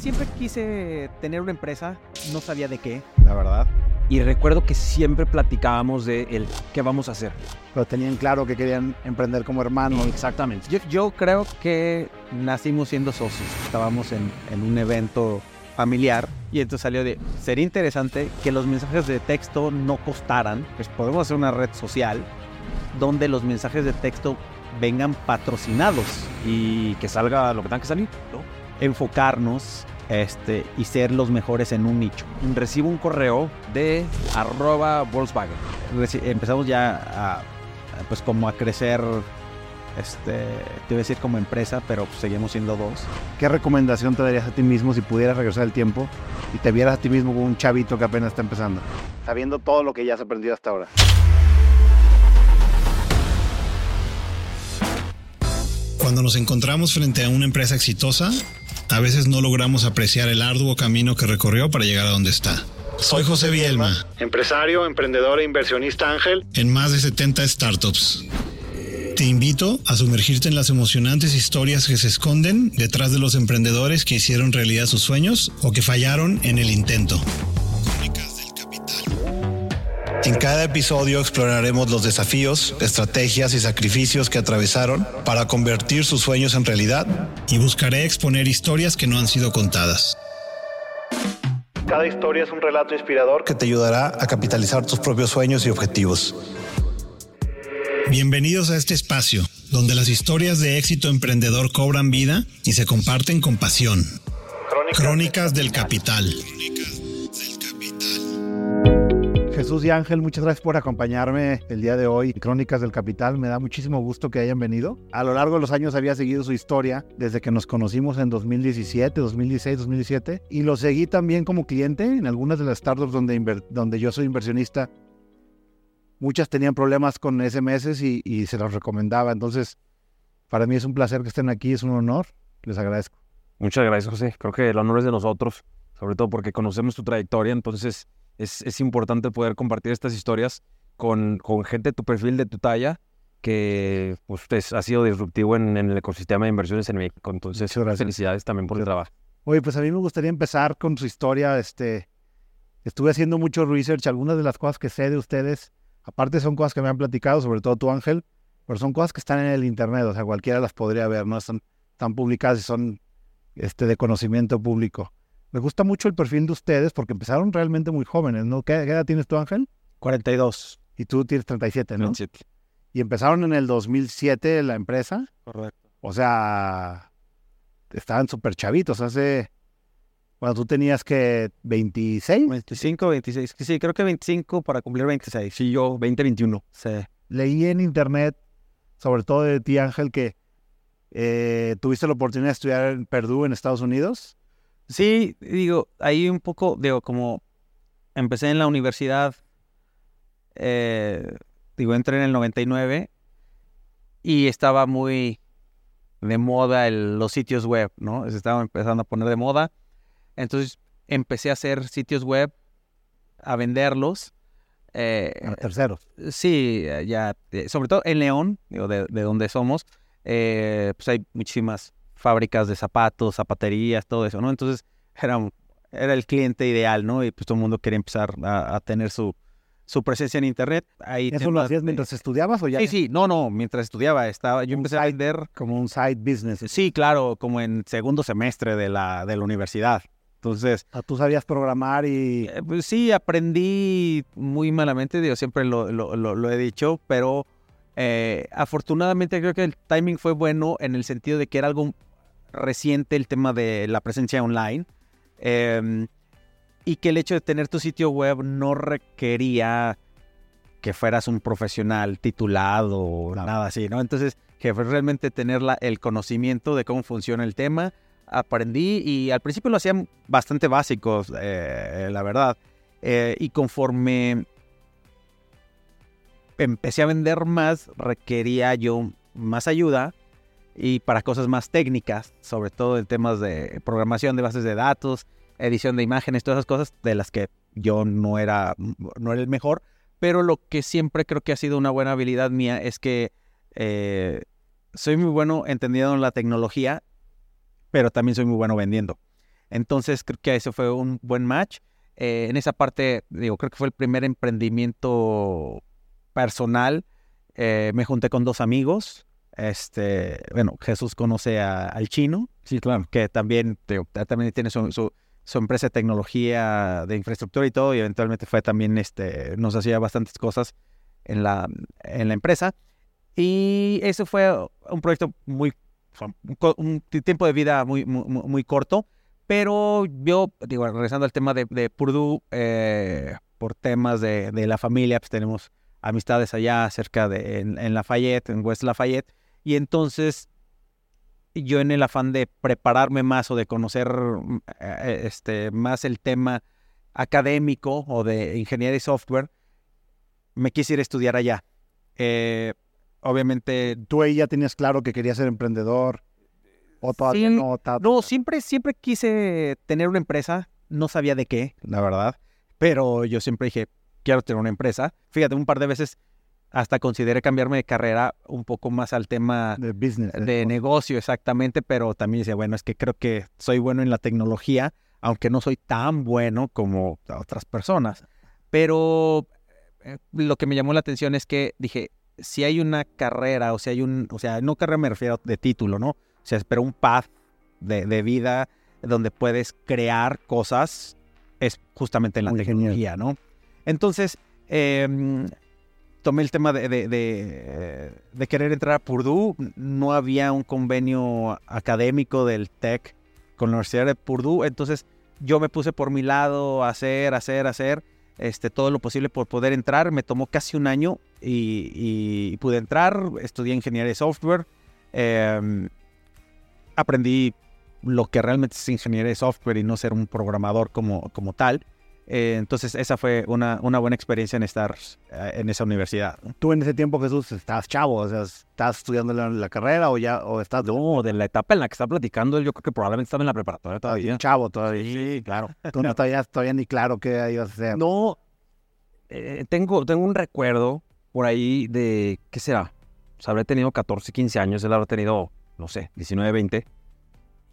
siempre quise tener una empresa, no sabía de qué, la verdad. Y recuerdo que siempre platicábamos de el qué vamos a hacer. Pero tenían claro que querían emprender como hermanos. Exactamente. Yo, yo creo que nacimos siendo socios. Estábamos en, en un evento familiar y entonces salió de, sería interesante que los mensajes de texto no costaran, pues podemos hacer una red social donde los mensajes de texto vengan patrocinados y que salga lo que tenga que salir, ¿no? enfocarnos este, y ser los mejores en un nicho. Recibo un correo de arroba Volkswagen. Reci- empezamos ya a, pues como a crecer, este, te iba a decir como empresa, pero pues seguimos siendo dos. ¿Qué recomendación te darías a ti mismo si pudieras regresar el tiempo y te vieras a ti mismo como un chavito que apenas está empezando? Sabiendo todo lo que ya has aprendido hasta ahora. Cuando nos encontramos frente a una empresa exitosa, a veces no logramos apreciar el arduo camino que recorrió para llegar a donde está. Soy José Bielma, empresario, emprendedor e inversionista ángel en más de 70 startups. Te invito a sumergirte en las emocionantes historias que se esconden detrás de los emprendedores que hicieron realidad sus sueños o que fallaron en el intento. En cada episodio exploraremos los desafíos, estrategias y sacrificios que atravesaron para convertir sus sueños en realidad y buscaré exponer historias que no han sido contadas. Cada historia es un relato inspirador que te ayudará a capitalizar tus propios sueños y objetivos. Bienvenidos a este espacio, donde las historias de éxito emprendedor cobran vida y se comparten con pasión. Crónicas del Capital. Jesús y Ángel, muchas gracias por acompañarme el día de hoy. Crónicas del Capital, me da muchísimo gusto que hayan venido. A lo largo de los años había seguido su historia desde que nos conocimos en 2017, 2016, 2017 y lo seguí también como cliente en algunas de las startups donde, donde yo soy inversionista. Muchas tenían problemas con SMS y, y se los recomendaba. Entonces, para mí es un placer que estén aquí, es un honor. Les agradezco. Muchas gracias, José. Creo que el honor es de nosotros, sobre todo porque conocemos tu trayectoria, entonces es, es importante poder compartir estas historias con, con gente de tu perfil, de tu talla, que pues, es- ha sido disruptivo en, en el ecosistema de inversiones en México. Entonces, felicidades también por el trabajo. Oye, pues a mí me gustaría empezar con su historia. Este, estuve haciendo mucho research. Algunas de las cosas que sé de ustedes, aparte son cosas que me han platicado, sobre todo tú, Ángel, pero son cosas que están en el internet. O sea, cualquiera las podría ver, no están, están publicadas y son este, de conocimiento público. Me gusta mucho el perfil de ustedes porque empezaron realmente muy jóvenes, ¿no? ¿Qué, qué edad tienes tú, Ángel? 42. Y tú tienes 37, ¿no? Y empezaron en el 2007 la empresa. Correcto. O sea, estaban súper chavitos. Hace, bueno, tú tenías que 26. 25, 26. Sí, creo que 25 para cumplir 26. Sí, yo 20, 21. Sí. Leí en internet, sobre todo de ti, Ángel, que eh, tuviste la oportunidad de estudiar en Purdue, en Estados Unidos. Sí, digo, ahí un poco, digo, como empecé en la universidad, eh, digo, entré en el 99 y estaba muy de moda el- los sitios web, ¿no? Se estaban empezando a poner de moda. Entonces empecé a hacer sitios web, a venderlos. eh, A terceros. Sí, eh, ya, eh, sobre todo en León, digo, de, de donde somos, eh, pues hay muchísimas fábricas de zapatos, zapaterías, todo eso, ¿no? Entonces era, un- era el cliente ideal, ¿no? Y pues todo el mundo quería empezar a, a tener su, su presencia en Internet. Ahí ¿Eso lo hacías mientras estudiabas o ya Sí, sí, no, no, mientras estudiaba, estaba, yo empecé a side- vender, como un side business? sí, claro, como en segundo semestre de la, de la universidad. Entonces, sea, tú sabías programar y... Eh, pues sí, aprendí muy malamente, digo, siempre lo, lo- lo- lo he dicho, pero eh, afortunadamente creo que el timing fue bueno en el sentido de que era algo reciente el tema de la presencia online em, y que el hecho de tener tu sitio web no requería que fueras un profesional titulado o Claro. nada así, ¿no? Entonces, que fue realmente tener la- el conocimiento de cómo funciona el tema, aprendí y al principio lo hacían bastante básicos, eh, la verdad. Eh, y conforme empecé a vender más, requería yo más ayuda y para cosas más técnicas, sobre todo en temas de programación de bases de datos, edición de imágenes, todas esas cosas de las que yo no era, no era el mejor, pero lo que siempre creo que ha sido una buena habilidad mía es que eh, soy muy bueno entendiendo la tecnología, pero también soy muy bueno vendiendo. Entonces creo que ese fue un buen match. Eh, en esa parte, digo, creo que fue el primer emprendimiento personal. Eh, me junté con dos amigos. Este, bueno, Jesús conoce al chino. Sí, claro. Que también, también tiene su, su, empresa de tecnología, de infraestructura y todo. Y eventualmente fue también, este, nos hacía bastantes cosas en la, en la empresa. Y eso fue un proyecto muy, un, tiempo de vida muy, muy, muy, corto. Pero yo, digo, regresando al tema de, de Purdue, eh, por temas de, de, la familia, pues tenemos amistades allá cerca de, en, en, Lafayette, en West Lafayette. Y entonces yo en el afán de prepararme más o de conocer mm, eh, este, más el tema académico o de ingeniería y software, me quise ir a estudiar allá. Eh, obviamente... ¿Tú ahí ya tenías claro que querías ser emprendedor? ¿O no, no, siempre, siempre quise tener una empresa. No sabía de qué, la verdad. Pero yo siempre dije, quiero tener una empresa. Fíjate, un par de veces hasta consideré cambiarme de carrera un poco más al tema de business, de negocio exactamente, pero también decía, bueno, es que creo que soy bueno en la tecnología, aunque no soy tan bueno como otras personas. Pero eh, lo que me llamó la atención es que dije, si hay una carrera, o si hay un, o sea, no carrera me refiero de título, ¿no? O sea, pero un path de, de vida donde puedes crear cosas, es justamente en la tecnología, ¿no? Entonces, eh, tomé el tema de, de, querer entrar a Purdue. No había un convenio académico del TEC con la Universidad de Purdue. Entonces yo me puse por mi lado a hacer, hacer, hacer este, todo lo posible por poder entrar. Me tomó casi un año y, pude entrar. Estudié ingeniería de software. Em, aprendí lo que realmente es ingeniería de software y no ser un programador como, como tal. Eh, entonces esa fue una, una, buena experiencia en estar eh, en esa universidad. Tú en ese tiempo, Jesús, estás chavo, o sea, ¿estás estudiando la, carrera o ya o estás...? No, de la etapa en la que está platicando, yo creo que probablemente estaba en la preparatoria todavía. Chavo todavía. Sí, claro. Tú no todavía, todavía ni claro qué ibas a hacer. No, eh, tengo, tengo un recuerdo por ahí de, ¿qué será? O sea, habré tenido 14, 15 años, él habrá tenido, no sé, 19, 20.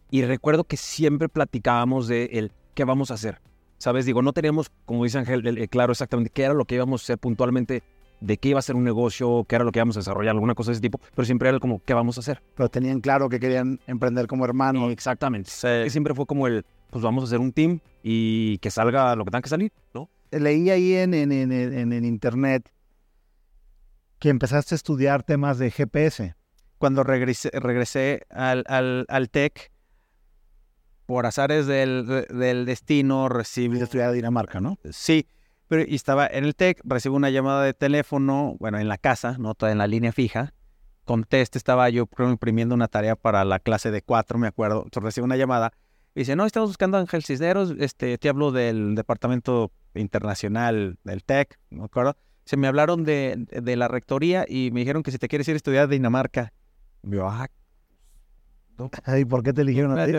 Y recuerdo que siempre platicábamos de el qué vamos a hacer. ¿Sabes? Digo, no teníamos, como dice Ángel, claro exactamente qué era lo que íbamos a hacer puntualmente, de qué iba a ser un negocio, qué era lo que íbamos a desarrollar, alguna cosa de ese tipo, pero siempre era como, ¿qué vamos a hacer? Pero tenían claro que querían emprender como hermanos. Exactamente. Siempre fue como el, pues vamos a hacer un team y que salga lo que tenga que salir, ¿no? Leí ahí en, en, en, en internet que empezaste a estudiar temas de GPS. Cuando regresé, regresé al, al, al TEC, por azares del, del destino, recibí... estudiar a Dinamarca, ¿no? Sí, pero y estaba en el TEC, recibo una llamada de teléfono, bueno, en la casa, no en la línea fija. Conteste, estaba yo imprimiendo una tarea para la clase de cuatro, me acuerdo. Entonces recibo una llamada. Y dice, no, estamos buscando a Ángel Cisneros, este, te hablo del departamento internacional del TEC, ¿no me acuerdo? Se me hablaron de, de, la rectoría y me dijeron que si te quieres ir a estudiar a Dinamarca. Y yo, ah, ¿Y por qué te eligieron a ti?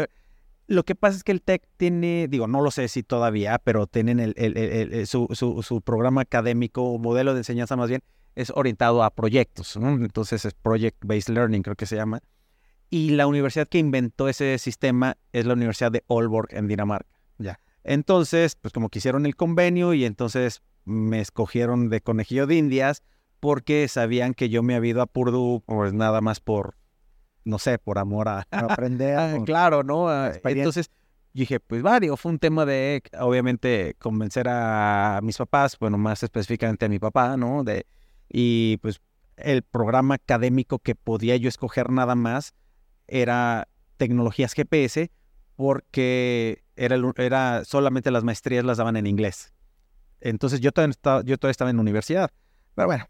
Lo que pasa es que el TEC tiene, digo, no lo sé si todavía, pero tienen el, su, su, programa académico, modelo de enseñanza más bien, es orientado a proyectos, ¿no? Entonces es Project Based Learning, creo que se llama. Y la universidad que inventó ese sistema es la Universidad de Aalborg en Dinamarca. Ya. Entonces, pues como quisieron el convenio y entonces me escogieron de conejillo de indias porque sabían que yo me había ido a Purdue, pues nada más por no sé, por amor a, aprender. Ah, claro, ¿no? Ah, entonces dije, pues va, digo, fue un tema de, obviamente, convencer a mis papás, bueno, más específicamente a mi papá, ¿no? De, y pues el programa académico que podía yo escoger nada más era tecnologías GPS, porque era, era solamente las maestrías las daban en inglés. Entonces yo todavía, estaba, yo todavía estaba en la universidad. Pero bueno,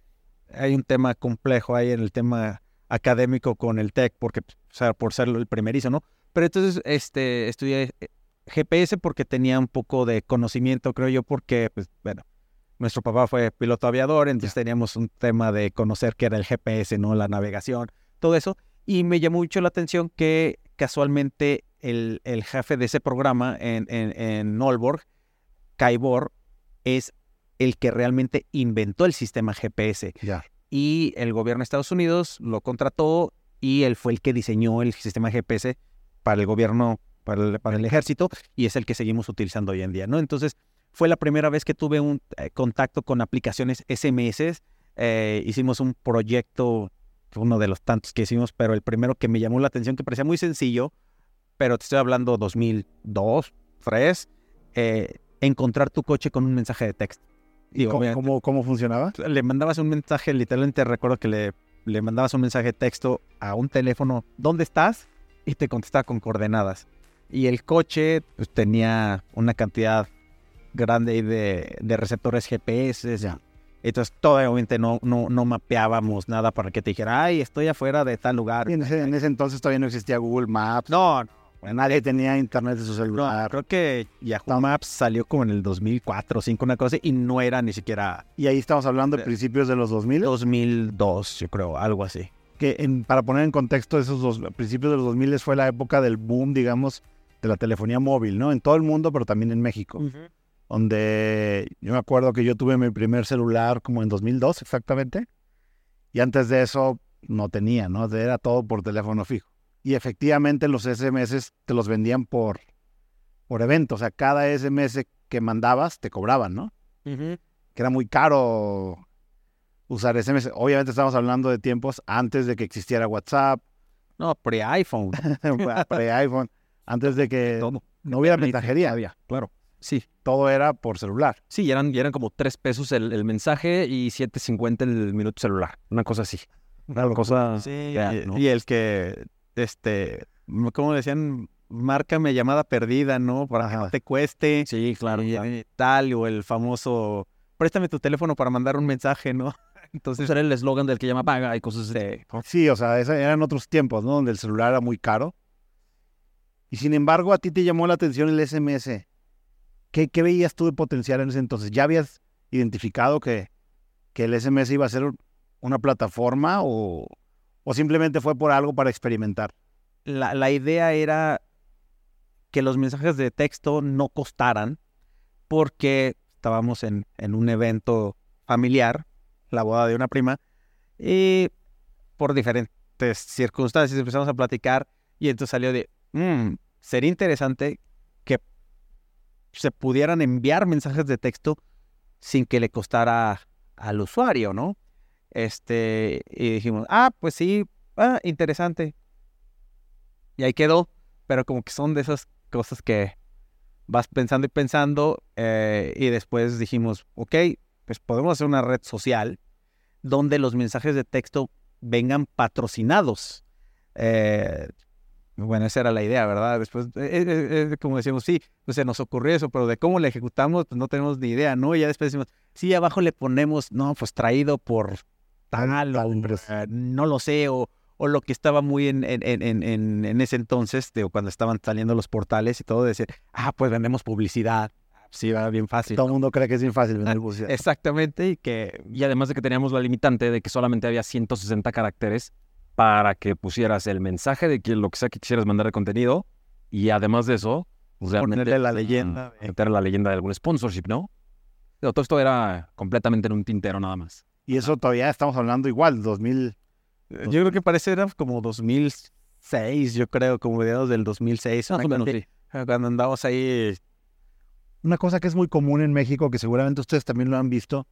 hay un tema complejo ahí en el tema académico con el TEC, porque, o sea, por ser el primerizo, ¿no? Pero entonces este, estudié eh, GPS porque tenía un poco de conocimiento, creo yo, porque, pues, bueno, nuestro papá fue piloto aviador, entonces teníamos un tema de conocer qué era el GPS, ¿no? La navegación, todo eso. Y me llamó mucho la atención que casualmente el, el jefe de ese programa en, en, en Nolborg, Kaibor, es el que realmente inventó el sistema GPS. Ya y el gobierno de Estados Unidos lo contrató y él fue el que diseñó el sistema GPS para el gobierno para el, ejército y es el que seguimos utilizando hoy en día, ¿no? Entonces, fue la primera vez que tuve un eh, contacto con aplicaciones SMS. Eh, hicimos un proyecto, uno de los tantos que hicimos, pero el primero que me llamó la atención, que parecía muy sencillo, pero te estoy hablando 2002, 2003, eh, encontrar tu coche con un mensaje de texto. ¿Y cómo, cómo, cómo funcionaba? Le mandabas un mensaje, literalmente recuerdo que le, le mandabas un mensaje de texto a un teléfono, ¿dónde estás? Y te contestaba con coordenadas. Y el coche pues, tenía una cantidad grande de, de receptores GPS. Ya. Entonces, todavía obviamente no, no, no mapeábamos nada para que te dijera, ay, estoy afuera de tal lugar. En, ese, en ese entonces todavía no existía Google Maps. No, Bueno, nadie tenía internet en su no, celular. creo que Yahoo No. Maps salió como en el 2004 o 2005, una cosa, y no era ni siquiera Y ahí estamos hablando de Sí. principios de los 2000. 2002, yo creo, algo así. que en- para poner en contexto esos dos principios de los 2000 fue la época del boom, digamos, de la telefonía móvil, ¿no? En todo el mundo, pero también en México. Donde yo me acuerdo que yo tuve mi primer celular como en 2002 exactamente. Y antes de eso no tenía, ¿no? Era todo por teléfono fijo. Y efectivamente los SMS te los vendían por, por evento. O sea, cada SMS que mandabas te cobraban, ¿no? Que era muy caro usar SMS. Obviamente estamos hablando de tiempos antes de que existiera WhatsApp, No, pre-iPhone. pre-iPhone, antes de que Todo. no hubiera mensajería. Había, claro. Sí, Todo era por celular. sí, y eran, y eran como 3 pesos el, el mensaje y 7.50 el minuto celular. Una cosa así. Una cosa... Sí, ya, y, ¿no? y el que, este, ¿cómo decían? Márcame llamada perdida, ¿no? Para que no te cueste. Sí, claro. y, y tal, o el famoso, préstame tu teléfono para mandar un mensaje, ¿no? Entonces, Ese era el eslogan del que llama paga y cosas así. Sí, o sea, eran otros tiempos, ¿no? Donde el celular era muy caro. Y sin embargo, a ti te llamó la atención el SMS. ¿Qué, qué veías tú de potencial en ese entonces? ¿Ya habías identificado que, que el SMS iba a ser una plataforma o, o simplemente fue por algo para experimentar? la, idea era que los mensajes de texto no costaran porque estábamos en, en un evento familiar, la boda de una prima, y por diferentes circunstancias empezamos a platicar y entonces salió de, "Mm, sería interesante que se pudieran enviar mensajes de texto sin que le costara al usuario, ¿no? Este, y dijimos, ah, pues sí, ah, interesante. Y ahí quedó, pero como que son de esas cosas que vas pensando y pensando, eh, y después dijimos, ok, pues podemos hacer una red social donde los mensajes de texto vengan patrocinados. Eh, bueno, esa era la idea, ¿verdad? Después, eh, como decíamos, sí, pues se nos ocurrió eso, pero de cómo le ejecutamos, pues no tenemos ni idea, ¿no? Y ya después decimos, sí, abajo le ponemos, no, pues traído por empresa. eh, no lo sé, o, o lo que estaba muy en, en, en, en, en- en ese entonces, cuando estaban saliendo los portales y todo, decir, ah, pues vendemos publicidad. Sí, va bien fácil. Todo el mundo cree que es bien fácil vender publicidad. Exactamente, y que Y además de que teníamos la limitante de que solamente había 160 caracteres para que pusieras el mensaje de que lo que sea que quisieras mandar de contenido. Y además de eso, pues, realmente ponerle la ah, leyenda. de- meter la leyenda de algún sponsorship, ¿no? Pero todo esto era completamente en un tintero nada más. Y eso todavía estamos hablando igual, 2000. Yo creo que parece era como 2006, yo creo, como mediados del 2006. Más o menos, cuando- sí. Cuando andamos ahí. Una cosa que es muy común en México, que seguramente ustedes también lo han visto,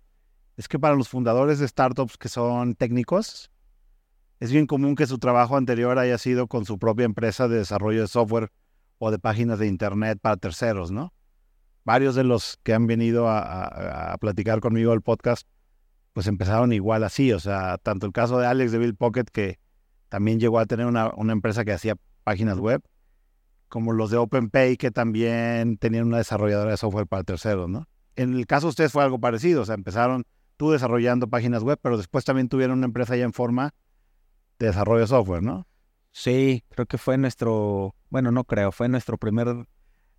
es que para los fundadores de startups que son técnicos, es bien común que su trabajo anterior haya sido con su propia empresa de desarrollo de software o de páginas de internet para terceros, ¿no? Varios de los que han venido a, a- a platicar conmigo al podcast, pues empezaron igual así, o sea, tanto el caso de Alex de Bill Pocket, que también llegó a tener una, una empresa que hacía páginas web, como los de OpenPay, que también tenían una desarrolladora de software para terceros, ¿no? En el caso de ustedes fue algo parecido, o sea, empezaron tú desarrollando páginas web, pero después también tuvieron una empresa ya en forma de desarrollo de software, ¿no? Sí, creo que fue nuestro. Bueno, no creo, fue nuestro primer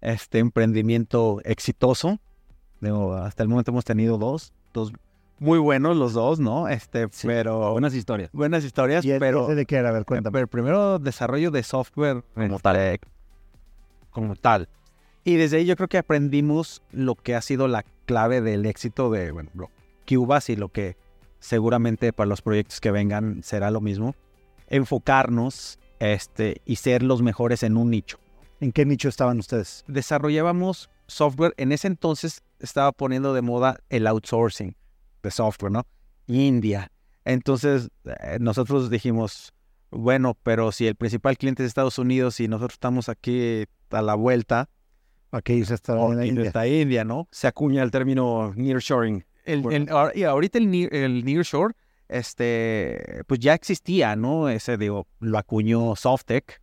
este, emprendimiento exitoso. Digo, hasta el momento hemos tenido dos, dos muy buenos los dos, ¿no? Este, Sí, pero Buenas historias. buenas historias, ¿Y el- pero, de qué era? A ver, cuéntame. pero primero desarrollo de software como Este, tal, como tal. Y desde ahí yo creo que aprendimos lo que ha sido la clave del éxito de, bueno, Cubas y lo que seguramente para los proyectos que vengan será lo mismo. Enfocarnos este, y ser los mejores en un nicho. ¿En qué nicho estaban ustedes? Desarrollábamos software. En ese entonces estaba poniendo de moda el outsourcing de software, ¿no? India. Entonces eh, nosotros dijimos, bueno, pero si el principal cliente es Estados Unidos y nosotros estamos aquí a la vuelta, ¿Para qué irse hasta o la irse India? ¿no? Se acuña el término nearshoring. El, ahorita el, near- el Nearshore, este, pues ya existía, ¿no? Ese, digo, lo acuñó Softec,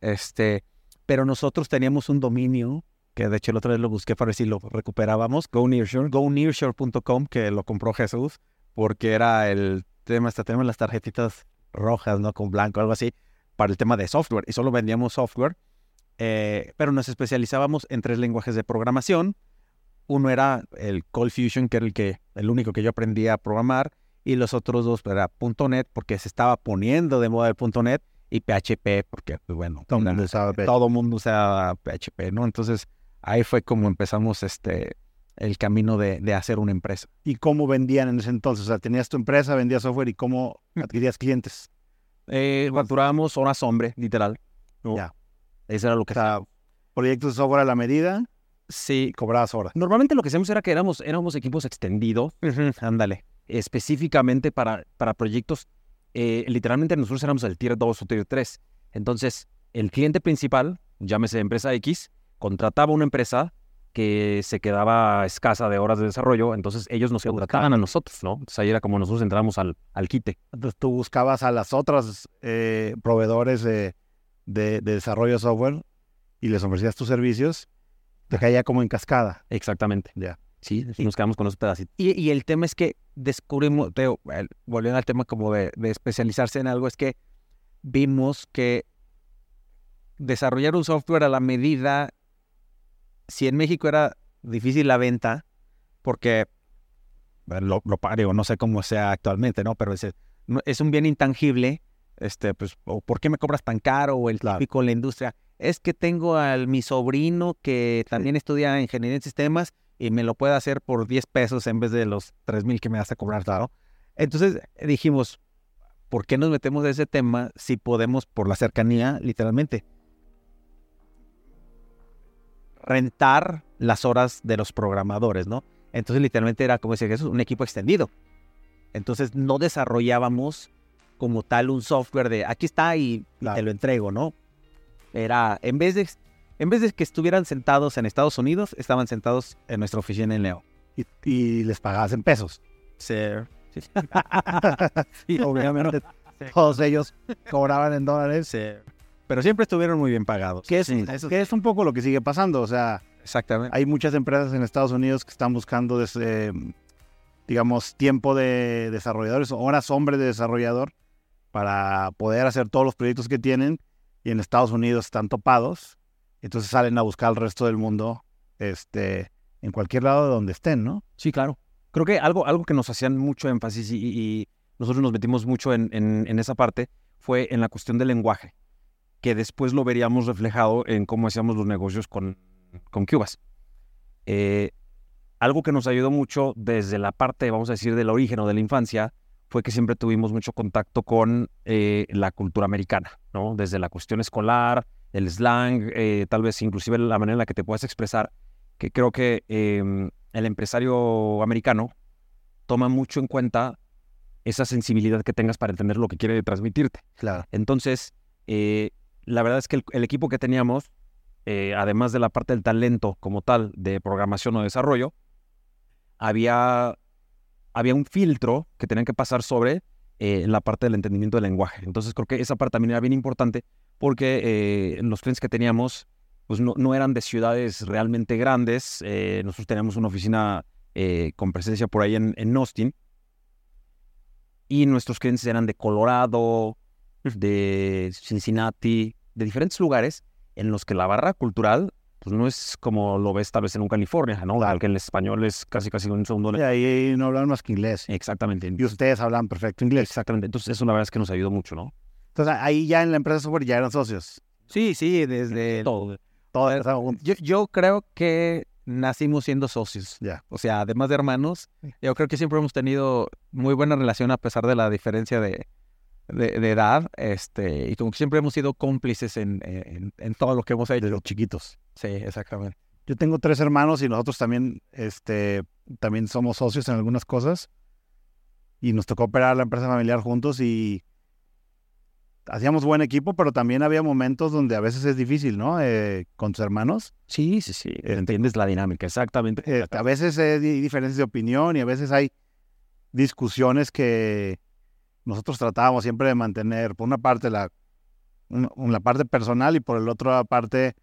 este, pero nosotros teníamos un dominio, que de hecho el otro vez lo busqué para ver si lo recuperábamos, Go nearshore. gonearshore.com, que lo compró Jesús, porque era el tema, hasta tenemos las tarjetitas rojas, ¿no? Con blanco, algo así, para el tema de software, y solo vendíamos software, eh, pero nos especializábamos en tres lenguajes de programación. Uno era el Cold Fusion, que era el, que, el único que yo aprendí a programar, y los otros dos era .NET, porque se estaba poniendo de moda el .NET, y PHP, porque, pues bueno, Todo el mundo usaba PHP, ¿no? Entonces, ahí fue como empezamos este, el camino de, de hacer una empresa. ¿Y cómo vendían en ese entonces? O sea, tenías tu empresa, vendías software y cómo adquirías clientes. Eh, facturábamos horas hombre, literal. ¿no? Ya. Eso era lo O que sea, proyectos de software a la medida Sí, cobrabas horas. Normalmente lo que hacíamos era que éramos, éramos equipos extendidos, ándale. específicamente para, para proyectos. eh, literalmente nosotros éramos el tier 2 o tier 3. Entonces, el cliente principal, llámese empresa X, contrataba una empresa que se quedaba escasa de horas de desarrollo, entonces ellos nos contrataban a nosotros, ¿no? Entonces ahí era como nosotros entramos al, al quite. Entonces tú buscabas a las otras eh, proveedores de, de- de desarrollo de software y les ofrecías tus servicios, te caía como en cascada. Exactamente. Ya. Sí, y nos quedamos con esos pedacitos. Y, y el tema es que descubrimos, volviendo al tema como de, de especializarse en algo, es que vimos que desarrollar un software a la medida, si en México era difícil la venta, porque bueno, lo, lo digo, no sé cómo sea actualmente, ¿no? Pero es, un bien intangible, este, pues, o ¿por qué me cobras tan caro? O el Claro. típico en la industria, es que tengo al mi sobrino que también estudia ingeniería en sistemas y me lo puede hacer por 10 pesos en vez de los 3 mil que me vas a cobrar, claro. Entonces dijimos, ¿por qué nos metemos de ese tema si podemos, por la cercanía, literalmente, rentar las horas de los programadores, ¿no? Entonces literalmente era, como decía Jesús, un equipo extendido. Entonces no desarrollábamos como tal un software de aquí está y, Claro. te lo entrego, ¿no? Era, en vez de en vez de que estuvieran sentados en Estados Unidos, estaban sentados en nuestra oficina en Leo. Y, y les pagabas en pesos. Sí. Y obviamente todos ellos cobraban en dólares. Sí. Pero siempre estuvieron muy bien pagados. Que es, Sí, eso que es un poco lo que sigue pasando. O sea, Exactamente. hay muchas empresas en Estados Unidos que están buscando, des- eh, digamos, tiempo de desarrolladores, horas hombre de desarrollador para poder hacer todos los proyectos que tienen. Y en Estados Unidos están topados. Entonces salen a buscar al resto del mundo este, en cualquier lado de donde estén, ¿no? Sí, claro. Creo que algo, algo que nos hacían mucho énfasis y, y nosotros nos metimos mucho en, en- en esa parte fue en la cuestión del lenguaje, que después lo veríamos reflejado en cómo hacíamos los negocios con, con Cubas. Eh, algo que nos ayudó mucho desde la parte, vamos a decir, del origen o de la infancia, fue que siempre tuvimos mucho contacto con eh, la cultura americana, ¿no? Desde la cuestión escolar, el slang, eh, tal vez inclusive la manera en la que te puedas expresar, que creo que em, el empresario americano toma mucho en cuenta esa sensibilidad que tengas para entender lo que quiere transmitirte. Claro. Entonces, la verdad es que el, equipo que teníamos, eh, además de la parte del talento como tal de programación o desarrollo, había, había un filtro que tenían que pasar sobre eh, la parte del entendimiento del lenguaje. Entonces, creo que esa parte también era bien importante porque eh, los clientes que teníamos pues no, eran de ciudades realmente grandes. Nosotros teníamos una oficina con presencia por ahí en, en Austin. Y nuestros clientes eran de Colorado, de Cincinnati, de diferentes lugares en los que la barra cultural pues no es como lo ves tal vez en un California, ¿no? Claro. Que el español es casi casi un segundo. Y ahí no hablan más que inglés. Exactamente. Y ustedes hablan perfecto inglés. Exactamente. Entonces eso la verdad es que nos ayudó mucho, ¿no? Entonces ahí ya en la empresa software ya eran socios. Sí, sí, desde... Todo. Juntos. Yo, yo creo que nacimos siendo socios. Ya. O sea, además de hermanos, yo creo que siempre hemos tenido muy buena relación a pesar de la diferencia de, de, de edad, este, y como que siempre hemos sido cómplices en, en, en todo lo que hemos hecho. De los chiquitos. Sí, exactamente. Yo tengo tres hermanos y nosotros también, este, también somos socios en algunas cosas. Y nos tocó operar la empresa familiar juntos y hacíamos buen equipo, pero también había momentos donde a veces es difícil, ¿no? Eh, con tus hermanos. Sí, sí, sí. Entiendes la dinámica, exactamente. Eh, a veces hay diferencias de opinión y a veces hay discusiones que nosotros tratábamos siempre de mantener, por una parte la, parte personal y por el otro parte,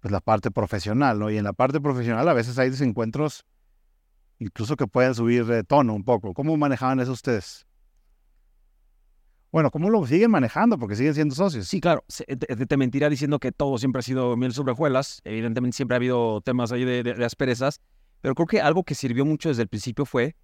pues la parte profesional, ¿no? Y en la parte profesional a veces hay desencuentros incluso que pueden subir de tono un poco. ¿Cómo manejaban eso ustedes? Bueno, ¿cómo lo siguen manejando? Porque siguen siendo socios. Sí, claro, se- te, te- mentiría diciendo que todo siempre ha sido miel sobre hojuelas. Evidentemente siempre ha habido temas ahí de- de asperezas, pero creo que algo que sirvió mucho desde el principio fue,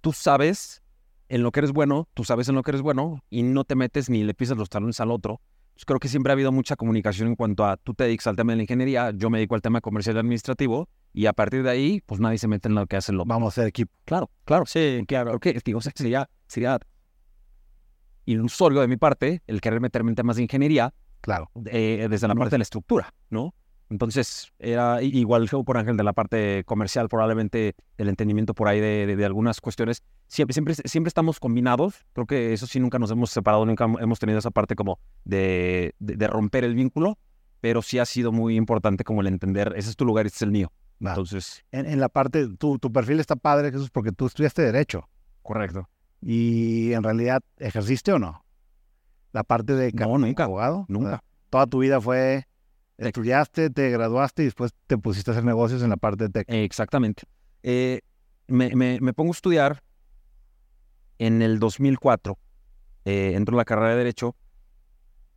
tú sabes en lo que eres bueno, tú sabes en lo que eres bueno y no te metes ni le pisas los talones al otro. Entonces, creo que siempre ha habido mucha comunicación en cuanto a tú te dedicas al tema de la ingeniería, yo me dedico al tema comercial y administrativo y a partir de ahí, pues nadie se mete en lo que hace el otro. Vamos a ser equipo. Claro, claro. Sí, Claro, que digo, sería, sería ilusorio de mi parte el querer meterme en temas de ingeniería Claro. eh, desde la No parte es- de la estructura, ¿no? Entonces, era igual por Ángel de la parte comercial, probablemente el entendimiento por ahí de, de- de algunas cuestiones. Siempre, siempre, siempre estamos combinados. Creo que eso sí nunca nos hemos separado, nunca hemos tenido esa parte como de, de- romper el vínculo, pero sí ha sido muy importante como el entender, ese es tu lugar este es el mío. Entonces, En, en la parte, tu, tu perfil está padre, Jesús, porque tú estudiaste Derecho. correcto. Y en realidad, ¿ejerciste o no? La parte de No, nunca. abogado. Nunca. Toda tu vida fue, estudiaste, te graduaste y después te pusiste a hacer negocios en la parte de tech. Exactamente. Eh, me, me- me pongo a estudiar en el 2004. Eh, entro a la carrera de Derecho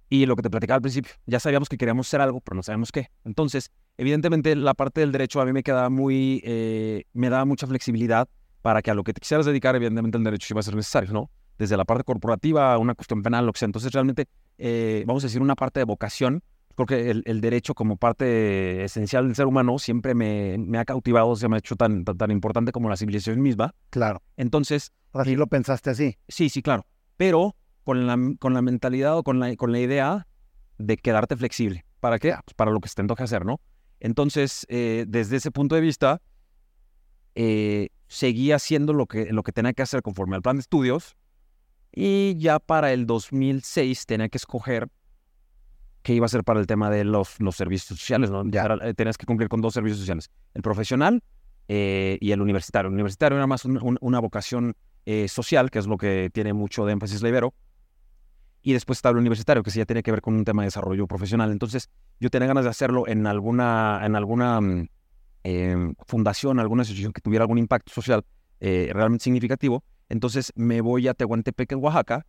y lo que te platicaba al principio, ya sabíamos que queríamos hacer algo, pero no sabemos qué. Entonces, evidentemente, la parte del derecho a mí me quedaba muy, eh, me daba mucha flexibilidad para que a lo que te quisieras dedicar, evidentemente, el derecho iba a ser necesario, ¿no? Desde la parte corporativa una cuestión penal, lo que sea. Entonces, realmente, eh, vamos a decir, una parte de vocación creo que el, el derecho como parte esencial del ser humano siempre me, me ha cautivado, se me ha hecho tan, tan, tan importante como la civilización misma. Claro. Entonces, Así lo pensaste así. sí, sí, claro, pero con la, con la mentalidad o con la, con la idea de quedarte flexible. ¿Para qué? Pues para lo que se te antoje hacer, ¿no? Entonces, eh, desde ese punto de vista, eh, seguí haciendo lo que, lo que tenía que hacer conforme al plan de estudios y ya para el 2006 tenía que escoger qué iba a hacer para el tema de los, los servicios sociales, ¿no? Ya. Era- eh, tenías que cumplir con dos servicios sociales, el profesional eh, y el universitario. El universitario era más un- un- una vocación eh, social, que es lo que tiene mucho de énfasis la Ibero, y después está el universitario, que sí ya tiene que ver con un tema de desarrollo profesional. Entonces, yo tenía ganas de hacerlo en alguna, en alguna eh, fundación, alguna asociación que tuviera algún impacto social eh, realmente significativo. Entonces, me voy a Tehuantepec, en Oaxaca,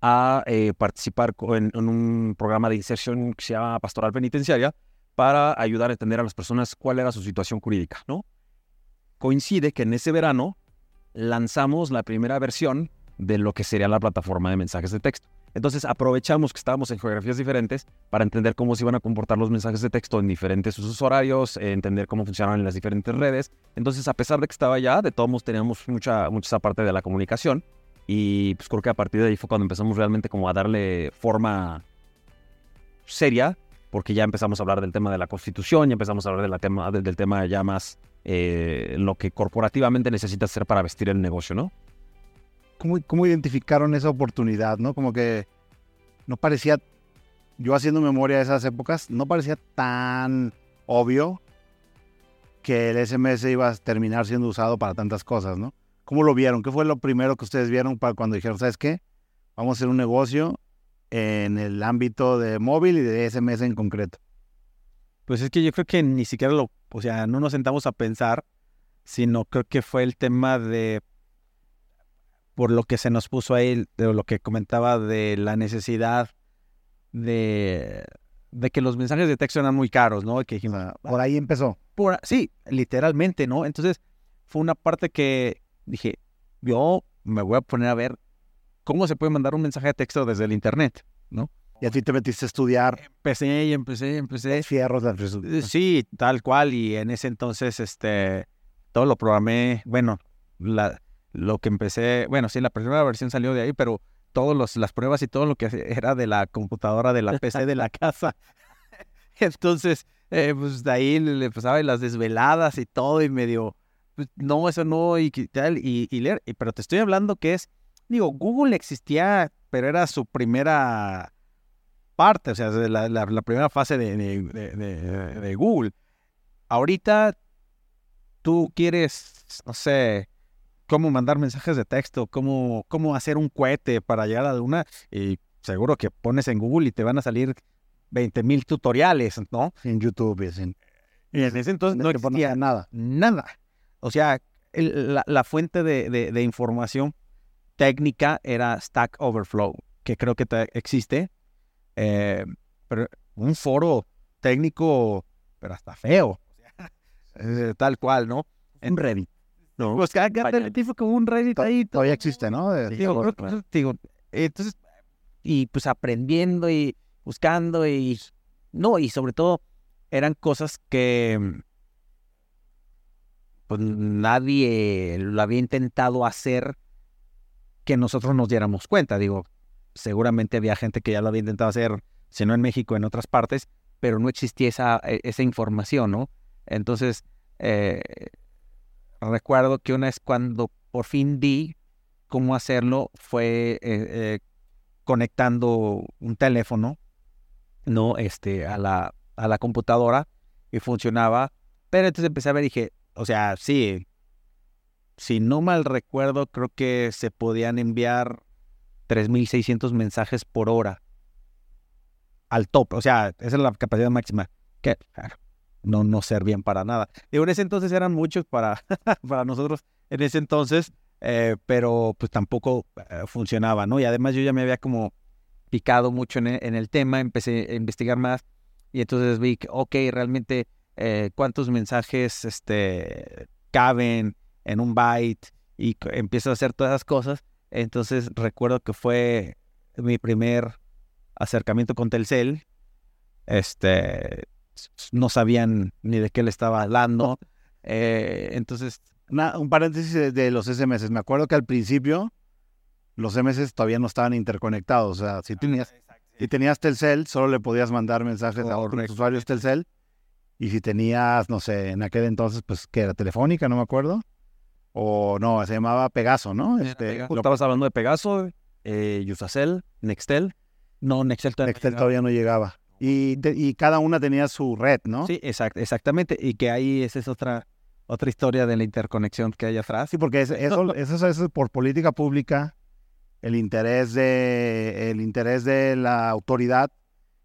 a eh, participar en, en un programa de inserción que se llama Pastoral Penitenciaria para ayudar a entender a las personas cuál era su situación jurídica, ¿no? Coincide que en ese verano lanzamos la primera versión de lo que sería la plataforma de mensajes de texto. Entonces aprovechamos que estábamos en geografías diferentes para entender cómo se iban a comportar los mensajes de texto en diferentes usos horarios, eh, entender cómo funcionaban en las diferentes redes. Entonces, a pesar de que estaba allá, de todos modos teníamos mucha, mucha esa parte de la comunicación y pues creo que a partir de ahí fue cuando empezamos realmente como a darle forma seria, porque ya empezamos a hablar del tema de la constitución, ya empezamos a hablar de tema, de- del tema ya más eh, lo que corporativamente necesitas hacer para vestir el negocio, ¿no? ¿Cómo, ¿Cómo identificaron esa oportunidad, no? Como que no parecía, yo haciendo memoria de esas épocas, no parecía tan obvio que el SMS iba a terminar siendo usado para tantas cosas, ¿no? ¿Cómo lo vieron? ¿Qué fue lo primero que ustedes vieron para cuando dijeron, ¿sabes qué? Vamos a hacer un negocio en el ámbito de móvil y de SMS en concreto. Pues es que yo creo que ni siquiera lo, o sea, no nos sentamos a pensar, sino creo que fue el tema de, por lo que se nos puso ahí, de lo que comentaba de la necesidad de, de que los mensajes de texto eran muy caros, ¿no? Que dijimos, sea, por ahí empezó. por- sí, literalmente, ¿no? Entonces fue una parte que dije, yo me voy a poner a ver cómo se puede mandar un mensaje de texto desde el internet. Y a ti te metiste a estudiar Empecé y empecé, empecé. fierros de Eh, Sí, tal cual. Y en ese entonces, este, todo lo programé. Bueno, la, lo que empecé, bueno, sí, la primera versión salió de ahí, pero todas las pruebas y todo lo que era de la computadora, de la PC de la casa. Entonces, eh, pues de ahí le pasaba las desveladas y todo y medio, pues no, eso no, y tal, y, leer. pero te estoy hablando que es, digo, Google existía, pero era su primera parte, o sea, la, la, primera fase de, de, Google. Ahorita tú quieres, no sé, cómo mandar mensajes de texto, cómo, cómo hacer un cohete para llegar a la luna, y seguro que pones en Google y te van a salir 20 mil tutoriales, ¿no? En YouTube en... Y en ese entonces no existía nada. Nada. O sea, la, fuente de, información técnica era Stack Overflow, que creo que existe. Eh, pero un foro técnico, pero hasta feo. Eh, tal cual, ¿no? En Reddit. No. Pues cada, fue como un Reddit ahí. Todavía existe, ¿no? digo, digo, entonces, y pues aprendiendo y buscando y no, y sobre todo eran cosas que pues nadie lo había intentado hacer que nosotros nos diéramos cuenta. Digo, seguramente había gente que ya lo había intentado hacer, si no en México, en otras partes, pero no existía esa, e, esa información, ¿no? Entonces, eh, recuerdo que una vez cuando por fin di cómo hacerlo fue eh, eh, conectando un teléfono ¿no? Este, a la, a la computadora y funcionaba. Pero entonces empecé a ver y dije, o sea, sí, si no mal recuerdo, creo que se podían enviar 3.600 mensajes por hora al top. O sea, esa es la capacidad máxima. Que no, no servían para nada. Digo, en ese entonces eran muchos para, para nosotros en ese entonces, eh, pero pues tampoco eh, funcionaba, ¿no? Y además yo ya me había como picado mucho e, en el, tema, empecé a investigar más y entonces vi que, ok, realmente eh, cuántos mensajes este, caben en un byte y empiezo a hacer todas esas cosas. Entonces recuerdo que fue mi primer acercamiento con Telcel. Este, no sabían ni de qué le estaba hablando. Eh, entonces... un paréntesis de, los SMS. Me acuerdo que al principio los MS todavía no estaban interconectados. O sea, si tenías, si tenías Telcel, solo le podías mandar mensajes a otros usuarios Telcel. Y si tenías, no sé, en aquel entonces, pues, que era Telefónica, no me acuerdo. O no, se llamaba Pegaso, ¿no? Este, Estabas hablando de Pegaso, eh, Usacell, Nextel. No, Nextel todavía, Nextel no, todavía no llegaba. Y, y, cada una tenía su red, ¿no? Sí, exact, exactamente. Y que ahí esa es otra, otra historia de la interconexión que hay atrás. Sí, porque eso, eso, eso es por política pública el interés de, el interés de la autoridad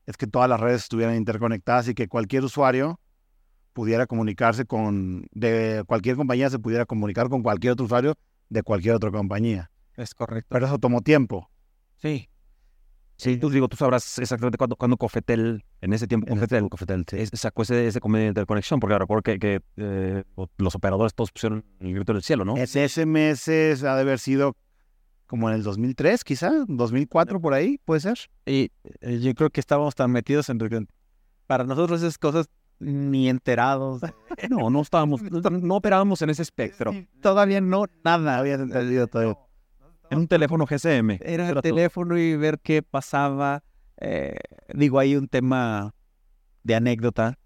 es que todas las redes estuvieran interconectadas y que cualquier usuario pudiera comunicarse con, de cualquier compañía se pudiera comunicar con cualquier otro usuario de cualquier otra compañía. Es correcto. Pero eso tomó tiempo. Sí. Sí, tú digo, tú sabrás exactamente cuándo, cuando Cofetel, en ese tiempo, Cofetel, Cofetel sacó ese, ese convenio de interconexión, porque recuerdo que, que eh, los operadores todos pusieron el grito del cielo, ¿no? Ese meses ha de haber sido como en el 2003, quizá, 2004 por ahí, puede ser. Y eh, yo creo que estábamos tan metidos en para nosotros esas cosas ni enterados. no, no estábamos, no, operábamos en ese espectro. todavía no, nada había entendido todo. En un teléfono GSM. Era el teléfono y ver qué pasaba. Eh, digo, hay un tema de anécdota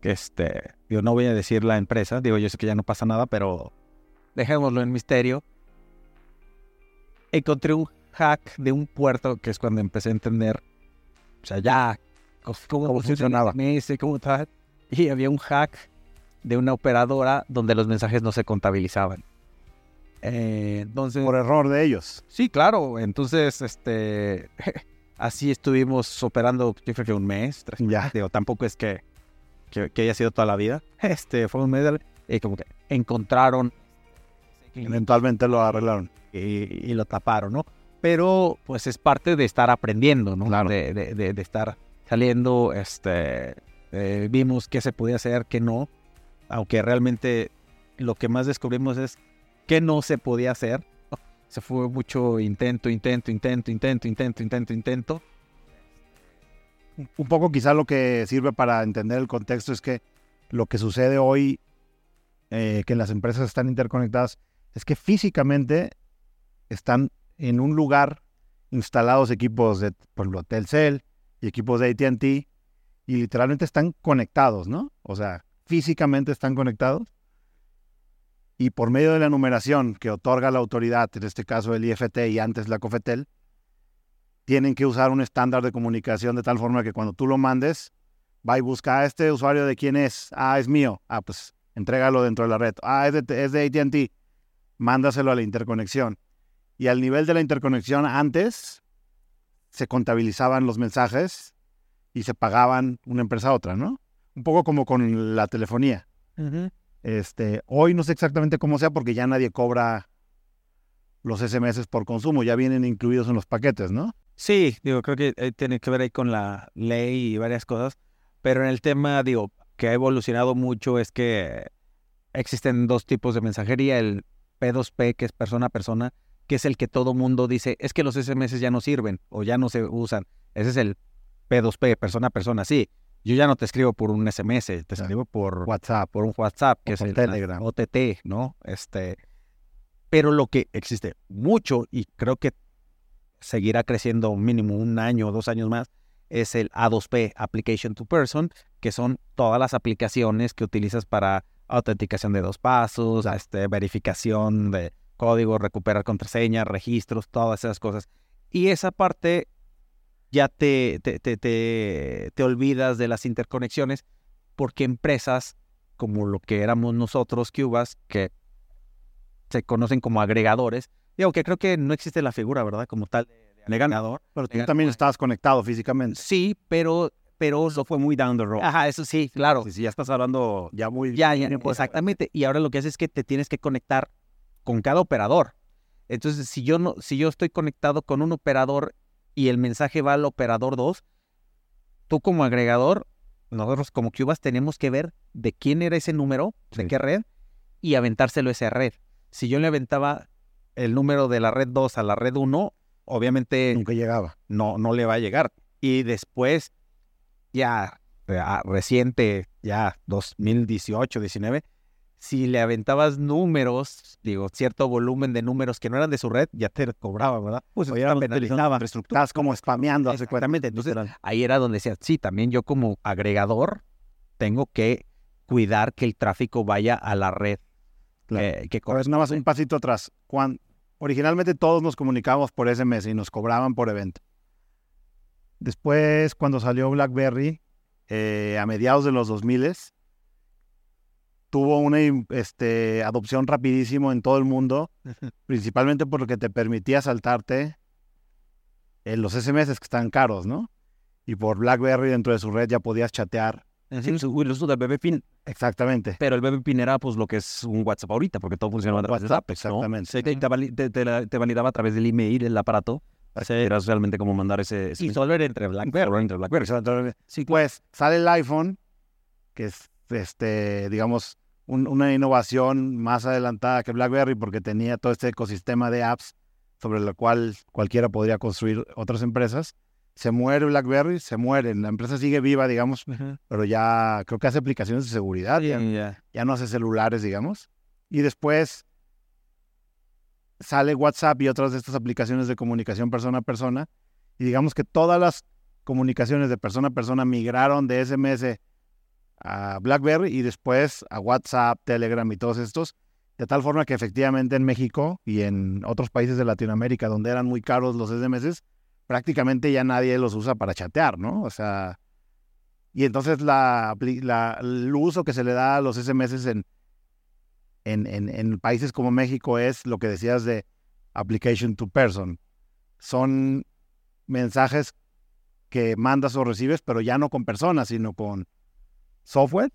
que este, yo no voy a decir la empresa, digo, yo sé que ya no pasa nada, pero dejémoslo en misterio encontré un hack de un puerto, que es cuando empecé a entender, o sea, ya, cómo, funcionaba. cómo tal. Y había un hack de una operadora donde los mensajes no se contabilizaban. Eh, entonces, Por error de ellos. Sí, claro. Entonces, este, así estuvimos operando, yo creo que un mes. Tres, ya. Digo, tampoco es que, que, haya sido toda la vida. Este, fue un mes y como que encontraron. Eventualmente lo arreglaron y, lo taparon, ¿no? Pero pues es parte de estar aprendiendo, ¿no? Claro. De, de, estar saliendo, este, eh, vimos qué se podía hacer, qué no, aunque realmente lo que más descubrimos es qué no se podía hacer. Se fue mucho intento, intento, intento, intento, intento, intento, intento. Un poco quizá lo que sirve para entender el contexto es que lo que sucede hoy, eh, que las empresas están interconectadas, es que físicamente están en un lugar instalados equipos de, por ejemplo, Telcel y equipos de ATT y literalmente están conectados, ¿no? O sea, físicamente están conectados y por medio de la numeración que otorga la autoridad, en este caso el IFT y antes la COFETEL, tienen que usar un estándar de comunicación de tal forma que cuando tú lo mandes, va y busca a este usuario de quién es. Ah, es mío. Ah, pues entrégalo dentro de la red. Ah, es de, es de ATT. Mándaselo a la interconexión. Y al nivel de la interconexión antes se contabilizaban los mensajes y se pagaban una empresa a otra, ¿no? Un poco como con la telefonía. Este, hoy no sé exactamente cómo sea porque ya nadie cobra los SMS por consumo, ya vienen incluidos en los paquetes, ¿no? Sí, digo, creo que eh, tiene que ver ahí con la ley y varias cosas, pero en el tema, digo, que ha evolucionado mucho es que existen dos tipos de mensajería, el P2P, que es persona a persona, que es el que todo mundo dice, es que los SMS ya no sirven o ya no se usan. Ese es el P2P, persona a persona, sí. Yo ya no te escribo por un SMS, te escribo por WhatsApp, por un WhatsApp, que es el Telegram. OTT, ¿no? Este, pero lo que existe mucho y creo que seguirá creciendo mínimo un año o dos años más es el A2P, Application to Person, que son todas las aplicaciones que utilizas para autenticación de dos pasos, este, verificación de código, recuperar contraseñas, registros, todas esas cosas. Y esa parte ya te, te, te, te, olvidas de las interconexiones porque empresas como lo que éramos nosotros, Cubas, que se conocen como agregadores, digo que creo que no existe la figura, ¿verdad? Como tal de agregador. Pero tú también estabas conectado físicamente. Sí, pero pero eso fue muy down the road. Ajá, eso sí, claro. Si ya estás hablando ya muy ya, ya exactamente. Y ahora lo que haces es que te tienes que conectar con cada operador. Entonces, si yo no si yo estoy conectado con un operador y el mensaje va al operador 2, tú como agregador, nosotros como Cubas tenemos que ver de quién era ese número, de qué red, y aventárselo a esa red. Si yo le aventaba el número de la red 2 a la red 1, obviamente... Nunca llegaba. No, no le va a llegar. Y después, ya reciente, ya 2018, 19, si le aventabas números, digo, cierto volumen de números que no eran de su red, ya te cobraba, ¿verdad? Pues ya penalizaban. Estás como spameando. Exactamente. Entonces, ahí era donde decía, sí, también yo como agregador tengo que cuidar que el tráfico vaya a la red. Eh, que nada más un pasito atrás. Cuando, originalmente todos nos comunicábamos por SMS y nos cobraban por evento. Después, cuando salió BlackBerry, eh, a mediados de los 2000 tuvo una este, adopción rapidísimo en todo el mundo, principalmente porque te permitía saltarte en los SMS que están caros, ¿no? Y por BlackBerry dentro de su red ya podías chatear. Sí, el uso del BBPin. Exactamente. Pero el BBPin era pues lo que es un WhatsApp ahorita, porque todo funcionaba a través de WhatsApp. Exactamente. Te, validaba a través del email, el aparato. Era realmente como mandar ese... y solver entre BlackBerry. Entre BlackBerry. Sí, pues sale el iPhone, que es, este, digamos, una innovación más adelantada que BlackBerry porque tenía todo este ecosistema de apps sobre el cual cualquiera podría construir otras empresas. Se muere BlackBerry, se muere. La empresa sigue viva, digamos, pero ya creo que hace aplicaciones de seguridad. ya, ya no hace celulares, digamos. Y después sale WhatsApp y otras de estas aplicaciones de comunicación persona a persona. Y digamos que todas las comunicaciones de persona a persona migraron de SMS a BlackBerry y después a WhatsApp, Telegram y todos estos, de tal forma que efectivamente en México y en otros países de Latinoamérica donde eran muy caros los SMS, prácticamente ya nadie los usa para chatear, ¿no? O sea, y entonces la, el uso que se le da a los SMS en, en, en, en países como México es lo que decías de application to person. Son mensajes que mandas o recibes, pero ya no con personas, sino con software.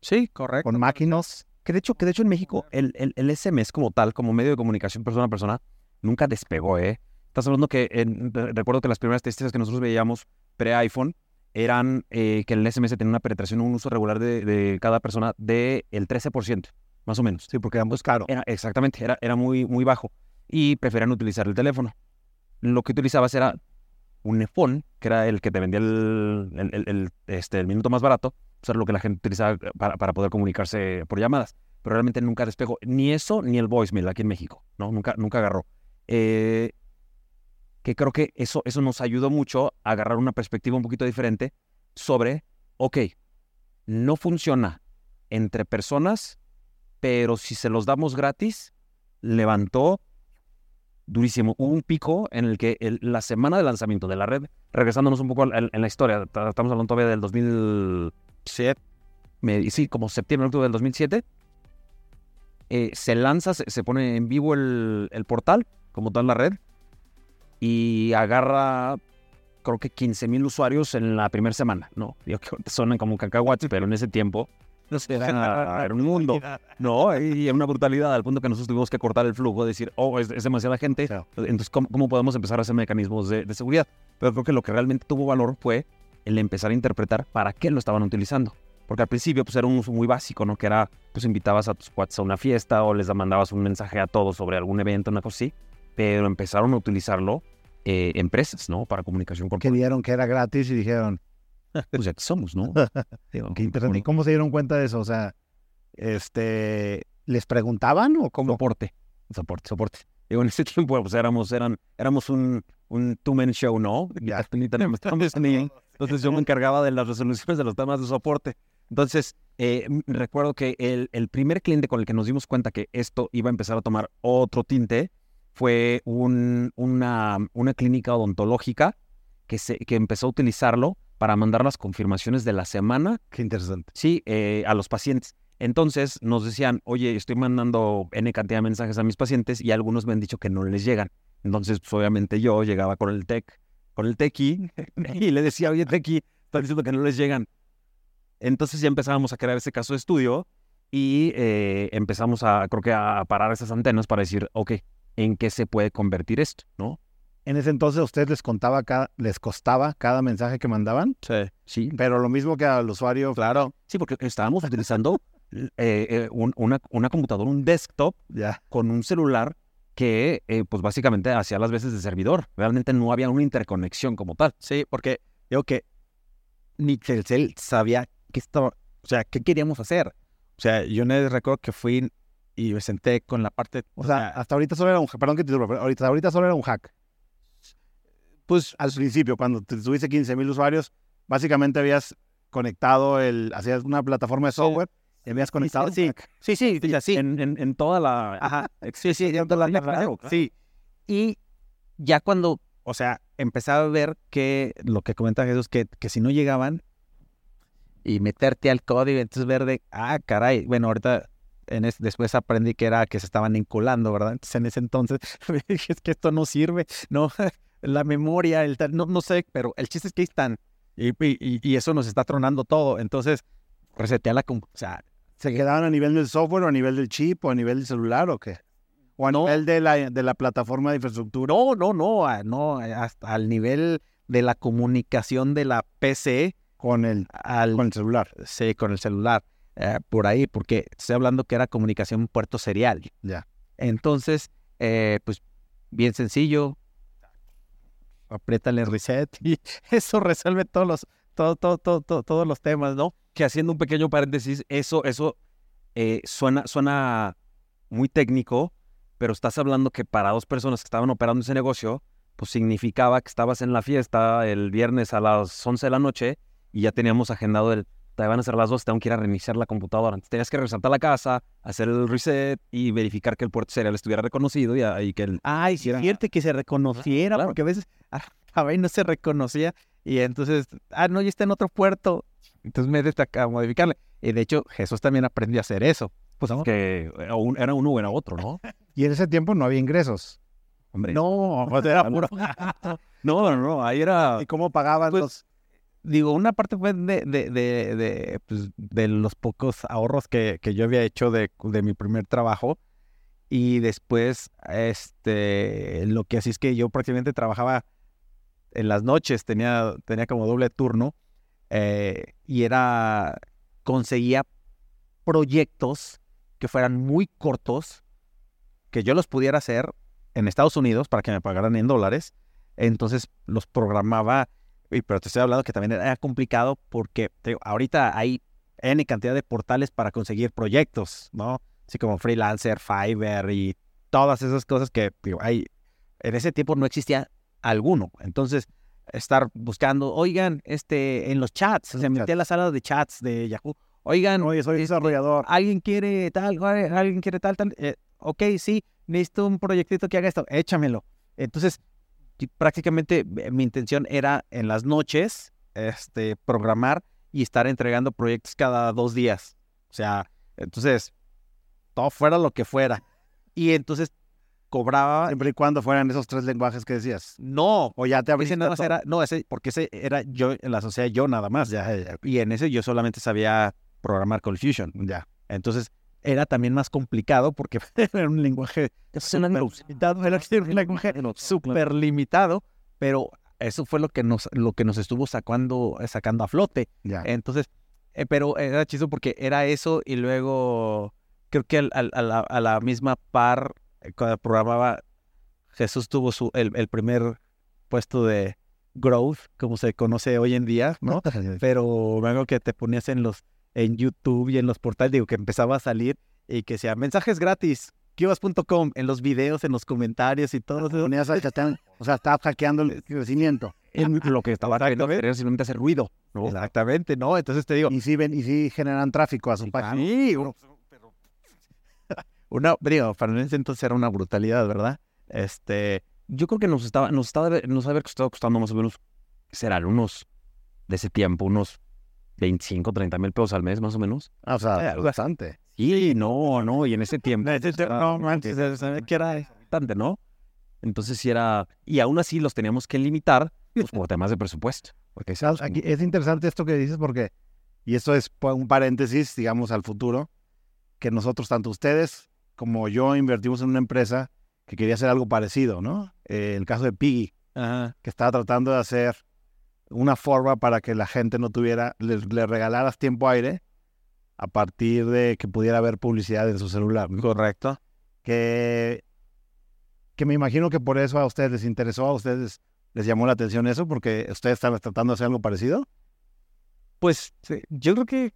Sí, correcto. Con máquinas. Que de hecho, que de hecho en México el, el, el, SMS como tal, como medio de comunicación persona a persona, nunca despegó, ¿eh? Estás hablando que, en, recuerdo que las primeras testes que nosotros veíamos pre-iPhone eran eh, que el SMS tenía una penetración, un uso regular de, de cada persona del de 13%, más o menos. Sí, porque era muy caro. Era, exactamente, era, era muy, muy bajo. Y preferían utilizar el teléfono. Lo que utilizabas era un iPhone, que era el que te vendía el, el, el, este, el minuto más barato, eso era lo que la gente utilizaba para, para poder comunicarse por llamadas. pero realmente nunca despegó. Ni eso, ni el voicemail aquí en México, ¿no? Nunca, nunca agarró. Eh, que creo que eso, eso nos ayudó mucho a agarrar una perspectiva un poquito diferente sobre, ok, no funciona entre personas, pero si se los damos gratis, levantó durísimo. Hubo un pico en el que la semana de lanzamiento de la red, regresándonos un poco en, la historia, estamos hablando todavía del 2007, sí, como septiembre, octubre del 2007, eh, se lanza, se, pone en vivo el, portal, como tal la red, y agarra, creo que 15 mil usuarios en la primera semana, ¿no? Digo que suenan como cacahuates, pero en ese tiempo no sé, era, un mundo. No, y era una brutalidad al punto que nosotros tuvimos que cortar el flujo, decir, oh, es, demasiada gente. Entonces, ¿cómo, podemos empezar a hacer mecanismos de, seguridad? Pero creo que lo que realmente tuvo valor fue el empezar a interpretar para qué lo estaban utilizando. Porque al principio pues era un uso muy básico, ¿no? Que era, pues invitabas a tus cuates a una fiesta o les mandabas un mensaje a todos sobre algún evento, una cosa así. Pero empezaron a utilizarlo eh, empresas, ¿no? Para comunicación corporativa. Que vieron que era gratis y dijeron, pues ya que somos, ¿no? qué interesante. ¿Y cómo se dieron cuenta de eso? O sea, este, ¿les preguntaban o cómo? Soporte, soporte, soporte. Digo, en ese tiempo, pues éramos, eran, éramos un, un two-man show, ¿no? Ya. Entonces yo me encargaba de las resoluciones de los temas de soporte. Entonces, eh, recuerdo que el, el, primer cliente con el que nos dimos cuenta que esto iba a empezar a tomar otro tinte fue un, una, una clínica odontológica que, se, que empezó a utilizarlo para mandar las confirmaciones de la semana. Qué interesante. Sí, eh, a los pacientes. Entonces nos decían, oye, estoy mandando N cantidad de mensajes a mis pacientes y algunos me han dicho que no les llegan. Entonces, pues, obviamente yo llegaba con el tech, con el tequi y le decía, oye, tequi, están diciendo que no les llegan. Entonces ya empezábamos a crear ese caso de estudio y eh, empezamos a, creo que a parar esas antenas para decir, ok, ¿en qué se puede convertir esto? ¿No? En ese entonces a ustedes les contaba cada, les costaba cada mensaje que mandaban. Sí. Sí. Pero lo mismo que al usuario. Claro. Sí, porque estábamos utilizando eh, eh, una, una, computadora, un desktop con un celular que eh, pues básicamente hacía las veces de servidor. Realmente no había una interconexión como tal. Sí, porque digo que ni Telcel sabía qué estaba, o sea, qué queríamos hacer. O sea, yo me recuerdo que fui y me senté con la parte. O, sea, hasta ahorita solo era un perdón que te ahorita, ahorita solo era un hack pues al principio, cuando tuviste 15 mil usuarios, básicamente habías conectado el, hacías una plataforma de software y habías conectado. Sí, sí, sí, sí, En, en, toda la. Ajá. Sí, sí, en toda la. Claro, Sí. Y ya cuando, o sea, empezaba a ver que lo que comenta Jesús, que, que si no llegaban y meterte al código, entonces ver de, ah, caray, bueno, ahorita en después aprendí que era que se estaban inculando, ¿verdad? Entonces en ese entonces dije, es que esto no sirve, no, la memoria, el no, no sé, pero el chiste es que ahí están. Y, y, eso nos está tronando todo. Entonces, resetea la... O sea, ¿se quedaban a nivel del software o a nivel del chip o a nivel del celular o qué? ¿O a nivel de la, de la plataforma de infraestructura? No, no, no, no, hasta al nivel de la comunicación de la PC con el, al, con el celular. Sí, con el celular. Eh, por ahí, porque estoy hablando que era comunicación puerto serial. Ya. Entonces, eh, pues bien sencillo, apriétale reset y eso resuelve todos los, todo, todo, todo, todos los temas, ¿no? Que haciendo un pequeño paréntesis, eso, eso eh, suena, suena muy técnico, pero estás hablando que para dos personas que estaban operando ese negocio, pues significaba que estabas en la fiesta el viernes a las 11 de la noche y ya teníamos agendado el, te van a ser las dos, tengo que ir a reiniciar la computadora. Entonces tenías que regresar a la casa, hacer el reset y verificar que el puerto serial estuviera reconocido y, que el... Ay, sí, cierto que se reconociera, porque a veces a, ah, no se reconocía y entonces, ah, no, ya está en otro puerto. Entonces me acá a modificarle. Y de hecho, Jesús también aprendió a hacer eso. Pues que era uno o era otro, ¿no? y en ese tiempo no había ingresos. Hombre. No, pues era puro. no, no, no, ahí era. ¿Y cómo pagaban pues, los.? digo, una parte fue de, de, de, pues, de los pocos ahorros que, que, yo había hecho de, de mi primer trabajo. Y después, este, lo que así es que yo prácticamente trabajaba en las noches, tenía, tenía como doble turno. Eh, y era, conseguía proyectos que fueran muy cortos, que yo los pudiera hacer en Estados Unidos para que me pagaran en dólares. Entonces los programaba pero te estoy hablando que también era complicado porque ahorita hay N cantidad de portales para conseguir proyectos, ¿no? Así como Freelancer, Fiverr y todas esas cosas que hay, en ese tiempo no existía alguno. Entonces, estar buscando, oigan, este, en los chats, se metía a la sala de chats de Yahoo, oigan, Oye, soy este, desarrollador. alguien quiere tal, alguien quiere tal, tal, eh, ok, sí, necesito un proyectito que haga esto, échamelo. Entonces, prácticamente eh, mi intención era en las noches, este, programar y estar entregando proyectos cada dos días. O sea, entonces, todo fuera lo que fuera. Y entonces cobraba, Siempre y cuando fueran esos tres lenguajes que decías. no, O ya te ese abriste nada más todo. era, no, ese, porque ese era yo, en la sociedad yo nada más, ya, ya, y en ese yo solamente sabía programar con Fusion. Ya. Entonces era también más complicado porque era un lenguaje súper limitado, era un lenguaje súper limitado, pero eso fue lo que nos, lo que nos estuvo sacando, sacando a flote. Ya. Entonces, eh, pero era chistoso porque era eso y luego creo que al- al- a, la, a la misma par, cuando programaba, Jesús tuvo su, el, el primer puesto de growth, como se conoce hoy en día, ¿no? pero me que te ponías en los en YouTube y en los portales, digo, que empezaba a salir y que sea mensajes gratis, kivas.com, en los videos, en los comentarios y todo eso. Ponías a chatear, o sea, estabas hackeando el crecimiento. En lo que estaba haciendo era simplemente hacer ruido. ¿no? Exactamente, ¿no? Entonces te digo, Y sí, ven, y sí generan tráfico a su página. sí, una, digo, para ese entonces era una brutalidad, ¿verdad? Este, Yo creo que nos estaba, nos estaba, nos había costado costando más o menos, ¿qué serán? Unos, de ese tiempo, unos 25, 30 mil pesos al mes, más o menos. Ah, o sea, Eh, bastante. Sí, no, no, y en ese tiempo. no manches, ¿sabes qué era? bastante, ¿no? Entonces sí era, y aún así los teníamos que limitar, pues por temas de presupuesto. Porque aquí es interesante esto que dices porque, y esto es un paréntesis, digamos, al futuro, que nosotros, tanto ustedes como yo, invertimos en una empresa que quería hacer algo parecido, ¿no? Eh, el caso de Piggy, Ajá. que estaba tratando de hacer una forma para que la gente no tuviera, le, le regalaras tiempo aire a partir de que pudiera ver publicidad en su celular. ¿no? Correcto. Que, que me imagino que por eso a ustedes les interesó, a ustedes les llamó la atención eso, porque ustedes estaban tratando de hacer algo parecido. Pues sí, yo creo que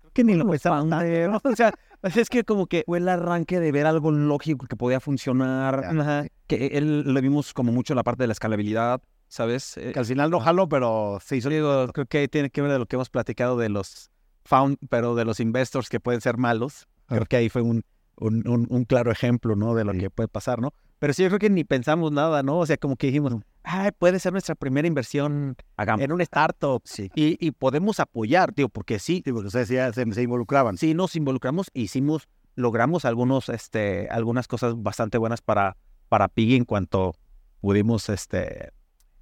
creo que ni lo pensaban O sea, es que como que fue el arranque de ver algo lógico que podía funcionar, ajá, que él lo vimos como mucho en la parte de la escalabilidad, ¿sabes? Eh, Que al final no jaló, pero se hizo. digo, creo que tiene que ver de lo que hemos platicado de los found, pero de los investors que pueden ser malos. Creo que ahí fue un, un, un- un claro ejemplo, ¿no? De lo Sí. que puede pasar, ¿no? Pero sí, yo creo que ni pensamos nada, ¿no? O sea, como que dijimos, ay, puede ser nuestra primera inversión hagamos. en un startup. Sí. Y, y podemos apoyar, tío, porque sí, Sí, porque ustedes ya se, se involucraban. sí nos involucramos, hicimos, logramos algunos, este, algunas cosas bastante buenas para, para Piggy en cuanto pudimos, este,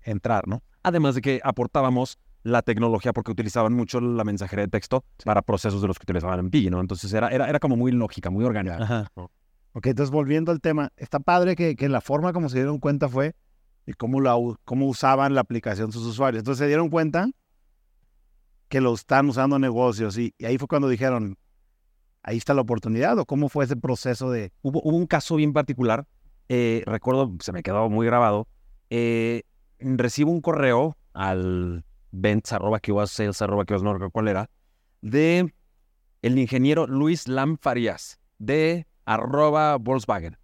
entrar, ¿no? Además de que aportábamos la tecnología porque utilizaban mucho la mensajería de texto para procesos de los que utilizaban en Piggy, ¿no? Entonces era, era, era como muy lógica, muy orgánica. Ajá. Ok, entonces volviendo al tema, está padre que, que la forma como se dieron cuenta fue de cómo, usaban la aplicación sus usuarios. Entonces se dieron cuenta que lo están usando negocios y, y ahí fue cuando dijeron, ahí está la oportunidad o cómo fue ese proceso de... Hubo, hubo un caso bien particular, eh, recuerdo, se me quedó muy grabado, eh, recibo un correo al vents arroba que was sales arroba que was no recuerdo cuál era, de el ingeniero Luis Lam Farías, de arroba Volkswagen.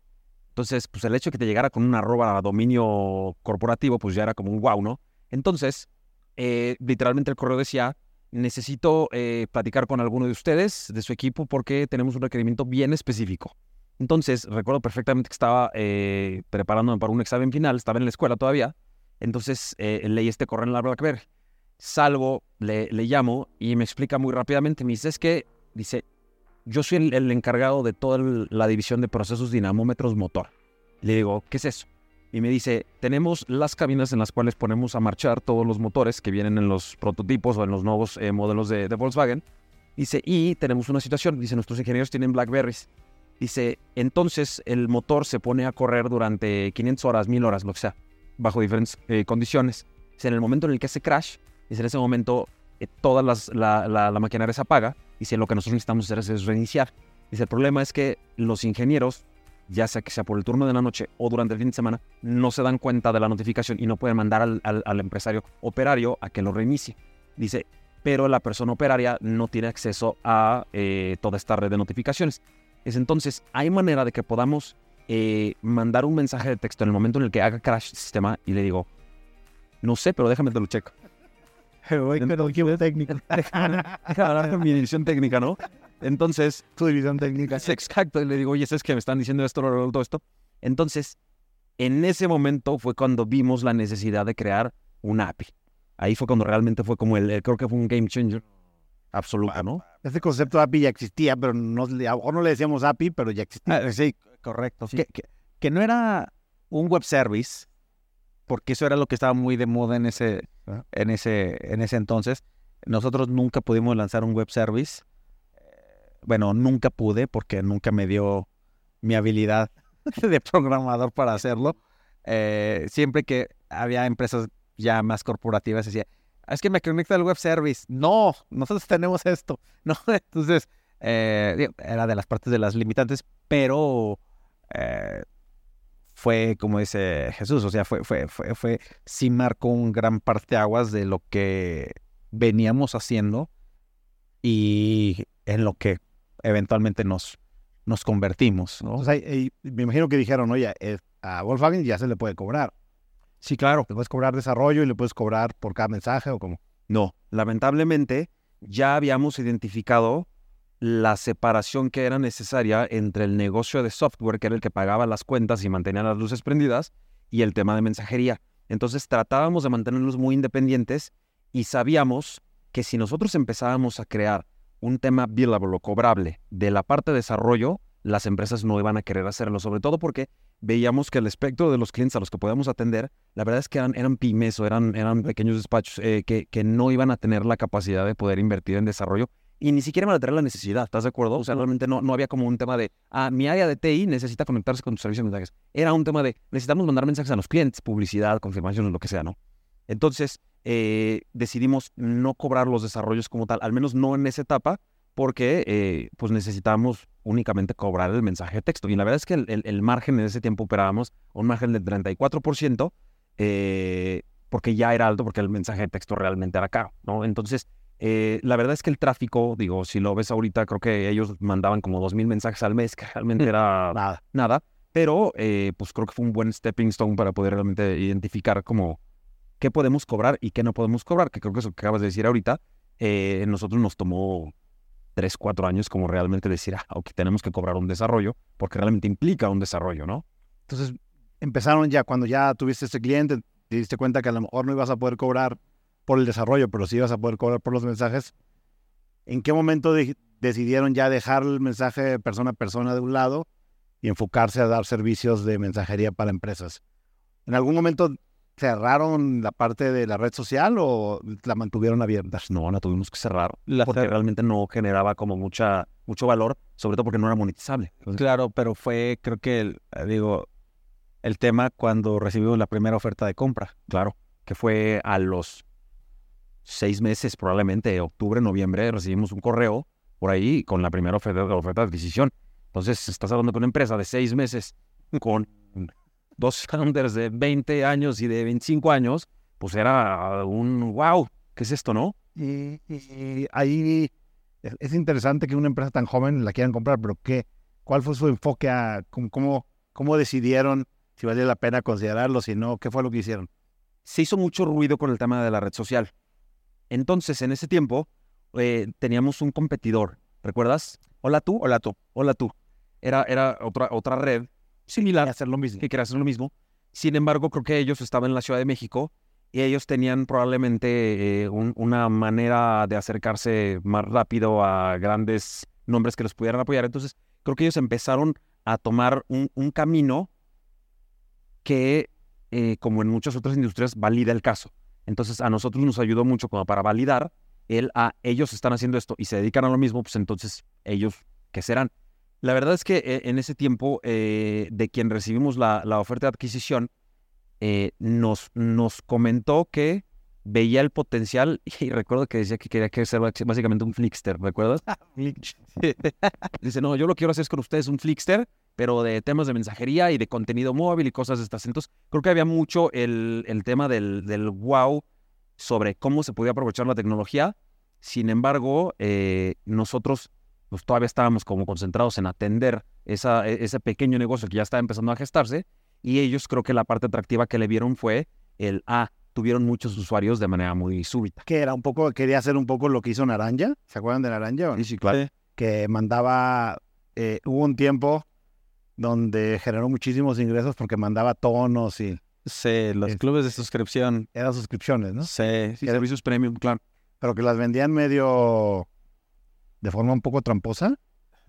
Entonces, pues el hecho de que te llegara con un arroba dominio corporativo, pues ya era como un wow, ¿no? Entonces, eh, literalmente el correo decía, necesito eh, platicar con alguno de ustedes, de su equipo, porque tenemos un requerimiento bien específico. Entonces, recuerdo perfectamente que estaba eh, preparándome para un examen final, estaba en la escuela todavía, entonces leí este correo en la BlackBerry. Salgo, le, le llamo y me explica muy rápidamente, me dice, es que, dice, yo soy el, el encargado de toda el- la división de procesos dinamómetros motor. Le digo, ¿qué es eso? Y me dice, tenemos las cabinas en las cuales ponemos a marchar todos los motores que vienen en los prototipos o en los nuevos eh, modelos de, de Volkswagen. Dice, y tenemos una situación, dice, nuestros ingenieros tienen Blackberries. Dice, entonces el motor se pone a correr durante 500 horas, 1000 horas, lo que sea, bajo diferentes eh, condiciones. Dice, en el momento en el que hace crash, dice, en ese momento eh, toda las- la, la, la maquinaria se apaga. Dice, lo que nosotros necesitamos hacer es, reiniciar. Dice, el problema es que los ingenieros, ya sea que sea por el turno de la noche o durante el fin de semana, no se dan cuenta de la notificación y no pueden mandar al empresario operario a que lo reinicie. Dice, pero la persona operaria no tiene acceso a eh, toda esta red de notificaciones. Es entonces, hay manera de que podamos eh, mandar un mensaje de texto en el momento en el que haga crash el sistema y le digo, no sé, pero déjame te lo checo. Oye, pero qué técnica. Déjame hablar con mi división técnica, ¿no? Entonces, Tu división técnica. es exacto, y le digo, oye, es que me están diciendo esto, todo esto. Entonces, en ese momento fue cuando vimos la necesidad de crear una API. Ahí fue cuando realmente fue como el, el- creo que fue un game changer absoluto, ¿no? Este concepto de API ya existía, pero no, a lo mejor no le decíamos API, pero ya existía. Ah, sí, correcto. Que, que- que no era un web service, porque eso era lo que estaba muy de moda en ese, En ese, en ese entonces. Nosotros nunca pudimos lanzar un web service. Eh, Bueno, nunca pude porque nunca me dio mi habilidad de programador para hacerlo. Eh, siempre que había empresas ya más corporativas, decía, "Ah, es que me conecta al web service. No, nosotros tenemos esto. Entonces, eh, era de las partes de las limitantes, pero eh, fue como dice Jesús, o sea, fue, fue, fue, fue, sí marcó un gran parteaguas de lo que veníamos haciendo y en lo que eventualmente nos, nos convertimos, me imagino que dijeron, oye, eh, a Volkswagen ya se le puede cobrar. sí, claro. Le puedes cobrar desarrollo y le puedes cobrar por cada mensaje o como. No, lamentablemente ya habíamos identificado la separación que era necesaria entre el negocio de software, que era el que pagaba las cuentas y mantenía las luces prendidas, y el tema de mensajería. Entonces tratábamos de mantenerlos muy independientes y sabíamos que si nosotros empezábamos a crear un tema billable o cobrable de la parte de desarrollo, las empresas no iban a querer hacerlo, sobre todo porque veíamos que el espectro de los clientes a los que podíamos atender, la verdad es que eran, eran pymes o eran, eran pequeños despachos eh, que, que no iban a tener la capacidad de poder invertir en desarrollo y ni siquiera iban a tener la necesidad, ¿estás de acuerdo? O sea, realmente no, no había como un tema de, ah, mi área de TI necesita conectarse con tu servicio de mensajes. Era un tema de, necesitamos mandar mensajes a los clientes, publicidad, confirmaciones, lo que sea, ¿no? Entonces, eh, decidimos no cobrar los desarrollos como tal, al menos no en esa etapa, porque eh, pues necesitábamos únicamente cobrar el mensaje de texto. Y la verdad es que el, el- el margen en ese tiempo operábamos un margen del 34%, eh, porque ya era alto, porque el mensaje de texto realmente era caro, ¿no? Entonces, eh, la verdad es que el tráfico, digo, si lo ves ahorita, creo que ellos mandaban como 2.000 mensajes al mes, que realmente era Nada. nada, pero eh, pues creo que fue un buen stepping stone para poder realmente identificar como qué podemos cobrar y qué no podemos cobrar, que creo que eso que acabas de decir ahorita, eh, nosotros nos tomó tres, cuatro años como realmente decir, ah, ok, tenemos que cobrar un desarrollo, porque realmente implica un desarrollo, ¿no? Entonces, empezaron ya, cuando ya tuviste este cliente, te diste cuenta que a lo mejor no ibas a poder cobrar por el desarrollo, pero sí ibas a poder cobrar por los mensajes. ¿En qué momento de- decidieron ya dejar el mensaje persona a persona de un lado y enfocarse a dar servicios de mensajería para empresas? ¿En algún momento cerraron la parte de la red social o la mantuvieron abierta? No, la tuvimos que cerrar, La porque cer- realmente no generaba como mucha, mucho valor, sobre todo porque no era monetizable. Claro, pero fue, creo que, el, eh, digo, el tema cuando recibimos la primera oferta de compra. Claro, que fue a los seis meses, probablemente, octubre, noviembre, recibimos un correo por ahí con la primera oferta, oferta de adquisición. Entonces, estás hablando con una empresa de seis meses con dos founders de 20 años y de 25 años, pues era un wow, ¿qué es esto, no? Y, y ahí es, es interesante que una empresa tan joven la quieran comprar, pero ¿qué? ¿Cuál fue su enfoque a cómo, cómo, cómo decidieron si valía la pena considerarlo, si no? ¿Qué fue lo que hicieron? se hizo mucho ruido con el tema de la red social. Entonces, en ese tiempo, eh, teníamos un competidor, ¿recuerdas? Hola tú, hola tú, hola tú. Era, era otra, otra red similar hacer lo mismo. que quería hacer lo mismo. Sin embargo, creo que ellos estaban en la Ciudad de México y ellos tenían probablemente eh, un- una manera de acercarse más rápido a grandes nombres que los pudieran apoyar. Entonces, creo que ellos empezaron a tomar un, un camino que, eh, como en muchas otras industrias, valida el caso. Entonces, a nosotros nos ayudó mucho como para validar el, ah, ellos están haciendo esto y se dedican a lo mismo, pues entonces, ellos, ¿qué serán? La verdad es que eh, en ese tiempo eh, de quien recibimos la, la oferta de adquisición, eh, nos, nos comentó que veía el potencial y recuerdo que decía que quería que ser bás- básicamente un Flickster, ¿recuerdas? Dice, no, yo lo quiero hacer es con ustedes un Flickster, pero de temas de mensajería y de contenido móvil y cosas de estas. Entonces, creo que había mucho el, el tema del, del wow sobre cómo se podía aprovechar la tecnología Sin embargo, eh, nosotros pues, todavía estábamos como concentrados en atender esa, e- ese pequeño negocio que ya estaba empezando a gestarse y ellos creo que la parte atractiva que le vieron fue el, ah, tuvieron muchos usuarios de manera muy súbita. Que era un poco, quería hacer un poco lo que hizo Naranja. ¿Se acuerdan de Naranja? no? sí, claro. Que mandaba, eh, hubo un tiempo donde generó muchísimos ingresos porque mandaba tonos y Sí, los Es- clubes de suscripción. eran suscripciones, ¿no? Sí, Sí, servicios premium, claro. Pero que las vendían medio de forma un poco tramposa,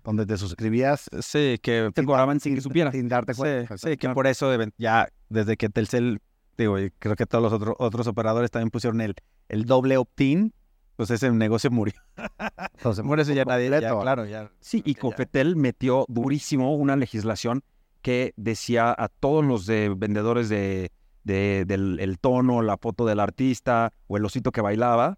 donde te suscribías sí, que Te cobraban sin que supieras. sin darte cuenta. Sí, sí, que por eso ya desde que Telcel, digo, y creo que todos los otros otros operadores también pusieron el, el doble opt-in, pues ese negocio murió. Entonces, Por eso ya nadie, ya, claro, ya. Sí, y ya. Cofetel metió durísimo una legislación que decía a todos los de vendedores de, de- del el tono, la foto del artista o el osito que bailaba,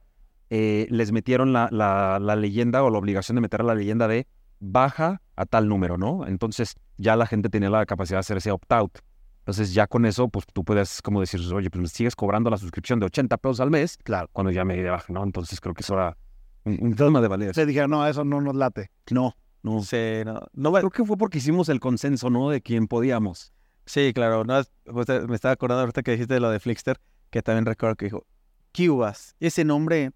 eh, les metieron la, la- la leyenda o la obligación de meter la leyenda de baja a tal número, ¿no? Entonces ya la gente tenía la capacidad de hacer ese opt-out. Entonces ya con eso, pues tú puedes como decir, oye, pues me sigues cobrando la suscripción de 80 pesos al mes Claro. cuando ya me di de baja, ¿no? Entonces creo que eso era un, un tema de validez. Se dijeron, no, eso no nos late. No, no. Sí, no, no va- Creo que fue porque hicimos el consenso, ¿no? De quien podíamos. sí, claro. No, es- me estaba acordando ahorita que dijiste lo de Flixster, que también recuerdo que dijo, Cubas, ese nombre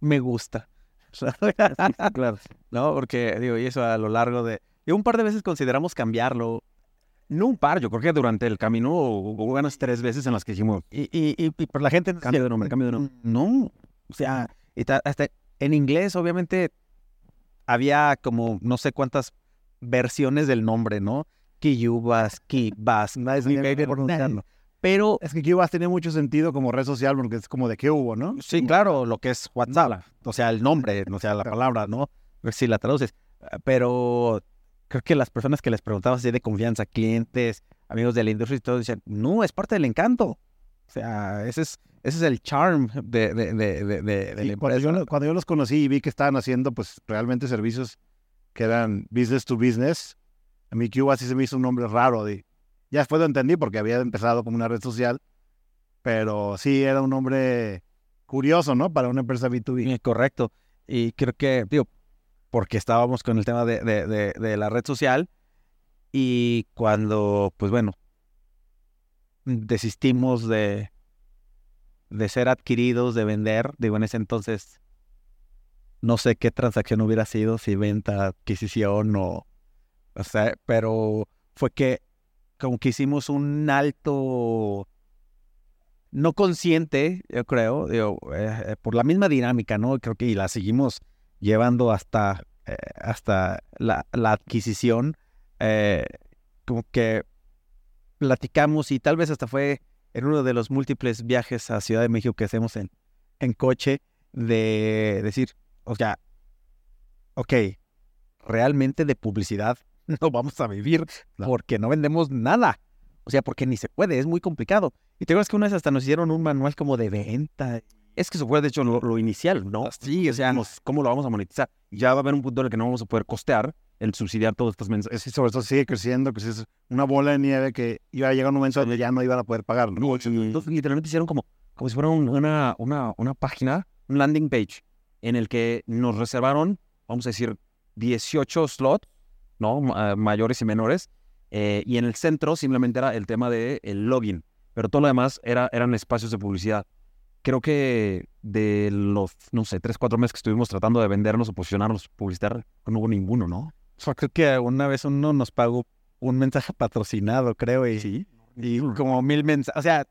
me gusta. claro. ¿No? Porque, digo, y eso a lo largo de... Y un par de veces consideramos cambiarlo. No un par, yo creo que durante el camino hubo unas tres veces en las que dijimos, Y, y, y, y por la gente... cambio de nombre, cambio de nombre. No, o sea, hasta en inglés obviamente había como no sé cuántas versiones del nombre, ¿no? Kiyubas, Kibas, Nadie sabía cómo Niveler, pronunciarlo. pero Es que Cubas tiene mucho sentido como red social porque es como de qué hubo, ¿no? sí, claro, lo que es WhatsApp, o sea, el nombre, o sea, la palabra, ¿no? Si la traduces, pero creo que las personas que les preguntabas de confianza, clientes, amigos de la industria y todo, decían, no, es parte del encanto. O sea, ese es, ese es el charm de, de, de, de, de- la cuando, yo, empresa. cuando yo los conocí y vi que estaban haciendo pues realmente servicios que eran business to business, a mí Cuba sí se me hizo un nombre raro. de- ya después lo entendí porque había empezado como una red social, pero sí era un nombre curioso, ¿no? Para una empresa B2B. Eh, Correcto. Y creo que, digo, porque estábamos con el tema de, de- la red social y cuando, pues bueno, desistimos de, de ser adquiridos, de vender, digo, en ese entonces, no sé qué transacción hubiera sido, si venta, adquisición o, o sea, pero fue que como que hicimos un alto no consciente, yo creo, digo, eh, eh, por la misma dinámica, ¿no? Creo que y la seguimos llevando hasta, eh, hasta la, la adquisición, eh, como que platicamos y tal vez hasta fue en uno de los múltiples viajes a Ciudad de México que hacemos en, en coche, de decir, o sea, ok, realmente de publicidad no vamos a vivir No. porque no vendemos nada. O sea, porque ni se puede, es muy complicado. Y te acuerdas que una vez hasta nos hicieron un manual como de venta. Es que eso fue de hecho lo, lo inicial, ¿no? Sí, o sea, Dijimos, ¿Cómo lo vamos a monetizar? Ya va a haber un punto en el que no vamos a poder costear el subsidiar todos estos mensajes. Sí, sobre todo sigue creciendo, que es una bola de nieve que iba a llegar un momento donde ya no iban a poder pagarlo. Entonces, literalmente hicieron como, como si fuera un- una, una, una página, un landing page, en el que nos reservaron, vamos a decir, 18 slots, ¿no? Ma- mayores y menores. eh, y en el centro simplemente era el tema del el login. Pero todo lo demás era, eran espacios de publicidad. Creo que de los, no sé, tres, cuatro meses que estuvimos tratando de vendernos o posicionarnos, publicitar, no hubo ninguno, ¿no? o sea, creo que una vez uno nos pagó un mensaje patrocinado, creo, y, Sí. y como mil mensajes. O sea,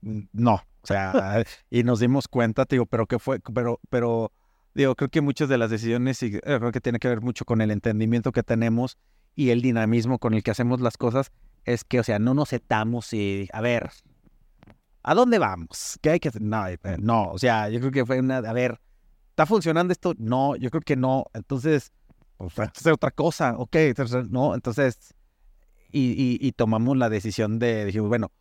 no. O sea, y nos dimos cuenta, te digo, pero que fue, pero, pero, digo, creo que muchas de las decisiones, y eh, creo que tiene que ver mucho con el entendimiento que tenemos y el dinamismo con el que hacemos las cosas, es que, o sea, no nos setamos y, a ver, ¿a dónde vamos? ¿Qué hay que hacer? No, eh, no, o sea, yo creo que fue una, a ver, ¿está funcionando esto? No, yo creo que no. Entonces, pues, hacer otra cosa, ok, no, entonces, y, y, y tomamos la decisión de, dijimos, bueno,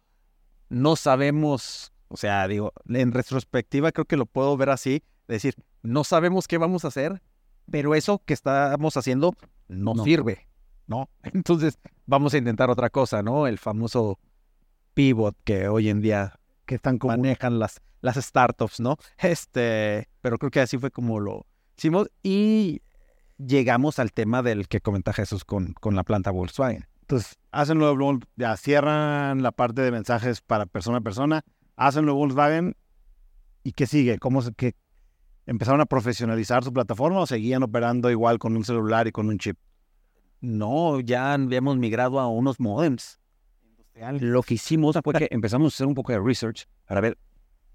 no sabemos, o sea, digo, en retrospectiva creo que lo puedo ver así, decir, no sabemos qué vamos a hacer, pero eso que estamos haciendo no, No. sirve, ¿no? Entonces, vamos a intentar otra cosa, ¿no? El famoso pivot que hoy en día Que están como manejan las, las startups, ¿no? Este, pero creo que así fue como lo hicimos y llegamos al tema del que comenta Jesús con, con la planta Volkswagen. Entonces, hacen lo de Vol- ya cierran la parte de mensajes para persona a persona, hacen lo de Volkswagen y ¿qué sigue? ¿Cómo se, qué, empezaron a profesionalizar su plataforma o seguían operando igual con un celular y con un chip? No, ya habíamos migrado a unos modems. Lo que hicimos fue que empezamos a hacer un poco de research para ver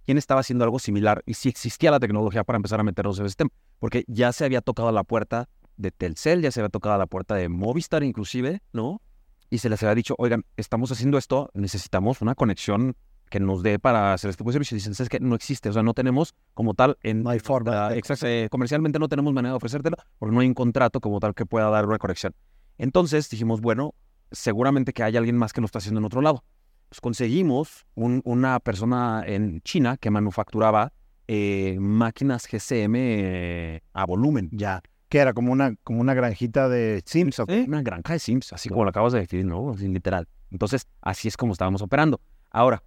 quién estaba haciendo algo similar y si existía la tecnología para empezar a meternos en el sistema. Porque ya se había tocado la puerta de Telcel, ya se había tocado la puerta de Movistar inclusive, ¿no? Y se les había dicho, oigan, estamos haciendo esto, necesitamos una conexión que nos dé para hacer este tipo de servicio. Y dicen, ¿sabes qué? No existe, o sea, no tenemos como tal en... No hay forma. Exacto, comercialmente no tenemos manera de ofrecértelo porque no hay un contrato como tal que pueda dar una conexión. Entonces dijimos, bueno, seguramente que hay alguien más que lo está haciendo en otro lado. Pues conseguimos un- una persona en China que manufacturaba eh, máquinas GCM eh, a volumen. Ya. Que era como una, como una granjita de Sims. ¿o qué? Una granja de Sims, así como lo acabas de definir, ¿no? Así, literal. Entonces, así es como estábamos operando. Ahora,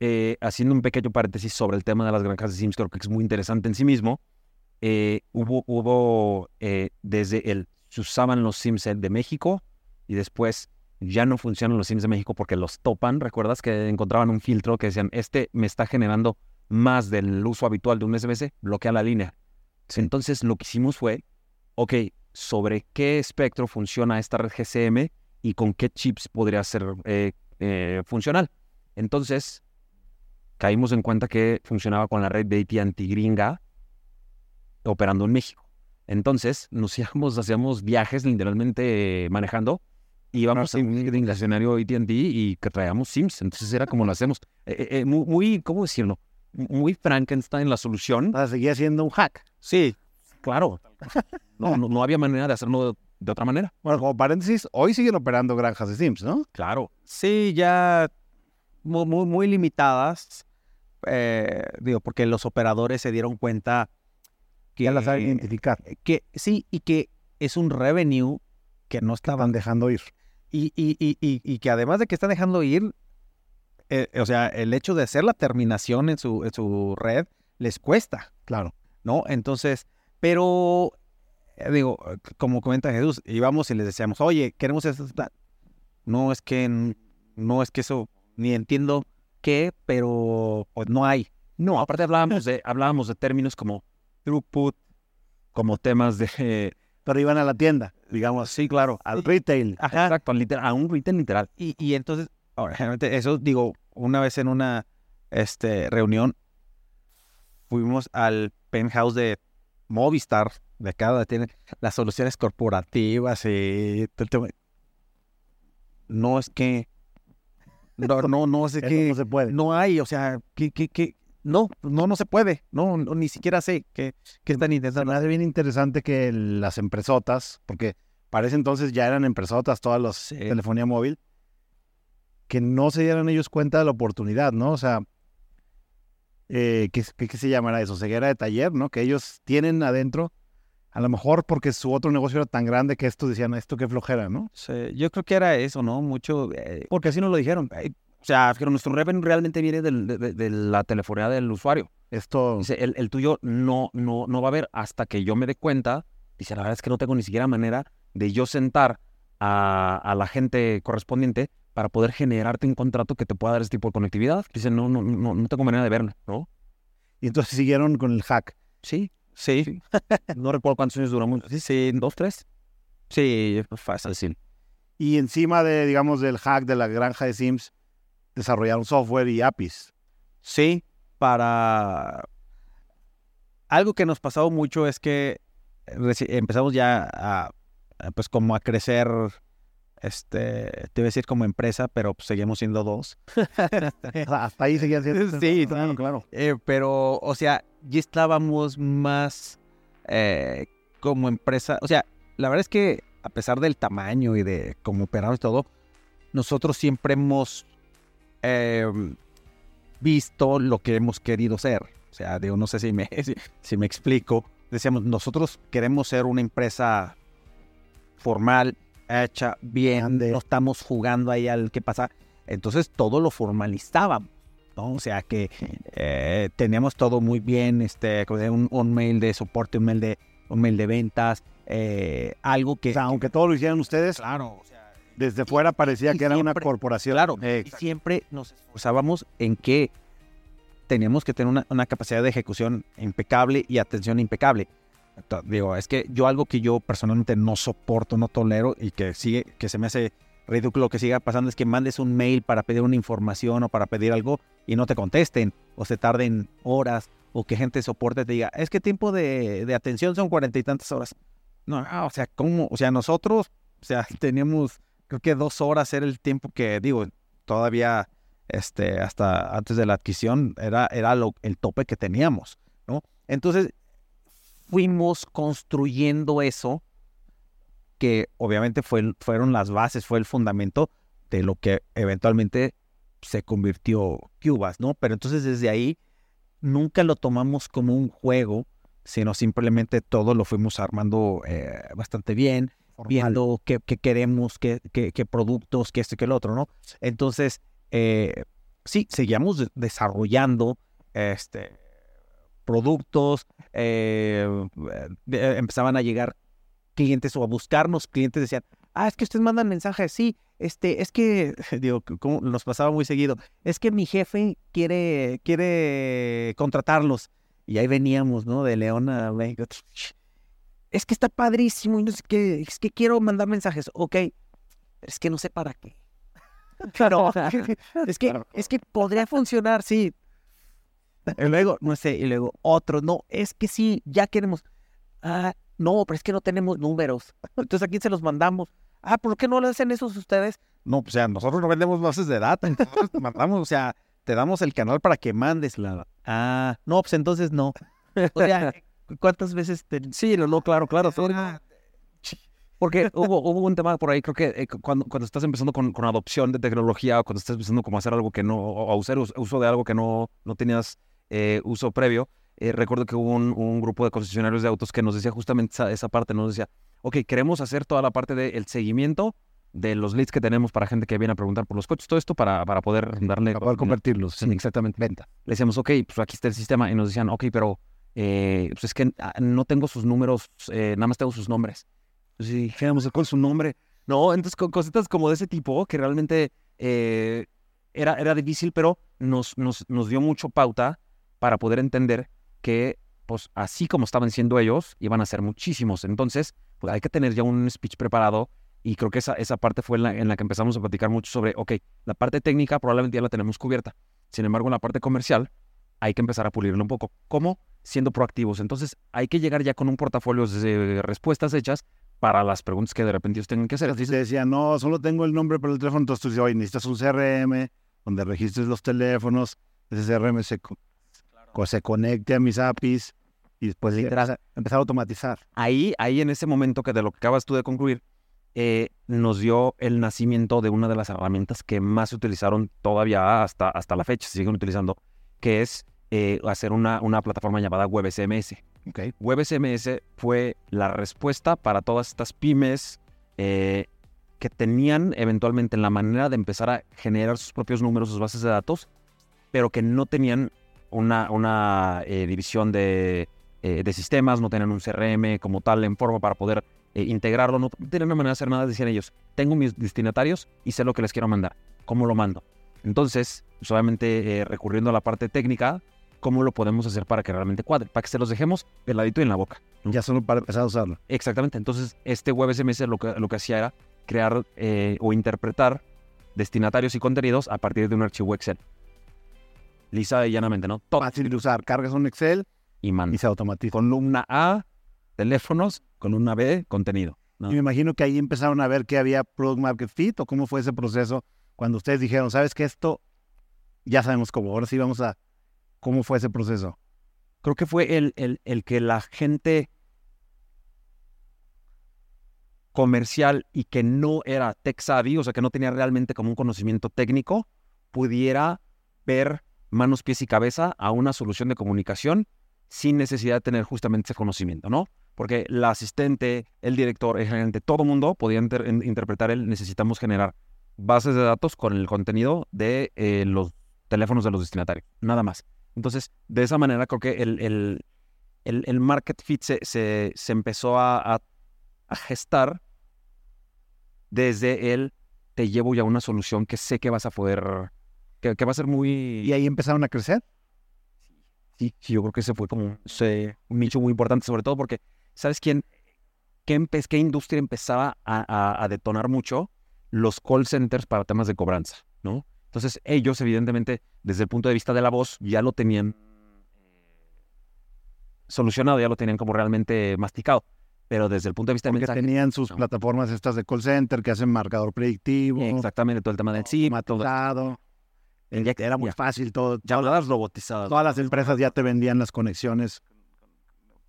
eh, haciendo un pequeño paréntesis sobre el tema de las granjas de Sims, creo que es muy interesante en sí mismo. hubo, hubo desde el, se usaban los Sims de México y después ya no funcionan los Sims de México porque los topan. ¿Recuerdas que encontraban un filtro que decían, este me está generando más del uso habitual de un SBS? Bloquea la línea. Entonces, lo que hicimos fue, ok, sobre qué espectro funciona esta red GCM y con qué chips podría ser eh, eh, funcional. Entonces, caímos en cuenta que funcionaba con la red de AT&T gringa operando en México. Entonces, nos íbamos, hacíamos viajes literalmente manejando íbamos a un escenario AT&T y que traíamos Sims. Entonces, era como lo hacemos. Eh, eh, eh, muy, muy, ¿cómo decirlo? Muy Frankenstein la solución. O sea, seguía siendo un hack. Sí, Claro. No, no, no había manera de hacerlo de, de otra manera. Bueno, como paréntesis, hoy siguen operando granjas de Sims, ¿no? Claro. sí, ya muy, muy, muy limitadas. eh, digo, porque los operadores se dieron cuenta que, Ya las saben identificar. que sí, y que es un revenue que no estaban dejando ir. Y, y, y, y, y que además de que están dejando ir, eh, o sea, el hecho de hacer la terminación en su, en su red les cuesta, Claro. ¿no? Entonces, pero, eh, digo, como comenta Jesús, íbamos y les decíamos, oye, queremos esto. tal". No es que, no es que eso, ni entiendo qué, pero pues no hay. No, aparte hablábamos de, hablábamos de términos como throughput, como temas de... Pero iban a la tienda, digamos. Sí, claro. Al retail. Ajá. Exacto, literal, a un retail literal. Y, y entonces, ahora, realmente eso digo, una vez en una este, reunión, fuimos al penthouse de Movistar, de donde tienen las soluciones corporativas y todo el tema. No es que, no, no, no sé qué, no se puede. no hay, o sea, que, que, que, no, no, no se puede, no, no, ni siquiera sé qué, qué están intentando. me hace bien interesante que las empresotas, porque para ese entonces ya eran empresotas todas las Sí. telefonía móvil, que no se dieran ellos cuenta de la oportunidad, ¿no? O sea, eh, ¿qué, qué, qué se llamará eso? Ceguera de taller, ¿no? Que ellos tienen adentro, a lo mejor porque su otro negocio era tan grande que estos decían, esto qué flojera, ¿no? Sí, yo creo que era eso, ¿no? Mucho, eh, porque así nos lo dijeron. O sea, pero nuestro revenue realmente viene del- de, de- la telefonía del usuario. Esto, Dice, el, el tuyo no, no, no va a haber hasta que yo me dé cuenta. Dice, la verdad es que no tengo ni siquiera manera de yo sentar a, a la gente correspondiente para poder generarte un contrato que te pueda dar ese tipo de conectividad. Dice, no, no, no, no tengo manera de verlo, ¿no? y entonces siguieron con el hack. Sí, sí, no recuerdo cuántos años duramos. sí, sí, ¿Dos, tres? sí, fácil. Y encima de, digamos, del hack de la granja de Sims, desarrollaron software y APIs. Sí, para... Algo que nos pasaba mucho es que reci- empezamos ya a, a, pues como a crecer, este, te iba a decir como empresa, pero pues seguimos siendo dos. Sea, hasta ahí seguían siendo. Sí, claro, sí. claro. Eh, pero, o sea, ya estábamos más eh, como empresa. O sea, la verdad es que a pesar del tamaño y de cómo operamos y todo, nosotros siempre hemos eh, visto lo que hemos querido ser. O sea, digo, no sé si me, si, si me explico. Decíamos, nosotros queremos ser una empresa formal, hecha bien, Grande. no estamos jugando ahí al que pasa. Entonces todo lo formalizábamos. ¿no? O sea, que eh, teníamos todo muy bien, este, un, un mail de soporte, un mail de, un mail de ventas, eh, algo que... O sea, aunque todo lo hicieran ustedes, claro, o sea, desde fuera parecía y que era una corporación. Claro, y siempre nos esforzábamos en que teníamos que tener una, una capacidad de ejecución impecable y atención impecable. Digo, es que yo algo que yo personalmente no soporto, no tolero y que sigue, que se me hace ridículo que siga pasando es que mandes un mail para pedir una información o para pedir algo y no te contesten o se tarden horas o que gente soporte te diga, es que tiempo de, de atención son cuarenta y tantas horas. No, ah, o sea, ¿cómo? O sea, nosotros, o sea, teníamos, creo que dos horas era el tiempo que, digo, todavía, este, hasta antes de la adquisición, era, era lo- el tope que teníamos, ¿no? Entonces, fuimos construyendo eso, que obviamente fueron las bases, fue el fundamento de lo que eventualmente se convirtió Cubas, ¿no? Pero entonces desde ahí nunca lo tomamos como un juego, sino simplemente todo lo fuimos armando eh, bastante bien, viendo qué, queremos, qué, qué- qué productos, qué esto y qué lo otro, ¿no? Entonces, eh, sí, seguíamos de- desarrollando este, productos, eh, eh, empezaban a llegar clientes o a buscarnos clientes, decían, ah, es que ustedes mandan mensajes, sí, este, es que, digo, como nos pasaba muy seguido, es que mi jefe quiere, quiere contratarlos. Y ahí veníamos, ¿no? De León a México. Es que está padrísimo y no sé qué, es que quiero mandar mensajes. Ok, pero es que no sé para qué. Claro, es que, es que podría funcionar, sí. Y luego, no sé, y luego otro, no, es que sí, ya queremos. Ah, no, pero es que no tenemos números. Entonces, ¿a quién se los mandamos? Ah, ¿por qué no lo hacen esos ustedes? No, pues, o sea, nosotros no vendemos bases de data, entonces te mandamos, o sea, te damos el canal para que mandes. La... Ah, no, pues entonces no. O sea, ¿cuántas veces te... Sí, no, no, claro, claro. sorry. Ah, Porque hubo, hubo un tema por ahí, creo que eh, cu- cuando, cuando estás empezando con, con adopción de tecnología o cuando estás empezando como a hacer algo que no, o a usar us- uso de algo que no, no tenías eh, uso previo, eh, recuerdo que hubo un, un grupo de concesionarios de autos que nos decía justamente esa, esa parte, nos decía, ok, queremos hacer toda la parte del seguimiento de los leads que tenemos para gente que viene a preguntar por los coches, todo esto para, para poder darle... Para poder convertirlos. Sí, exactamente. Venta. Le decíamos, ok, pues aquí está el sistema. Y nos decían, ok, pero eh, pues es que ah, no tengo sus números, eh, nada más tengo sus nombres. Entonces sí, dijéramos, ¿cuál es su nombre? No, entonces con cositas como de ese tipo que realmente eh, era, era difícil, pero nos, nos, nos dio mucho pauta para poder entender que, pues así como estaban siendo ellos, iban a ser muchísimos. Entonces, pues hay que tener ya un speech preparado. Y creo que esa, esa parte fue en la, en la que empezamos a platicar mucho sobre, ok, la parte técnica probablemente ya la tenemos cubierta. Sin embargo, en la parte comercial hay que empezar a pulirlo un poco. ¿Cómo? Siendo proactivos. Entonces, hay que llegar ya con un portafolio de respuestas hechas para las preguntas que de repente ellos tengan que hacer. Te decía, no, solo tengo el nombre para el teléfono. Entonces tú dices, oye, necesitas un CRM donde registres los teléfonos. Ese CRM se, co- se conecte a mis APIs y después Literal. empezar a automatizar. ahí, ahí en ese momento que de lo que acabas tú de concluir, eh, nos dio el nacimiento de una de las herramientas que más se utilizaron todavía hasta, hasta la fecha, se siguen utilizando, que es eh, hacer una, una plataforma llamada WebSMS. ¿ok? WebSMS fue la respuesta para todas estas pymes eh, que tenían eventualmente la manera de empezar a generar sus propios números, sus bases de datos, pero que no tenían una, una eh, división de, eh, de sistemas, no tenían un CRM como tal en forma para poder eh, integrarlo, no tenían una manera de hacer nada, decían ellos, tengo mis destinatarios y sé lo que les quiero mandar, ¿cómo lo mando? Entonces, obviamente eh, recurriendo a la parte técnica, ¿cómo lo podemos hacer para que realmente cuadre? Para que se los dejemos peladito y en la boca. Ya solo para empezar a usarlo. Exactamente. Entonces, este WebSMS lo que, lo que hacía era crear eh, o interpretar destinatarios y contenidos a partir de un archivo Excel. Lisa y llanamente, ¿no? Todo Fácil de usar. Cargas un Excel y y manda. se automatiza. Columna A, teléfonos, columna B, contenido. ¿no? Y me imagino que ahí empezaron a ver que había Product Market Fit o cómo fue ese proceso cuando ustedes dijeron, ¿sabes qué? Esto ya sabemos cómo. Ahora sí vamos a... ¿Cómo fue ese proceso? Creo que fue el, el, el que la gente comercial y que no era tech savvy, o sea, que no tenía realmente como un conocimiento técnico, pudiera ver manos, pies y cabeza a una solución de comunicación sin necesidad de tener justamente ese conocimiento, ¿no? Porque la asistente, el director, el gerente, todo mundo podía inter- in- interpretar el necesitamos generar bases de datos con el contenido de eh, los teléfonos de los destinatarios, nada más. Entonces, de esa manera creo que el, el, el, el market fit se, se, se empezó a, a, a gestar desde el te llevo ya una solución que sé que vas a poder, que, que va a ser muy... ¿Y ahí empezaron a crecer? Sí, sí, yo creo que ese fue como un, se- un nicho muy importante, sobre todo porque, ¿sabes quién? ¿Qué, empe- qué industria empezaba a, a- a detonar mucho? Los call centers para temas de cobranza, ¿no? Entonces, ellos, evidentemente, desde el punto de vista de la voz, ya lo tenían solucionado, ya lo tenían como realmente masticado. Pero desde el punto de vista Porque mensaje, tenían sus no. plataformas estas de call center que hacen marcador predictivo, exactamente todo el tema del SIM, todo, el- ya- Era muy ya, fácil todo. llamadas robotizadas. Todas las empresas ya te vendían las conexiones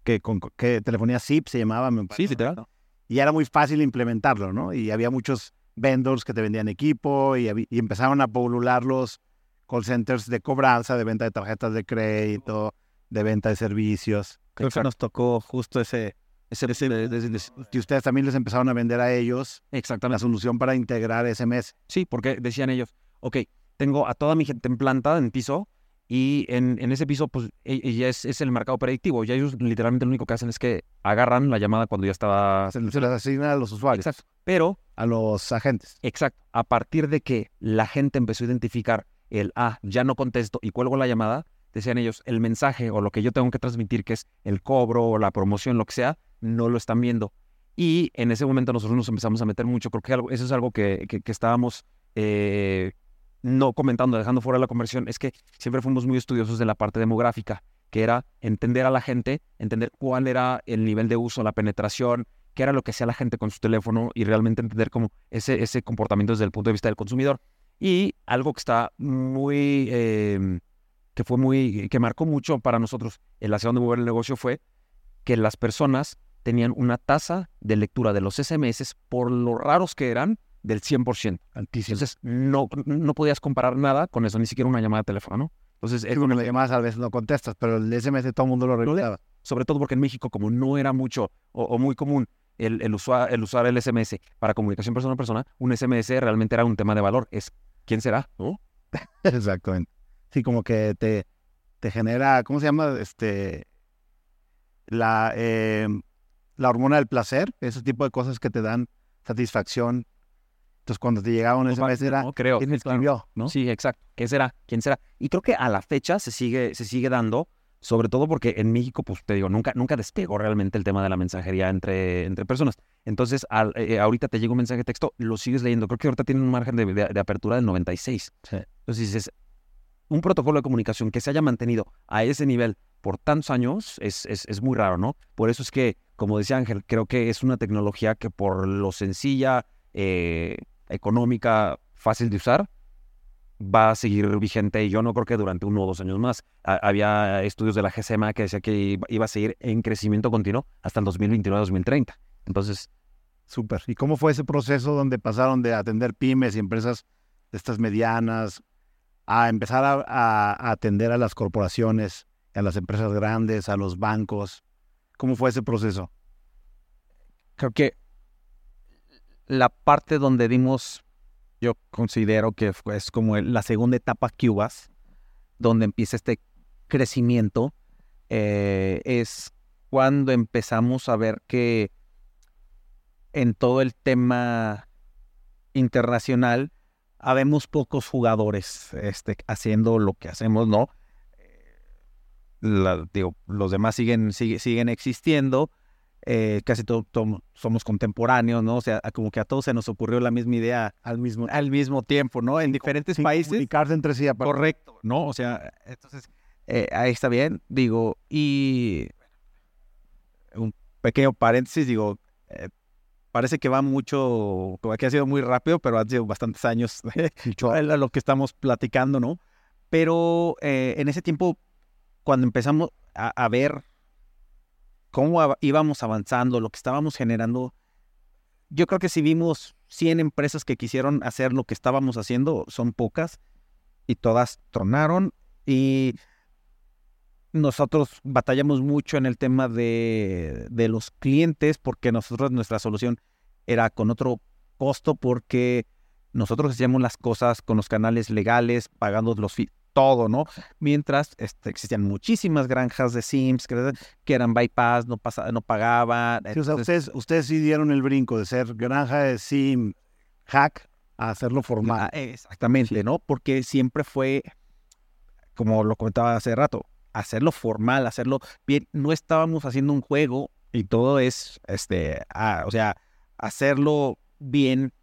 que con que telefonía SIP se llamaba, me Sí, parece, literal. ¿no? Y era muy fácil implementarlo, ¿no? Y había muchos vendors que te vendían equipo y, y empezaron a pulular los call centers de cobranza, de venta de tarjetas de crédito, de venta de servicios. Creo que nos tocó justo ese... Ese- de- de- de- Y ustedes también les empezaron a vender a ellos la exactamente. solución para integrar SMS. Sí, porque decían ellos, ok, tengo a toda mi gente en planta, en piso, y en, en ese piso, pues, e- ya es, es el mercado predictivo. Y ellos literalmente lo único que hacen es que agarran la llamada cuando ya estaba... Se, se les asigna a los usuarios, Exacto. Pero, a los agentes. exacto, a partir de que la gente empezó a identificar el, ah, ya no contesto y cuelgo la llamada, decían ellos, el mensaje o lo que yo tengo que transmitir, que es el cobro o la promoción, lo que sea, no lo están viendo. Y en ese momento nosotros nos empezamos a meter mucho. Creo que eso es algo que, que- que estábamos eh, no comentando, dejando fuera la conversión. Es que siempre fuimos muy estudiosos de la parte demográfica, que era entender a la gente, entender cuál era el nivel de uso, la penetración, qué era lo que hacía la gente con su teléfono y realmente entender como ese, ese comportamiento desde el punto de vista del consumidor. Y algo que está muy, eh, que fue muy, que marcó mucho para nosotros el hacia dónde mover el negocio fue que las personas tenían una tasa de lectura de los SMS, por lo raros que eran, del 100%. Altísimo. Entonces, no, no podías comparar nada con eso, ni siquiera una llamada de teléfono, ¿no? Entonces, Sí, es porque las llamadas a veces no contestas, pero el SMS todo el mundo lo revisaba. sobre todo porque en México, como no era mucho o, o muy común el, el, usua- el usar el SMS para comunicación persona a persona, un SMS realmente era un tema de valor. Es, ¿quién será? ¿No? Exactamente. Sí, como que te, te genera, ¿cómo se llama? Este, la, eh, la hormona del placer, ese tipo de cosas que te dan satisfacción. Entonces, cuando te llegaba un SMS era, No, creo. ¿quién me claro. escribió? ¿no? Sí, exacto. ¿Qué será? ¿Quién será? Y creo que a la fecha se sigue, se sigue dando, sobre todo porque en México, pues te digo, nunca, nunca despegó realmente el tema de la mensajería entre, entre personas. Entonces, al- eh, ahorita te llega un mensaje de texto, lo sigues leyendo. Creo que ahorita tiene un margen de, de- de apertura del 96. Sí. Entonces dices, un protocolo de comunicación que se haya mantenido a ese nivel por tantos años es, es, es muy raro, ¿no? Por eso es que, como decía Ángel, creo que es una tecnología que por lo sencilla, eh, económica, fácil de usar, va a seguir vigente y yo no creo que durante uno o dos años más. Ha- había estudios de la GSMA que decía que iba, iba a seguir en crecimiento continuo hasta el 2029-2030. Entonces, Súper. ¿Y cómo fue ese proceso donde pasaron de atender pymes y empresas de estas medianas a empezar a, a- a atender a las corporaciones, a las empresas grandes, a los bancos? ¿Cómo fue ese proceso? creo que la parte donde dimos, yo considero que es como la segunda etapa Cubas, donde empieza este crecimiento, eh, es cuando empezamos a ver que en todo el tema internacional habemos pocos jugadores este, haciendo lo que hacemos, ¿no? Eh, La- digo, los demás siguen, sigue- siguen existiendo, eh, casi todos somos contemporáneos, ¿no? O sea, como que a todos se nos ocurrió la misma idea Al mismo al mismo tiempo, ¿no? En diferentes países. comunicarse entre sí. aparte. Correcto, ¿no? O sea, entonces, eh, ahí está bien, digo, y un pequeño paréntesis, digo, eh, parece que va mucho, como que ha sido muy rápido, pero han sido bastantes años a lo que estamos platicando, ¿no? Pero en ese tiempo, cuando empezamos a, a ver cómo íbamos avanzando, lo que estábamos generando, yo creo que si vimos 100 empresas que quisieron hacer lo que estábamos haciendo, son pocas y todas tronaron y nosotros batallamos mucho en el tema de, de los clientes porque nosotros nuestra solución era con otro costo porque nosotros hacíamos las cosas con los canales legales, pagando los todo, ¿no? Mientras este, existían muchísimas granjas de Sims que, que eran bypass, no, pasa, no pagaban. Sí, o sea, ustedes, ustedes sí dieron el brinco de ser granja de Sim hack a hacerlo formal. Ah, exactamente, ¿no? Porque siempre fue, como lo comentaba hace rato, hacerlo formal, hacerlo bien. No estábamos haciendo un juego y todo es, este, ah, o sea, hacerlo bien,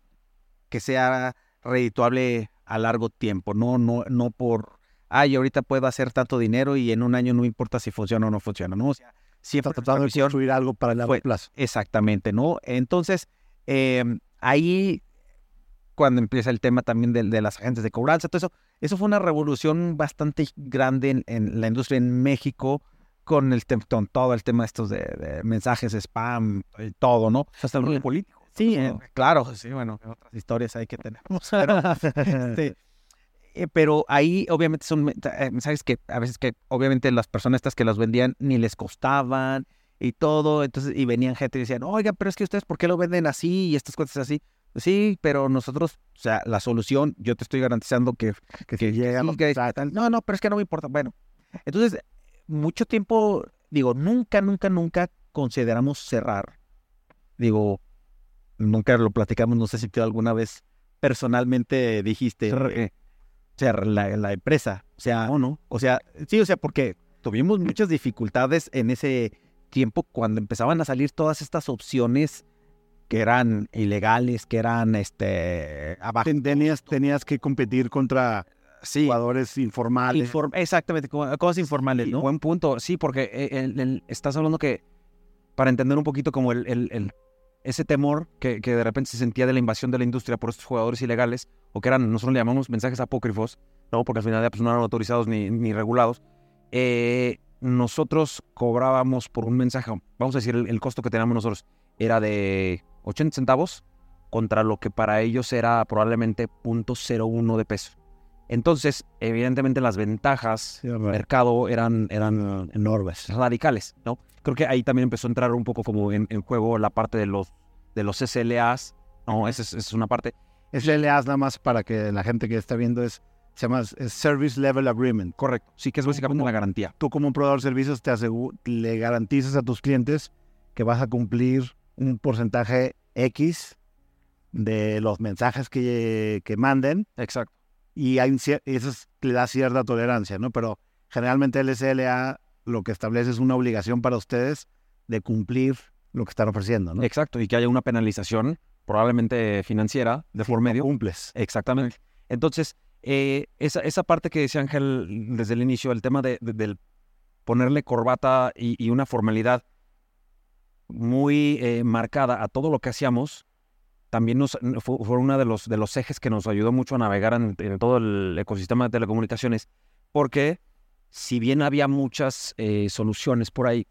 que sea redituable a largo tiempo, no, no, no por, ay, ahorita puedo hacer tanto dinero y en un año no importa si funciona o no funciona, ¿no? O sea, siempre tratando de construir algo para el largo plazo. Exactamente, ¿no? Entonces, em, ahí cuando empieza el tema también de, las agentes de cobranza, todo eso, eso fue una revolución bastante grande en, la industria en México con el con todo el tema de estos de, mensajes spam y todo, ¿no? Hasta el político. Sí, eh, claro, sí, bueno, otras historias hay que tenemos. Este, eh, pero, ahí obviamente son eh, mensajes que a veces que obviamente las personas estas que los vendían ni les costaban y todo, entonces, y venían gente y decían, oiga, pero es que ustedes, ¿por qué lo venden así y estas cosas así? Sí, pero nosotros, o sea, la solución, yo te estoy garantizando que, que, que no, no, pero es que no me importa. Bueno, entonces, mucho tiempo, digo, nunca, nunca, nunca consideramos cerrar. Digo, nunca lo platicamos, no sé si tú alguna vez personalmente dijiste cerrar la, la, empresa. O sea, o no. O sea, sí, o sea, porque tuvimos muchas dificultades en ese tiempo cuando empezaban a salir todas estas opciones que eran ilegales, que eran este abajo. Tenías, tenías que competir contra jugadores informales. exactamente, cosas informales, ¿no? Buen punto, sí, porque eh, estás hablando que, para entender un poquito como el, el, ese temor que, que, de repente se sentía de la invasión de la industria por estos jugadores ilegales, o que eran, nosotros le llamamos mensajes apócrifos, ¿no? porque al final pues, no eran autorizados ni, ni regulados, eh, nosotros cobrábamos por un mensaje, vamos a decir, el, el costo que teníamos nosotros era de 80 centavos contra lo que para ellos era probablemente 0.01 de peso. Entonces, evidentemente las ventajas del mercado eran, eran enormes, radicales, ¿no? Creo que ahí también empezó a entrar un poco como en, juego la parte de los, de los SLAs, ¿no? Esa es, una parte. SLAs nada más para que la gente que está viendo es, se llama Service Level Agreement. Correcto, sí, que es básicamente una garantía. Tú como un proveedor de servicios te le garantizas a tus clientes que vas a cumplir un porcentaje X de los mensajes que, que manden. Exacto. Y hay eso le da cierta tolerancia, ¿no? Pero generalmente el SLA lo que establece es una obligación para ustedes de cumplir lo que están ofreciendo, ¿no? Exacto, y que haya una penalización, probablemente financiera, de por medio. Cumples. Exactamente. Entonces, eh, esa, esa parte que decía Ángel desde el inicio, el tema de, del ponerle corbata y, y, una formalidad muy eh, marcada a todo lo que hacíamos, también nos, fue, uno de los, de los ejes que nos ayudó mucho a navegar en, todo el ecosistema de telecomunicaciones, porque si bien había muchas eh, soluciones por ahí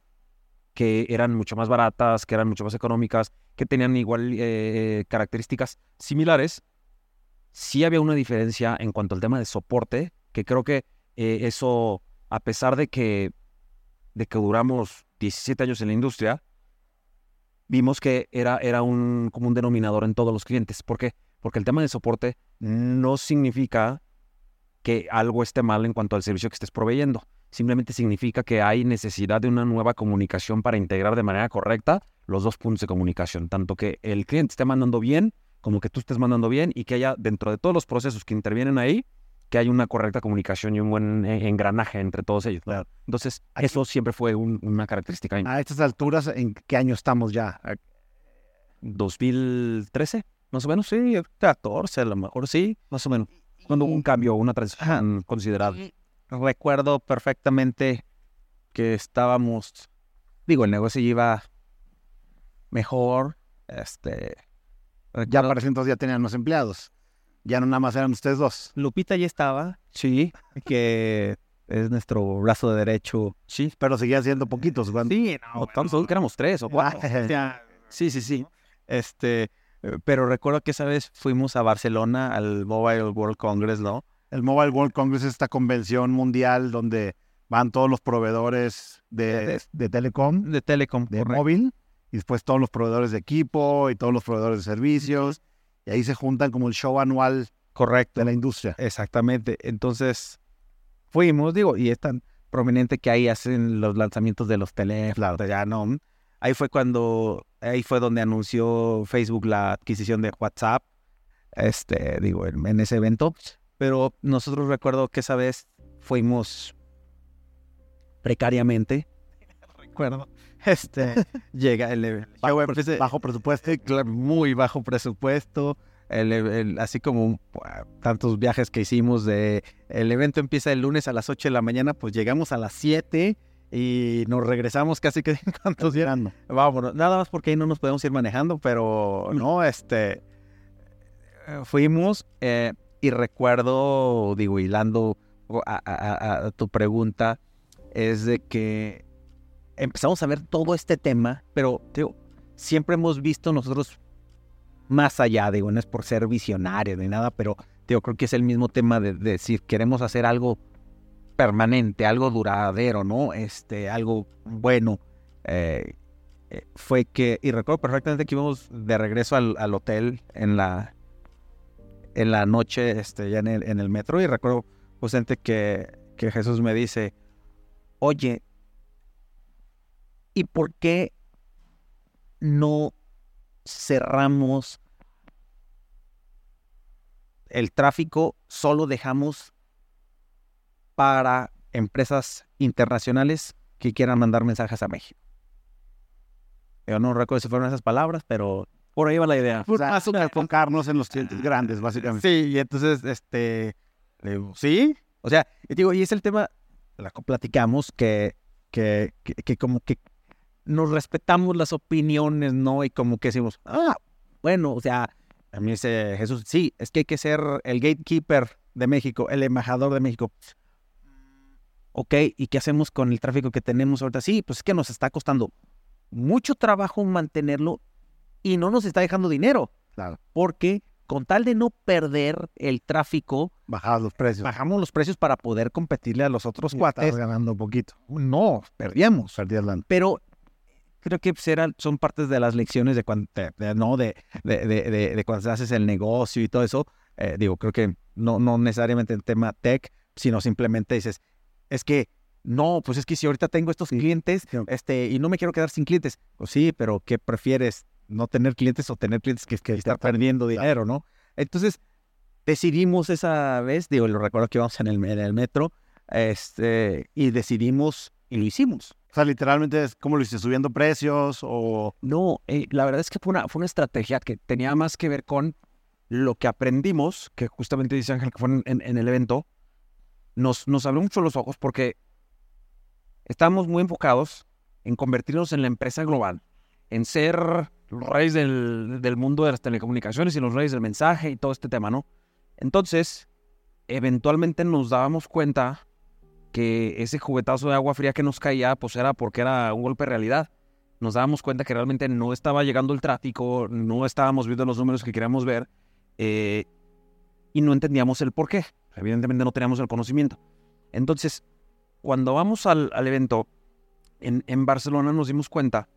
que eran mucho más baratas, que eran mucho más económicas, que tenían igual eh, características similares, sí había una diferencia en cuanto al tema de soporte, que creo que eso, a pesar de que, de que duramos 17 años en la industria, vimos que era, era un común denominador en todos los clientes. ¿Por qué? Porque el tema de soporte no significa que algo esté mal en cuanto al servicio que estés proveyendo. Simplemente significa que hay necesidad de una nueva comunicación para integrar de manera correcta los dos puntos de comunicación. Tanto que el cliente esté mandando bien, como que tú estés mandando bien y que haya dentro de todos los procesos que intervienen ahí, que hay una correcta comunicación y un buen eh, engranaje entre todos ellos. Entonces, eso siempre fue una característica. A estas alturas, ¿en qué año estamos ya? 2013, más o menos, sí, 14 a lo mejor, sí, más o menos. Cuando hubo un cambio, una transición considerable. Recuerdo perfectamente que estábamos, digo, el negocio iba mejor, este... Ya para ese entonces ya tenían más empleados. Ya no nada más eran ustedes dos. Lupita ya estaba, sí, que es nuestro brazo derecho. Sí. Pero seguían siendo poquitos. Sí, no, bueno, que éramos tres o cuatro. sí, sí, sí. Este, pero recuerdo que esa vez fuimos a Barcelona al Mobile World Congress, ¿no? El Mobile World Congress es esta convención mundial donde van todos los proveedores de, de, telecom. De telecom. De móvil. Y después todos los proveedores de equipo y todos los proveedores de servicios y ahí se juntan como el show anual correcto de la industria. Exactamente. Entonces, fuimos, digo, y es tan prominente que ahí hacen los lanzamientos de los teléfonos, ya no. Ahí fue cuando, ahí fue donde anunció Facebook la adquisición de WhatsApp, este, digo, en, en ese evento. Pero nosotros recuerdo que esa vez fuimos precariamente, recuerdo, este, llega el, Bajo, el- bajo presupuesto. eh, muy bajo presupuesto, el- el- así como ah, tantos viajes que hicimos de el evento empieza el lunes a las 8 de la mañana, pues llegamos a las 7 y nos regresamos casi que en cuanto Considerando. Vámonos, nada más porque ahí no nos podemos ir manejando, pero no, este, eh, fuimos eh, y recuerdo, digo, hilando a- a tu pregunta, es de que empezamos a ver todo este tema, pero digo, siempre hemos visto nosotros más allá, digo, no es por ser visionario ni nada, pero digo, creo que es el mismo tema de, de decir, queremos hacer algo permanente, algo duradero, ¿no? Este, algo bueno. Eh, eh, fue que, y recuerdo perfectamente que íbamos de regreso al, hotel en la, en la noche, este, ya en el, en el metro, y recuerdo justamente que, que Jesús me dice, oye, ¿y por qué no cerramos el tráfico, solo dejamos para empresas internacionales que quieran mandar mensajes a México? Yo no recuerdo si fueron esas palabras, pero Por ahí va la idea. O sea, enfocarnos en los clientes grandes, básicamente. Sí, y entonces, este, sí, o sea, digo, y es el tema, la platicamos, que, que, que, que como que nos respetamos las opiniones, ¿no? Y como que decimos, ah, bueno, o sea, a mí dice Jesús, sí, es que hay que ser el gatekeeper de México, el embajador de México. Ok, ¿y qué hacemos con el tráfico que tenemos ahorita? Sí, pues es que nos está costando mucho trabajo mantenerlo y no nos está dejando dinero Claro. porque con tal de no perder el tráfico, Bajar los precios. bajamos los precios para poder competirle a los otros Y cuates. estás ganando un poquito. No, perdíamos. Perdías la... Pero creo que pues, eran- son partes de las lecciones de cuando, de- no, de, de, de, cuando haces el negocio y todo eso. Eh, digo, creo que no, no necesariamente el tema tech, sino simplemente dices, es que no, pues es que si ahorita tengo estos clientes Sí. este, y no me quiero quedar sin clientes, pues sí, pero ¿qué prefieres? ¿No tener clientes o tener clientes que, que estar perdiendo dinero, no? Entonces, decidimos esa vez, digo, lo recuerdo que íbamos en el, en el metro, este, y decidimos y lo hicimos. O sea, literalmente es como lo hiciste, subiendo precios o... No, eh, la verdad es que fue una, fue una estrategia que tenía más que ver con lo que aprendimos, que justamente dice Ángel que fue en el evento, nos, nos abrió mucho los ojos porque estábamos muy enfocados en convertirnos en la empresa global, en ser los reyes del, del mundo de las telecomunicaciones y los reyes del mensaje y todo este tema, ¿no? Entonces, eventualmente nos dábamos cuenta que ese juguetazo de agua fría que nos caía, pues era porque era un golpe de realidad nos dábamos cuenta que realmente no estaba llegando el tráfico, no estábamos viendo los números que queríamos ver eh, y no entendíamos el por qué. Evidentemente no teníamos el conocimiento. Entonces, cuando vamos al, al evento en, en Barcelona nos dimos cuenta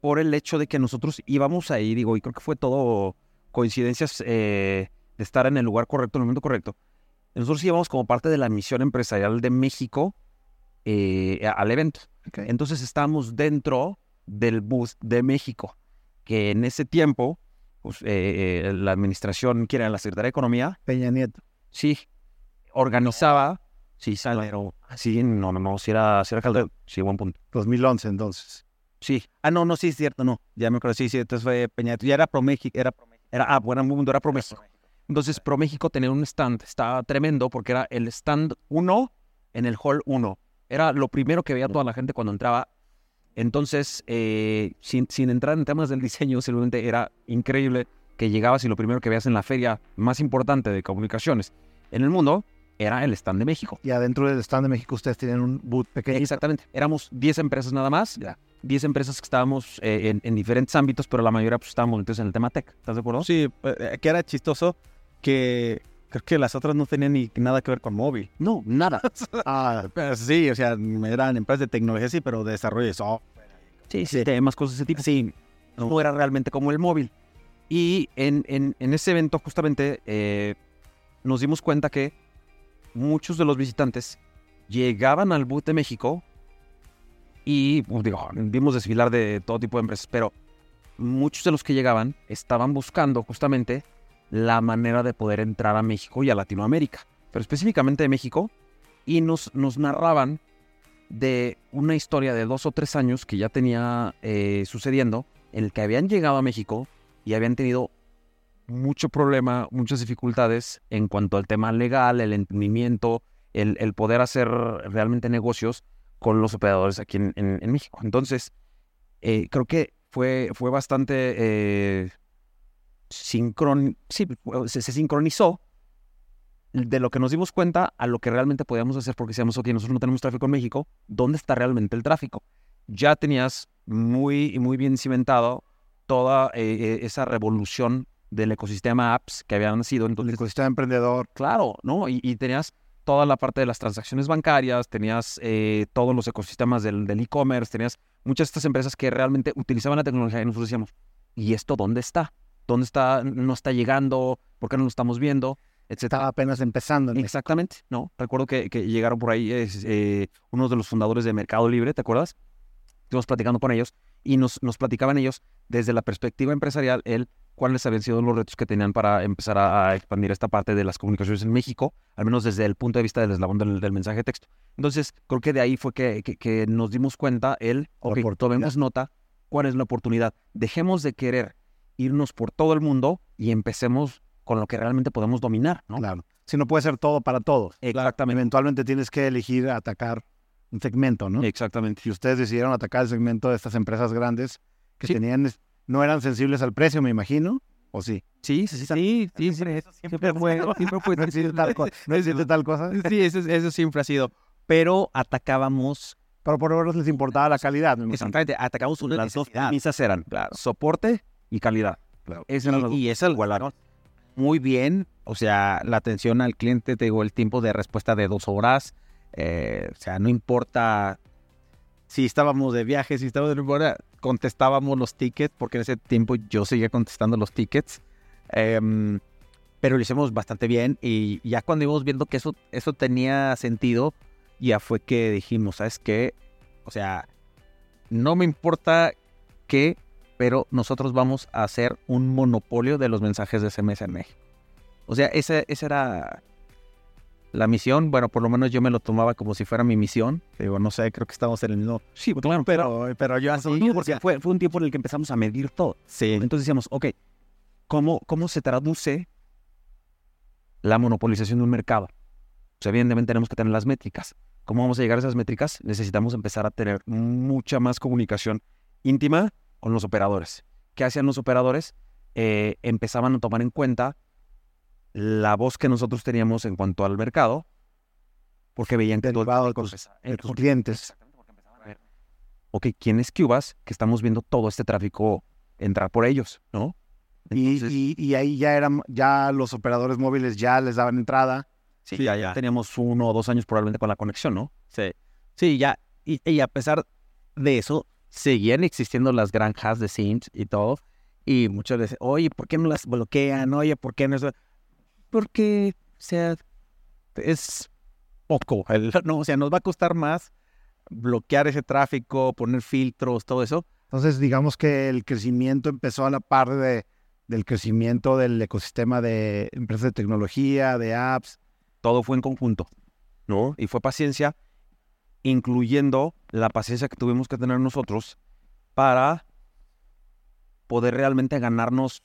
por el hecho de que nosotros íbamos ahí, digo, y creo que fue todo coincidencias eh, de estar en el lugar correcto, en el momento correcto. Nosotros íbamos como parte de la misión empresarial de México eh, al evento. Entonces estábamos dentro del bus de México, que en ese tiempo, eh, eh, la administración, que era la Secretaría de Economía, Peña Nieto. sí, organizaba, sí, pero, sí, no, no, no, si era, era Calderón, sí, buen punto. 2011, entonces. Sí, Ah, no, no, sí, es cierto, no. Ya me acuerdo, sí, sí, entonces fue Peña Nieto. Ya era ProMéxico, era era, ah, bueno, buen punto, era ProMéxico. Entonces, ProMéxico tenía un stand, estaba tremendo porque era el stand 1 en el hall 1. Era lo primero que veía toda la gente cuando entraba. Entonces, eh, sin, sin entrar en temas del diseño, simplemente era increíble que llegabas y lo primero que veías en la feria más importante de comunicaciones en el mundo era el stand de México. Y adentro del stand de México ustedes tienen un boot pequeño. Exactamente. Éramos 10 empresas nada más. 10 empresas que estábamos eh, en, en diferentes ámbitos, pero la mayoría pues, estábamos metidos en el tema tech. ¿Estás de acuerdo? Sí, eh, que era chistoso que creo que las otras no tenían ni nada que ver con móvil. No, nada. Ah, sí, o sea, eran empresas de tecnología, sí, pero de desarrollo de software. Sí, sí, temas, cosas de ese tipo. Sí, no era realmente como el móvil. Y en, en- en ese evento justamente eh, nos dimos cuenta que muchos de los visitantes llegaban al BUT de México y, pues, digo, vimos desfilar de todo tipo de empresas, pero muchos de los que llegaban estaban buscando justamente la manera de poder entrar a México y a Latinoamérica, pero específicamente de México, y nos, nos narraban de una historia de dos o tres años que ya tenía eh, sucediendo, en el que habían llegado a México y habían tenido mucho problema, muchas dificultades en cuanto al tema legal, el entendimiento, el, el poder hacer realmente negocios con los operadores aquí en, en- México. Entonces, eh, creo que fue, fue bastante eh, sincron... sí, se, se sincronizó de lo que nos dimos cuenta a lo que realmente podíamos hacer porque decíamos, ok, nosotros no tenemos tráfico en México, ¿dónde está realmente el tráfico? Ya tenías muy, muy bien cimentado toda eh, eh, esa revolución del ecosistema apps que había nacido. El Entonces, ecosistema emprendedor. Claro, ¿no? Y, y tenías toda la parte de las transacciones bancarias, tenías eh, todos los ecosistemas del del e-commerce, tenías muchas de estas empresas que realmente utilizaban la tecnología y nosotros decíamos, ¿y esto dónde está? ¿Dónde está? ¿No está llegando? ¿Por qué no lo estamos viendo? Etcétera. Estaba apenas empezando. México. Exactamente, ¿no? Recuerdo que, que llegaron por ahí eh, unos de los fundadores de Mercado Libre, ¿te acuerdas? Estuvimos platicando con ellos y nos, nos platicaban ellos desde la perspectiva empresarial, el cuáles habían sido los retos que tenían para empezar a, a expandir esta parte de las comunicaciones en México, al menos desde el punto de vista del eslabón del, del mensaje de texto. Entonces, creo que de ahí fue que, que- que nos dimos cuenta el, ok, tomemos nota, cuál es la oportunidad. Dejemos de querer irnos por todo el mundo y empecemos con lo que realmente podemos dominar, ¿no? Claro. Si no puede ser todo para todos. Exactamente. Eventualmente tienes que elegir atacar un segmento, ¿no? Exactamente. Y ustedes decidieron atacar el segmento de estas empresas grandes que Sí. tenían, no eran sensibles al precio, me imagino, ¿o sí? Sí, sí, sí. Sí, sí, siempre, siempre fue. Siempre fue. No existe tal, co- no existe tal cosa. Sí, eso, eso siempre ha sido. Pero atacábamos, Pero por lo menos les importaba la calidad, exactamente, atacamos una Las dos premisas eran Claro. soporte y calidad. Claro. Y, esa la- muy bien, o sea, la atención al cliente, te digo, el tiempo de respuesta de dos horas, eh, o sea, no importa si estábamos de viaje, si estábamos de fuera, contestábamos los tickets, porque en ese tiempo yo seguía contestando los tickets, em, pero lo hicimos bastante bien y ya cuando íbamos viendo que eso, eso tenía sentido, ya fue que dijimos, ¿sabes qué? O sea, no me importa qué pero nosotros vamos a hacer un monopolio de los mensajes de SMS en México. O sea, esa, esa era la misión. Bueno, por lo menos yo me lo tomaba como si fuera mi misión. Digo, no sé, creo que estamos en el mismo. Sí, claro. Pero, pero yo así, Sí, porque fue, fue un tiempo en el que empezamos a medir todo. Sí, Entonces decíamos, ok, ¿cómo, cómo se traduce la monopolización de un mercado? Pues evidentemente tenemos que tener las métricas. ¿Cómo vamos a llegar a esas métricas? Necesitamos empezar a tener mucha más comunicación íntima con los operadores. ¿Qué hacían los operadores? Eh, empezaban a tomar en cuenta la voz que nosotros teníamos en cuanto al mercado, porque veían que todo el tus- empezaba- de eh, tus porque- clientes. Exactamente, porque empezaban a ver, ok, ¿quién es Cubas? Que estamos viendo todo este tráfico entrar por ellos, ¿no? Y, Entonces, y- y ahí ya eran, ya los operadores móviles ya les daban entrada. sí, sí, ya, ya. teníamos uno o dos años probablemente con la conexión, ¿no? sí. Sí, ya. Y, y a pesar de eso, seguían existiendo las granjas de Sims y todo. Y muchos les oye, ¿por qué no las bloquean? Oye, ¿por qué no? Porque, o sea, es poco. el- no, o sea, nos va a costar más bloquear ese tráfico, poner filtros, todo eso. Entonces, digamos que el crecimiento empezó a la par de, del crecimiento del ecosistema de empresas de tecnología, de apps. Todo fue en conjunto, ¿no? Y fue paciencia, incluyendo la paciencia que tuvimos que tener nosotros para poder realmente ganarnos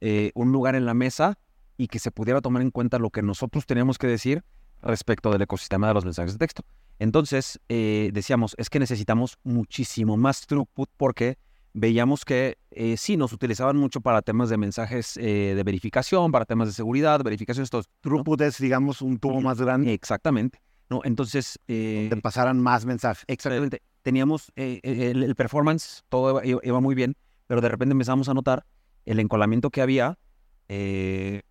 eh, un lugar en la mesa y que se pudiera tomar en cuenta lo que nosotros teníamos que decir respecto del ecosistema de los mensajes de texto. Entonces, eh, decíamos, es que necesitamos muchísimo más throughput porque veíamos que eh, sí nos utilizaban mucho para temas de mensajes eh, de verificación, para temas de seguridad, verificación, estos Throughput es, digamos, un tubo más grande Exactamente. ¿No? Entonces, eh, pasaran más mensajes. exactamente. Teníamos eh, el, el performance, todo iba, iba muy bien, pero de repente empezamos a notar el encolamiento que había. eh,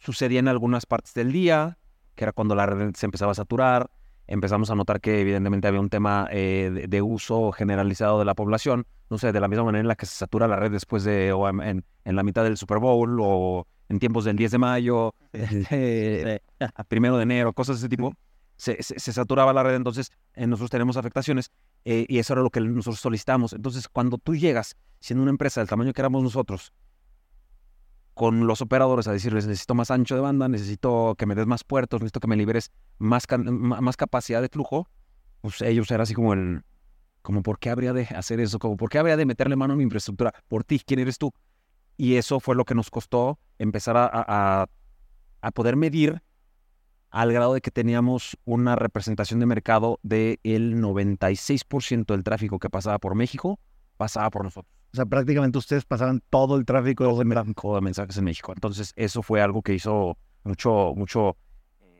sucedía en algunas partes del día, que era cuando la red se empezaba a saturar. Empezamos a notar que evidentemente había un tema eh, de, de uso generalizado de la población. No sé, de la misma manera en la que se satura la red después de, o en, en- en la mitad del Super Bowl, o en tiempos del 10 de mayo, eh, primero de enero, cosas de ese tipo. se, se- se saturaba la red, entonces eh, nosotros tenemos afectaciones eh, y eso era lo que nosotros solicitamos. Entonces, cuando tú llegas siendo una empresa del tamaño que éramos nosotros, con los operadores a decirles, necesito más ancho de banda, necesito que me des más puertos, necesito que me liberes más, capacidad de flujo, pues ellos era así como el, como, ¿por qué habría de hacer eso? Como, ¿por qué habría de meterle mano a mi infraestructura? Por ti, ¿quién eres tú? Y eso fue lo que nos costó empezar a, a- poder medir al grado de que teníamos una representación de mercado del 96% del tráfico que pasaba por México, pasaba por nosotros. O sea, prácticamente ustedes pasaban todo el tráfico de Todo mercado tráfico de mensajes en México. Entonces, eso fue algo que hizo mucho, mucho...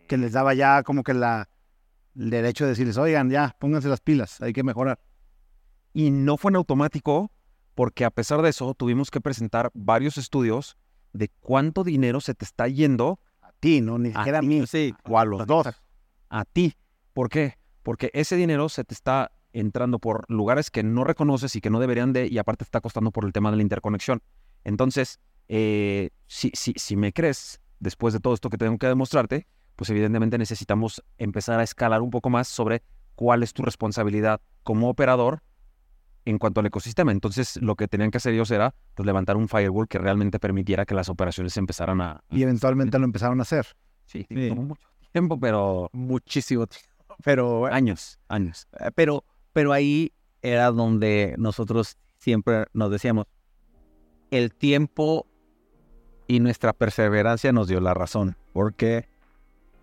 que les daba ya como que la, el derecho de decirles, oigan, ya, pónganse las pilas, hay que mejorar. Y no fue en automático, porque a pesar de eso, tuvimos que presentar varios estudios de cuánto dinero se te está yendo A ti, ¿no? Ni siquiera a mí. sí, O a los dos. a ti. ¿Por qué? Porque ese dinero se te está entrando por lugares que no reconoces y que no deberían de, y aparte te está costando por el tema de la interconexión. Entonces, eh, si, si, si me crees, después de todo esto que tengo que demostrarte, pues evidentemente necesitamos empezar a escalar un poco más sobre cuál es tu responsabilidad como operador en cuanto al ecosistema. Entonces, lo que tenían que hacer ellos era pues, levantar un firewall que realmente permitiera que las operaciones empezaran a... Y eventualmente lo empezaron a hacer. Sí, Sí. tomó mucho tiempo, pero Muchísimo tiempo. Pero, años, años. eh, pero, pero ahí era donde nosotros siempre nos decíamos, el tiempo y nuestra perseverancia nos dio la razón, porque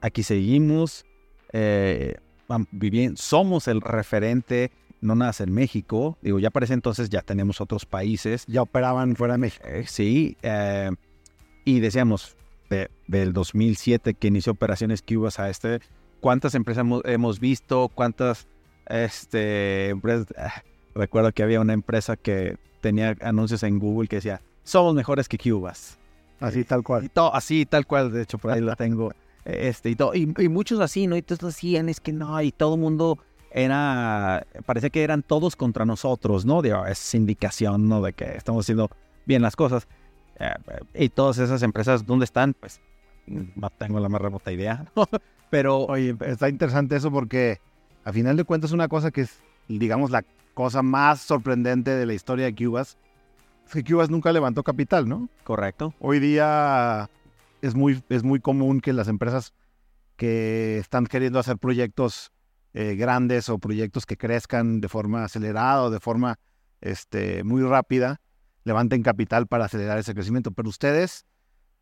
aquí seguimos eh, viviendo, somos el referente, no nada en México, digo, ya para ese entonces ya tenemos otros países, Ya operaban fuera de México. eh, sí, eh, y decíamos, de- del 2007 que inició operaciones Cubas a este, ¿cuántas empresas hemos, hemos visto? ¿Cuántas este, empresas? ah, recuerdo que había una empresa que tenía anuncios en Google que decía, somos mejores que Cubas. Así tal Y cual. todo, así, tal cual, de hecho, por ahí lo tengo. eh, Este, y, todo, y, y muchos así, ¿no? Y todos decían, es que no, y todo el mundo era, parecía que eran todos contra nosotros, ¿no? De, "Ah, es indicación, ¿no? De que estamos haciendo bien las cosas. Eh, y todas esas empresas, ¿dónde están? Pues no tengo la más remota idea. Pero, Oye, está interesante eso porque a final de cuentas una cosa que es, digamos, la cosa más sorprendente de la historia de Cubas es que Cubas nunca levantó capital, ¿no? correcto. Hoy día es muy, es muy común que las empresas que están queriendo hacer proyectos eh, grandes o proyectos que crezcan de forma acelerada o de forma este, muy rápida, levanten capital para acelerar ese crecimiento. Pero ustedes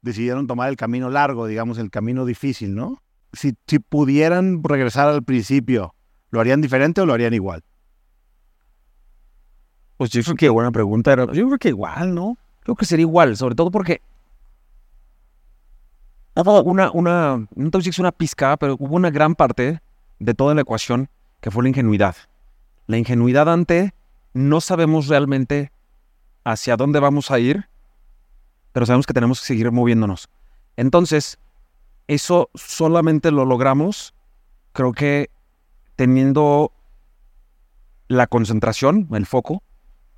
decidieron tomar el camino largo, digamos, el camino difícil, ¿no? Si, pudieran regresar al principio, ¿lo harían diferente o lo harían igual? Pues yo creo que buena pregunta. Yo creo que igual, ¿no? Creo que sería igual, sobre todo porque una, una, no te voy a decir una pizca, pero hubo una gran parte de toda la ecuación que fue la ingenuidad. La ingenuidad ante no sabemos realmente hacia dónde vamos a ir, pero sabemos que tenemos que seguir moviéndonos. Entonces, eso solamente lo logramos, creo que teniendo la concentración, el foco,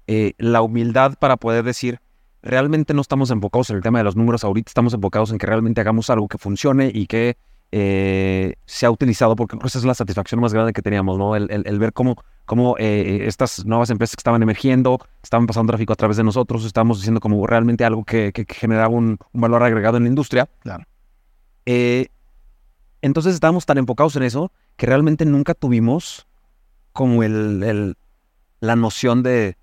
eh, la humildad para poder decir, realmente no estamos enfocados en el tema de los números ahorita, estamos enfocados en que realmente hagamos algo que funcione y que eh, sea utilizado, porque creo que esa es la satisfacción más grande que teníamos, ¿no? El, el- el ver cómo, cómo eh, estas nuevas empresas que estaban emergiendo, estaban pasando tráfico a través de nosotros, estábamos haciendo como realmente algo que, que- que generaba un, un valor agregado en la industria. Claro. Eh, entonces estábamos tan enfocados en eso que realmente nunca tuvimos como el, el- la noción de,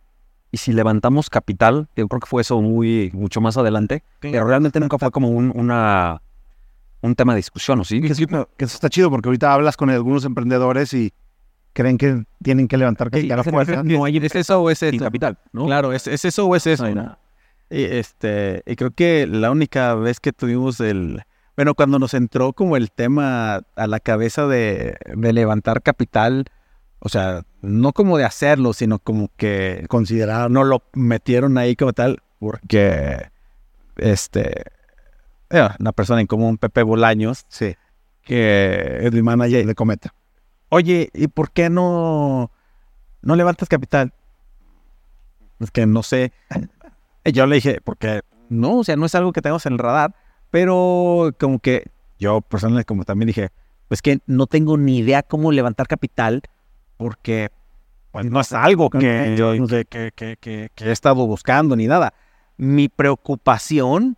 y si levantamos capital, yo creo que fue eso muy, mucho más adelante, pero realmente nunca fue como un, una, un tema de discusión, ¿o sí? Que eso está chido porque ahorita hablas con algunos emprendedores y creen que tienen que levantar capital a fuerza. No hay ¿Es eso o es eso? capital, ¿no? Claro, ¿es, es eso o es eso? No hay ¿no? nada. Y, este, y creo que la única vez que tuvimos el... Bueno, cuando nos entró como el tema a la cabeza de, de levantar capital, o sea, no como de hacerlo, sino como que Considerar, no lo metieron ahí como tal, porque este, una persona en común, Pepe Bolaños, sí, que es mi manager, de cometa. oye, ¿y por qué no, no levantas capital? Es que no sé. Yo le dije, porque no, o sea, no es algo que tengamos en el radar, pero como que yo personalmente como también dije, pues que no tengo ni idea cómo levantar capital porque pues, no es algo que, yo, que, que, que, que he estado buscando ni nada. Mi preocupación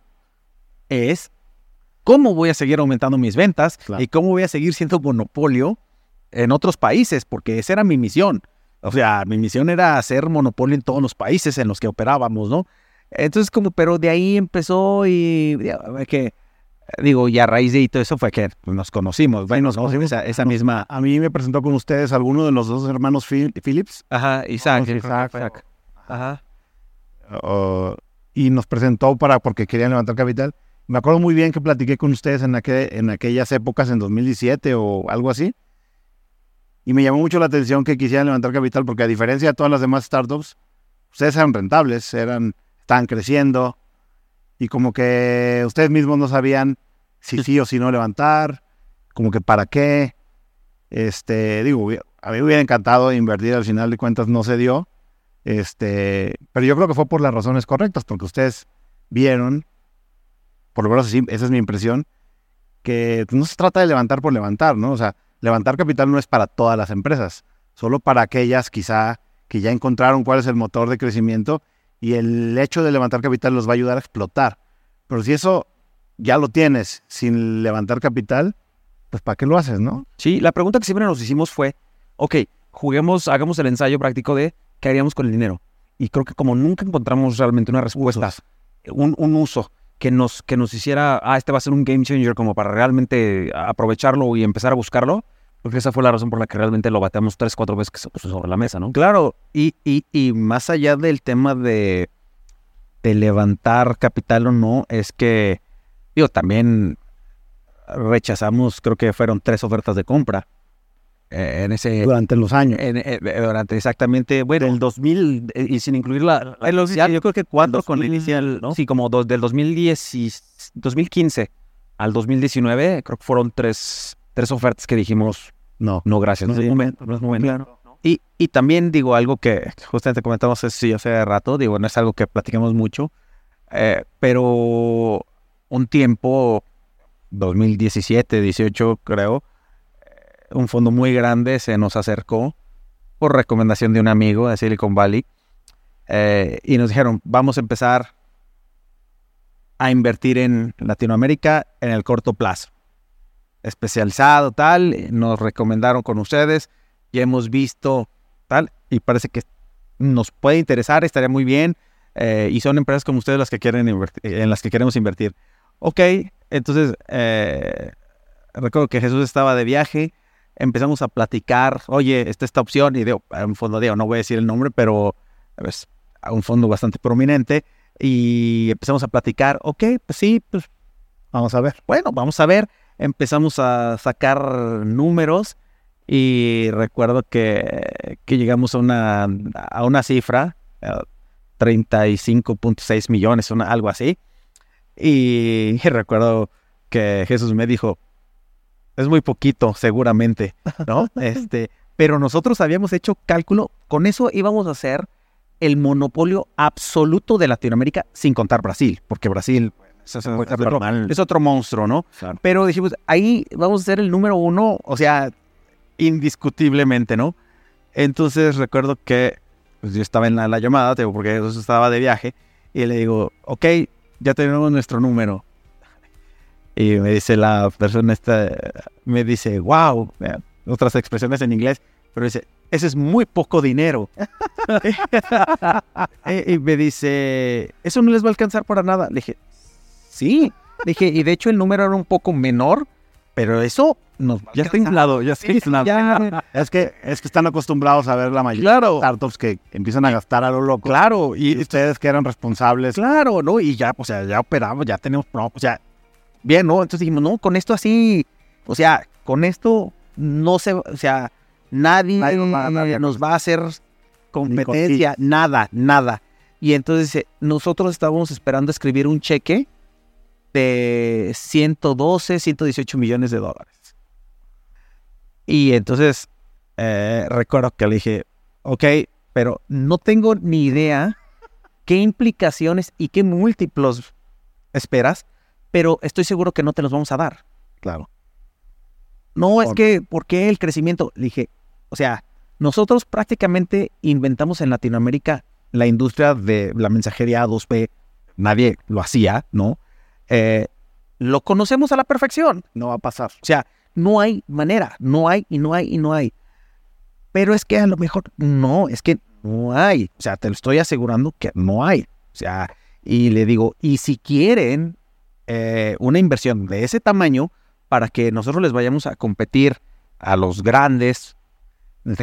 es cómo voy a seguir aumentando mis ventas Claro. y cómo voy a seguir siendo monopolio en otros países, porque esa era mi misión. O sea, mi misión era hacer monopolio en todos los países en los que operábamos, ¿no? Entonces, como, pero de ahí empezó y que, digo, y a raíz de todo eso fue que nos conocimos, nos conocimos esa, esa misma, A mí me presentó con ustedes alguno de los dos hermanos Phil- Phillips ajá, Isaac, Isaac, Isaac, Isaac. ajá, uh, y nos presentó para porque querían levantar capital. Me acuerdo muy bien que platiqué con ustedes en, aquel- en aquellas épocas, en 2017 o algo así. Y me llamó mucho la atención que quisieran levantar capital porque a diferencia de todas las demás startups, ustedes eran rentables, eran, estaban creciendo y como que ustedes mismos no sabían si sí o si no levantar, como que para qué. Este, digo, a mí me hubiera encantado invertir, al final de cuentas no se dio. Este, pero yo creo que fue por las razones correctas, porque ustedes vieron, por lo menos así, esa es mi impresión, que no se trata de levantar por levantar, ¿no? O sea, levantar capital no es para todas las empresas, solo para aquellas quizá que ya encontraron cuál es el motor de crecimiento y el hecho de levantar capital los va a ayudar a explotar. Pero si eso ya lo tienes sin levantar capital, pues ¿para qué lo haces, no? Sí, la pregunta que siempre nos hicimos fue, ok, juguemos, hagamos el ensayo práctico de qué haríamos con el dinero. Y creo que como nunca encontramos realmente una respuesta, un, un uso que nos, que nos hiciera, ah, este va a ser un game changer como para realmente aprovecharlo y empezar a buscarlo, porque esa fue la razón por la que realmente lo bateamos tres, cuatro veces que se puso sobre la mesa, ¿no? Claro, y, y, y más allá del tema de, de levantar capital o no, es que, digo, también rechazamos, creo que fueron tres ofertas de compra en ese... Durante los años. en- eh, durante exactamente, bueno, Del 2000, eh, y sin incluir la... la los- yo creo que cuatro con 2000, inicial, ¿no? Sí, como dos, del 2010 y- 2015 al 2019, creo que fueron tres, tres ofertas que dijimos, No. no, gracias. No es momento, no es momento. Y, y también digo algo que justamente comentamos sí, hace rato, digo, no es algo que platiquemos mucho, eh, pero un tiempo, 2017, 18 creo, eh, un fondo muy grande se nos acercó por recomendación de un amigo de Silicon Valley eh, y nos dijeron, vamos a empezar a invertir en Latinoamérica en el corto plazo. Especializado, tal, nos recomendaron con ustedes, ya hemos visto tal, y parece que nos puede interesar, estaría muy bien, eh, y son empresas como ustedes las que quieren en las que queremos invertir. Ok, entonces eh, recuerdo que Jesús estaba de viaje, empezamos a platicar, oye, está esta opción, y digo, un fondo, digo, no voy a decir el nombre, pero es a un fondo bastante prominente, y empezamos a platicar, ok, pues sí, pues Vamos a ver. bueno, vamos a ver. Empezamos a sacar números y recuerdo que, que llegamos a una, a una cifra, eh, 35.6 millones, una- algo así. Y, recuerdo que Jesús me dijo, es muy poquito, seguramente, ¿no? este, pero nosotros habíamos hecho cálculo, con eso íbamos a hacer el monopolio absoluto de Latinoamérica sin contar Brasil, porque Brasil es, es- Pues, es otro, normal. es otro monstruo, ¿no? Claro. Pero dijimos, ahí vamos a ser el número uno, o sea, indiscutiblemente, ¿no? Entonces recuerdo que pues, yo estaba en la, la llamada, porque Jesús estaba de viaje, y le digo, ok, ya tenemos nuestro número. Y me dice la persona esta, me dice, wow, eh, otras expresiones en inglés, pero dice, ese es muy poco dinero. Eh, y me dice, eso no les va a alcanzar para nada. Le dije, sí. Le dije, y de hecho el número era un poco menor, pero eso nos Ya está alcanzar". inflado, ya está inflado. ya, Es que, es que están acostumbrados a ver la mayoría claro, de startups que empiezan a gastar a lo loco. claro, y Y ustedes que eran responsables. Claro, ¿no? Y ya, o sea, ya operamos, ya tenemos, o sea, bien, ¿no? Entonces dijimos, no, con esto así, o sea, con esto no se, o sea, nadie, Nadie nos va a- nadie nos va a hacer competencia, nada, nada. Y entonces eh, nosotros estábamos esperando escribir un cheque de 112, 118 millones de dólares. Y entonces eh, recuerdo que le dije, ok, pero no tengo ni idea qué implicaciones y qué múltiplos esperas, pero estoy seguro que no te los vamos a dar. Claro. No, es Por- que, ¿por qué el crecimiento? Le dije, o sea, nosotros prácticamente inventamos en Latinoamérica la industria de la mensajería 2B. Nadie lo hacía, ¿no? Eh, lo conocemos a la perfección. No va a pasar. O sea, no hay manera, no hay y no hay y no hay. Pero es que a lo mejor no, es que no hay. O sea, te lo estoy asegurando que no hay. O sea, y le digo, y si quieren eh, una inversión de ese tamaño para que nosotros les vayamos a competir a los grandes de-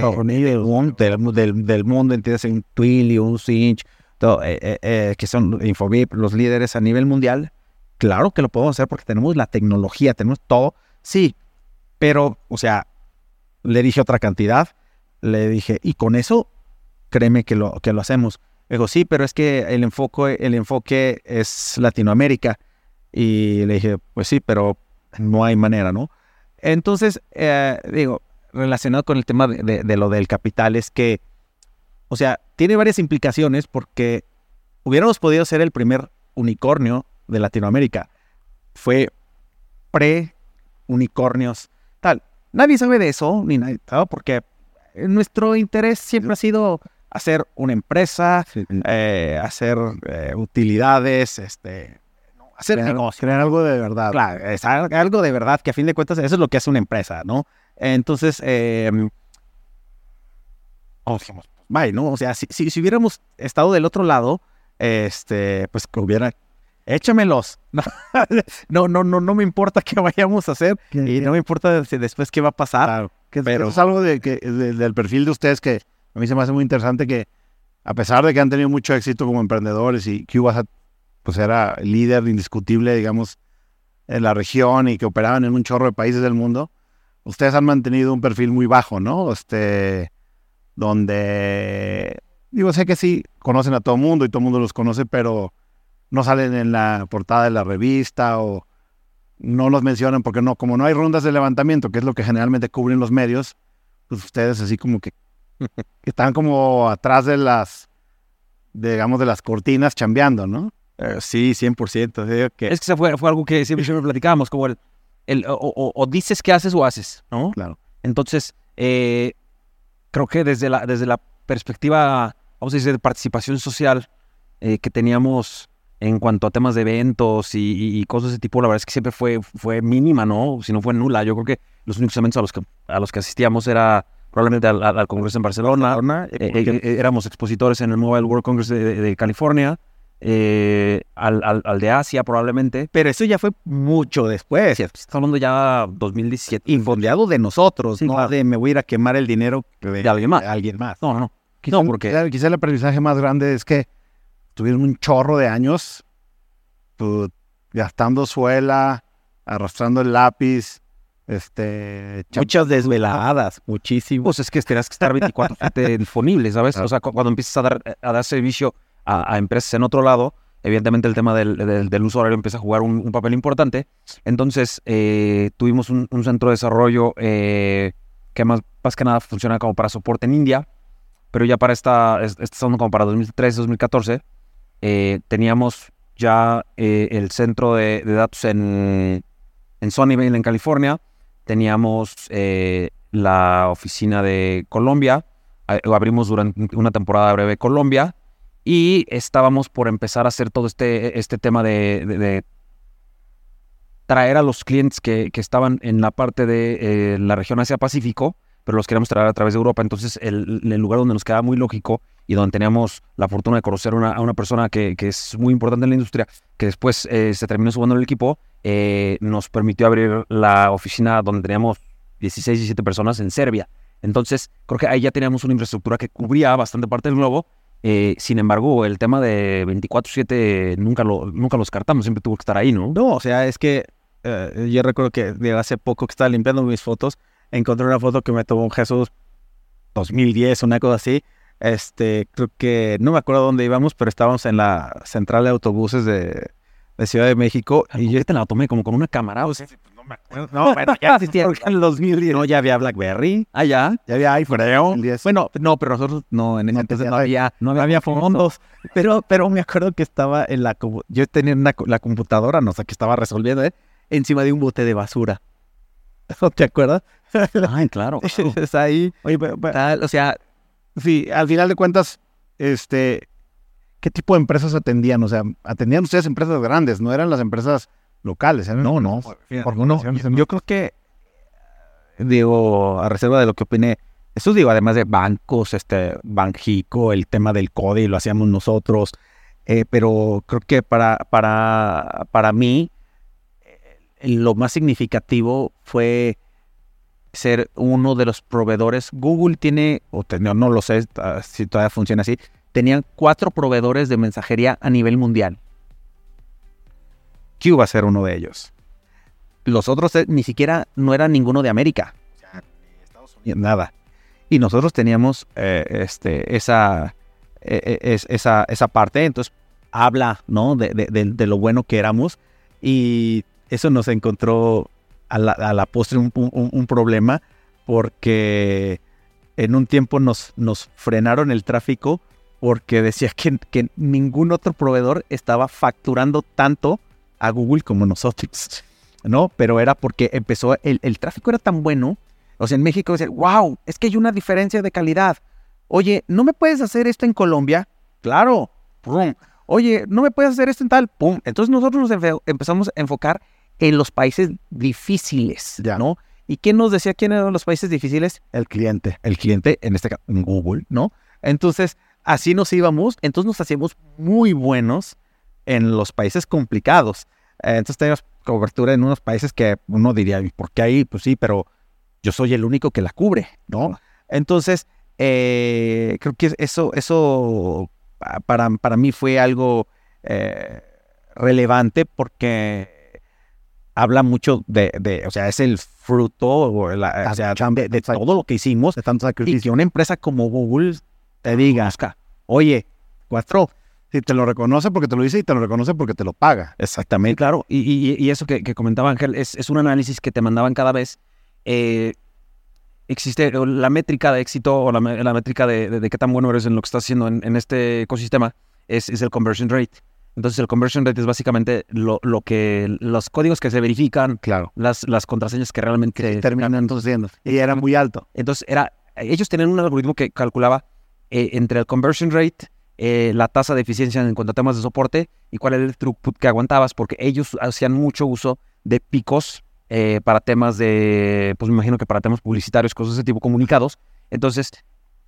del, mundo, del, del- del mundo, entiendes, un Twilio, un Cinch, todo, eh, eh, que son Infobip, los líderes a nivel mundial, claro que lo podemos hacer porque tenemos la tecnología, tenemos todo, sí, pero, o sea, le dije otra cantidad, le dije, y con eso, créeme que lo, que lo hacemos. Dijo, sí, pero es que el enfoque, el enfoque es Latinoamérica. Y le dije, pues sí, pero no hay manera, ¿no? Entonces, eh, digo, relacionado con el tema de, de- de lo del capital, es que, o sea, tiene varias implicaciones porque hubiéramos podido ser el primer unicornio de Latinoamérica. Fue pre-unicornios, tal. Nadie sabe de eso, ni nadie, ¿no? porque nuestro interés siempre ha sido hacer una empresa, eh, hacer eh, utilidades, este, hacer Crear, negocio. crear algo de verdad. Claro, es al- algo de verdad que a fin de cuentas eso es lo que hace una empresa, ¿no? Entonces, eh, oh, bye, ¿no? O sea, si, si, si hubiéramos estado del otro lado, este, pues que hubiera, échamelos. No, no, no, no me importa qué vayamos a hacer Que- y que- no me importa si después qué va a pasar. Claro, que, que pero- es algo de, que, de- del perfil de ustedes que a mí se me hace muy interesante que a pesar de que han tenido mucho éxito como emprendedores y Cuba pues era líder indiscutible, digamos, en la región y que operaban en un chorro de países del mundo, ustedes han mantenido un perfil muy bajo, ¿no? Este, donde, digo, sé que sí, conocen a todo el mundo y todo el mundo los conoce, pero no salen en la portada de la revista o no los mencionan porque no, como no hay rondas de levantamiento, que es lo que generalmente cubren los medios, pues ustedes así como que, que están como atrás de las, digamos, de las cortinas chambeando, ¿no? Eh, sí, 100%. digo que- Es que fue, fue algo que siempre, siempre platicábamos, como el, el o, o- o dices que haces o haces, ¿no? Claro. Entonces, eh, creo que desde la, desde la perspectiva, vamos a decir, de participación social eh, que teníamos en cuanto a temas de eventos y, y- y cosas de ese tipo, la verdad es que siempre fue, fue mínima, ¿no? Si no fue nula. Yo creo que los únicos eventos a los que, a los que asistíamos era probablemente al, al- Congreso en Barcelona. Barcelona, Eh, eh, eh, éramos expositores en el Mobile World Congress de, de- de California, eh, al, al- al de Asia probablemente. pero eso ya fue mucho después. Sí, estamos hablando ya 2017. Y fondeado de nosotros, Sí, no claro. de me voy a ir a quemar el dinero de, De alguien más. de alguien más. No, no, no. Quizá, No, porque- quizá- el aprendizaje más grande es que tuvieron un chorro de años pues, gastando suela, arrastrando el lápiz, este, Muchas desveladas, muchísimo. Pues es que tendrás que estar 24/7 disponible, ¿sabes? O sea, cu- cuando empiezas a dar, a dar servicio a, a empresas en otro lado, evidentemente el tema del, del- del uso horario empieza a jugar un, un papel importante. Entonces, eh, tuvimos un, un centro de desarrollo eh, que más, más que nada funciona como para soporte en India, pero ya para esta, es- este estamos como para 2013-2014, eh, teníamos ya eh, el centro de, de datos en, en Sunnyvale, en California, teníamos eh, la oficina de Colombia, abrimos durante una temporada breve Colombia y estábamos por empezar a hacer todo este, este tema de, traer a los clientes que, que estaban en la parte de eh, la región Asia-Pacífico, pero los queríamos traer a través de Europa. Entonces, el, el lugar donde nos quedaba muy lógico y donde teníamos la fortuna de conocer una- a una persona que, que es muy importante en la industria, que después eh, se terminó sumando al equipo, eh, nos permitió abrir la oficina donde teníamos 16, 17 personas en Serbia. Entonces, creo que ahí ya teníamos una infraestructura que cubría bastante parte del globo. Eh, sin embargo, el tema de 24-7 nunca lo, nunca lo descartamos, siempre tuvo que estar ahí, ¿no? No, o sea, es que eh, yo recuerdo que de hace poco que estaba limpiando mis fotos, encontré una foto que me tomó Jesús 2010, una cosa así. Este, creo que no me acuerdo dónde íbamos, pero estábamos en la central de autobuses de, de Ciudad de México. Y yo te la tomé como con una cámara. O sea, No, bueno, ya existía. en el 2010. No, ya había BlackBerry. ah, ya. ya había iPhone, el 10. Bueno, no, pero nosotros no, en ese No entonces no había, no había, fondos. Pero, pero me acuerdo que estaba en la... Yo tenía una la computadora, no sé, que estaba resolviendo, ¿eh? encima de un bote de basura. ¿No te acuerdas? Ay, claro. claro. Es ahí. Oye, pero- pero- tal, o sea, sí, al final de cuentas, este, ¿qué tipo de empresas atendían? O sea, atendían ustedes empresas grandes, no eran las empresas locales. eran no, no. Porque uno, yo creo que, digo, a reserva de lo que opiné, eso digo, además de bancos, este, Banjico, el tema del CODE, lo hacíamos nosotros, eh, pero creo que para, para, para mí, eh, lo más significativo fue ser uno de los proveedores. Google tiene, o no, no lo sé ah, si todavía funciona así, tenían cuatro proveedores de mensajería a nivel mundial. Q va a ser uno de ellos. Los otros eh, ni siquiera no eran ninguno de América. Estados Unidos, nada. Y nosotros teníamos eh, este, esa, eh, es- esa, esa parte. Entonces, habla ¿no? de, de- de- de lo bueno que éramos. Y eso nos encontró a la, a la postre un, un- un problema porque en un tiempo nos, nos frenaron el tráfico porque decía que, que ningún otro proveedor estaba facturando tanto a Google como nosotros, ¿no? Pero era porque empezó, el, el tráfico era tan bueno, o sea, en México decía, wow, es que hay una diferencia de calidad. Oye, ¿no me puedes hacer esto en Colombia? Claro, pum. Oye, ¿no me puedes hacer esto en tal? Pum. Entonces nosotros nos empezamos a enfocar en los países difíciles, Ya. ¿no? ¿Y quién nos decía quién eran los países difíciles? El cliente. el cliente, en este caso, en Google, ¿no? Entonces, así nos íbamos, entonces nos hacíamos muy buenos en los países complicados. Eh, entonces teníamos cobertura en unos países que uno diría, "¿Y ¿por qué ahí? Pues sí, pero yo soy el único que la cubre, ¿no? Entonces, eh, creo que eso, eso pa- para, para mí fue algo eh, relevante porque habla mucho de, de, o sea, es el fruto o, la- o sea, de, de todo lo que hicimos De tanto y sacrificio. que una empresa como Google te diga, oye, cuatro, Sí, te lo reconoce porque te lo dice y te lo reconoce porque te lo paga. Sí, exactamente. claro. Y, y- y eso que, que comentaba Ángel es, es un análisis que te mandaban cada vez. Eh, existe la métrica de éxito o la, la métrica de, de- de qué tan bueno eres en lo que estás haciendo en, en este ecosistema es, es el conversion rate. Entonces, el conversion rate es básicamente lo, lo que los códigos que se verifican, Claro. las, las contraseñas que realmente Y terminan entonces siendo. Y era muy alto. Entonces, era, ellos tenían un algoritmo que calculaba eh, entre el conversion rate, eh, la tasa de eficiencia en cuanto a temas de soporte y cuál era el throughput que aguantabas, porque ellos hacían mucho uso de picos eh, para temas de, pues me imagino que para temas publicitarios, cosas de ese tipo, comunicados. Entonces,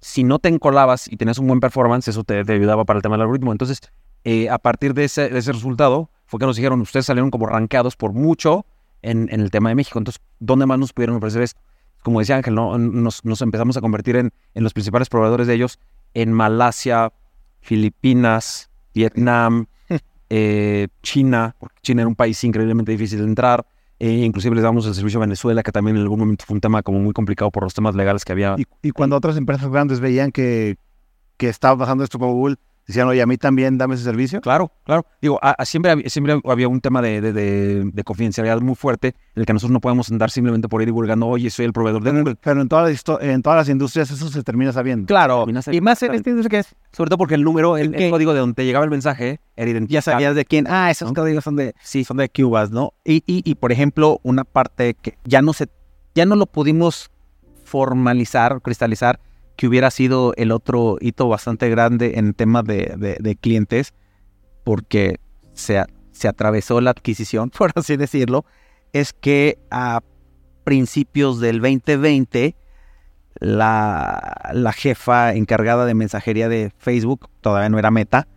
si no te encolabas y tenías un buen performance, eso te, ayudaba para el tema del algoritmo. Entonces, eh, a partir de ese, resultado, fue que nos dijeron, ustedes salieron como rankeados por mucho en, el tema de México. Entonces, ¿dónde más nos pudieron ofrecer esto? Como decía Ángel, ¿no? nos, empezamos a convertir en los principales proveedores de ellos en Malasia, Filipinas, Vietnam, eh, China, porque China era un país increíblemente difícil de entrar. eh, inclusive les damos el servicio a Venezuela, que también en algún momento fue un tema como muy complicado por los temas legales que había. Y, y cuando otras empresas grandes veían que, que estaba bajando esto con Google, decían, oye, a mí también dame ese servicio. Claro, claro. Digo, a- a- siempre, hab- siempre había un tema de, de- de- de confidencialidad muy fuerte en el que nosotros no podemos andar simplemente por ir divulgando, oye, soy el proveedor de Google. Pero en todas, las en todas las industrias eso se termina sabiendo. Claro, Termina y más en este industria que es, Sobre todo porque el número, el, código de donde te llegaba el mensaje era ya identificable. sabías de quién, ah, esos ¿no? códigos son de, sí, son de Cubas, ¿no? Y, y, y, por ejemplo, una parte que ya no se, ya no lo pudimos formalizar, cristalizar, que hubiera sido el otro hito bastante grande en temas de, de- clientes, porque se, se atravesó la adquisición, por así decirlo, es que a principios del 2020, la, la jefa encargada de mensajería de Facebook, todavía no era Meta,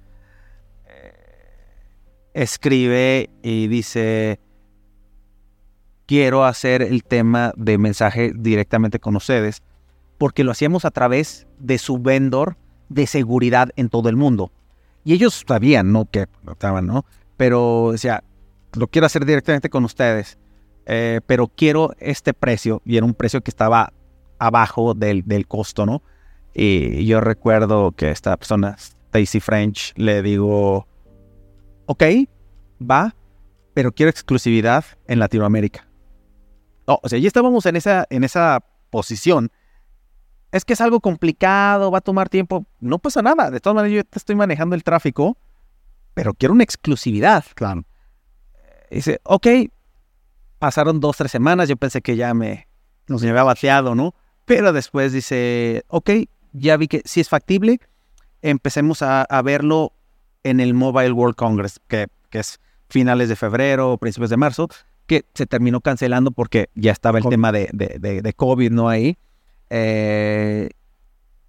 escribe y dice, quiero hacer el tema de mensaje directamente con ustedes, porque lo hacíamos a través de su vendor de seguridad en todo el mundo. Y ellos sabían, ¿no? Que estaban, ¿no? Pero decía, lo quiero hacer directamente con ustedes, eh, pero quiero este precio, y era un precio que estaba abajo del, del costo, ¿no? Y yo recuerdo que esta persona, Stacy French, le digo, ok, va, pero quiero exclusividad en Latinoamérica. No, o sea, ya estábamos en esa, en esa posición. Es que es algo complicado, va a tomar tiempo. No pasa nada. De todas maneras, yo te estoy manejando el tráfico, pero quiero una exclusividad. Claro. Y dice, ok, pasaron dos, tres semanas, yo pensé que ya me, no sé, me había bateado, ¿no? Pero después dice, ok, ya vi que sí es factible, empecemos a, a verlo en el Mobile World Congress, que, que es finales de febrero, principios de marzo, que se terminó cancelando porque ya estaba el COVID. tema de, de, de- de COVID, ¿no? Ahí. Eh,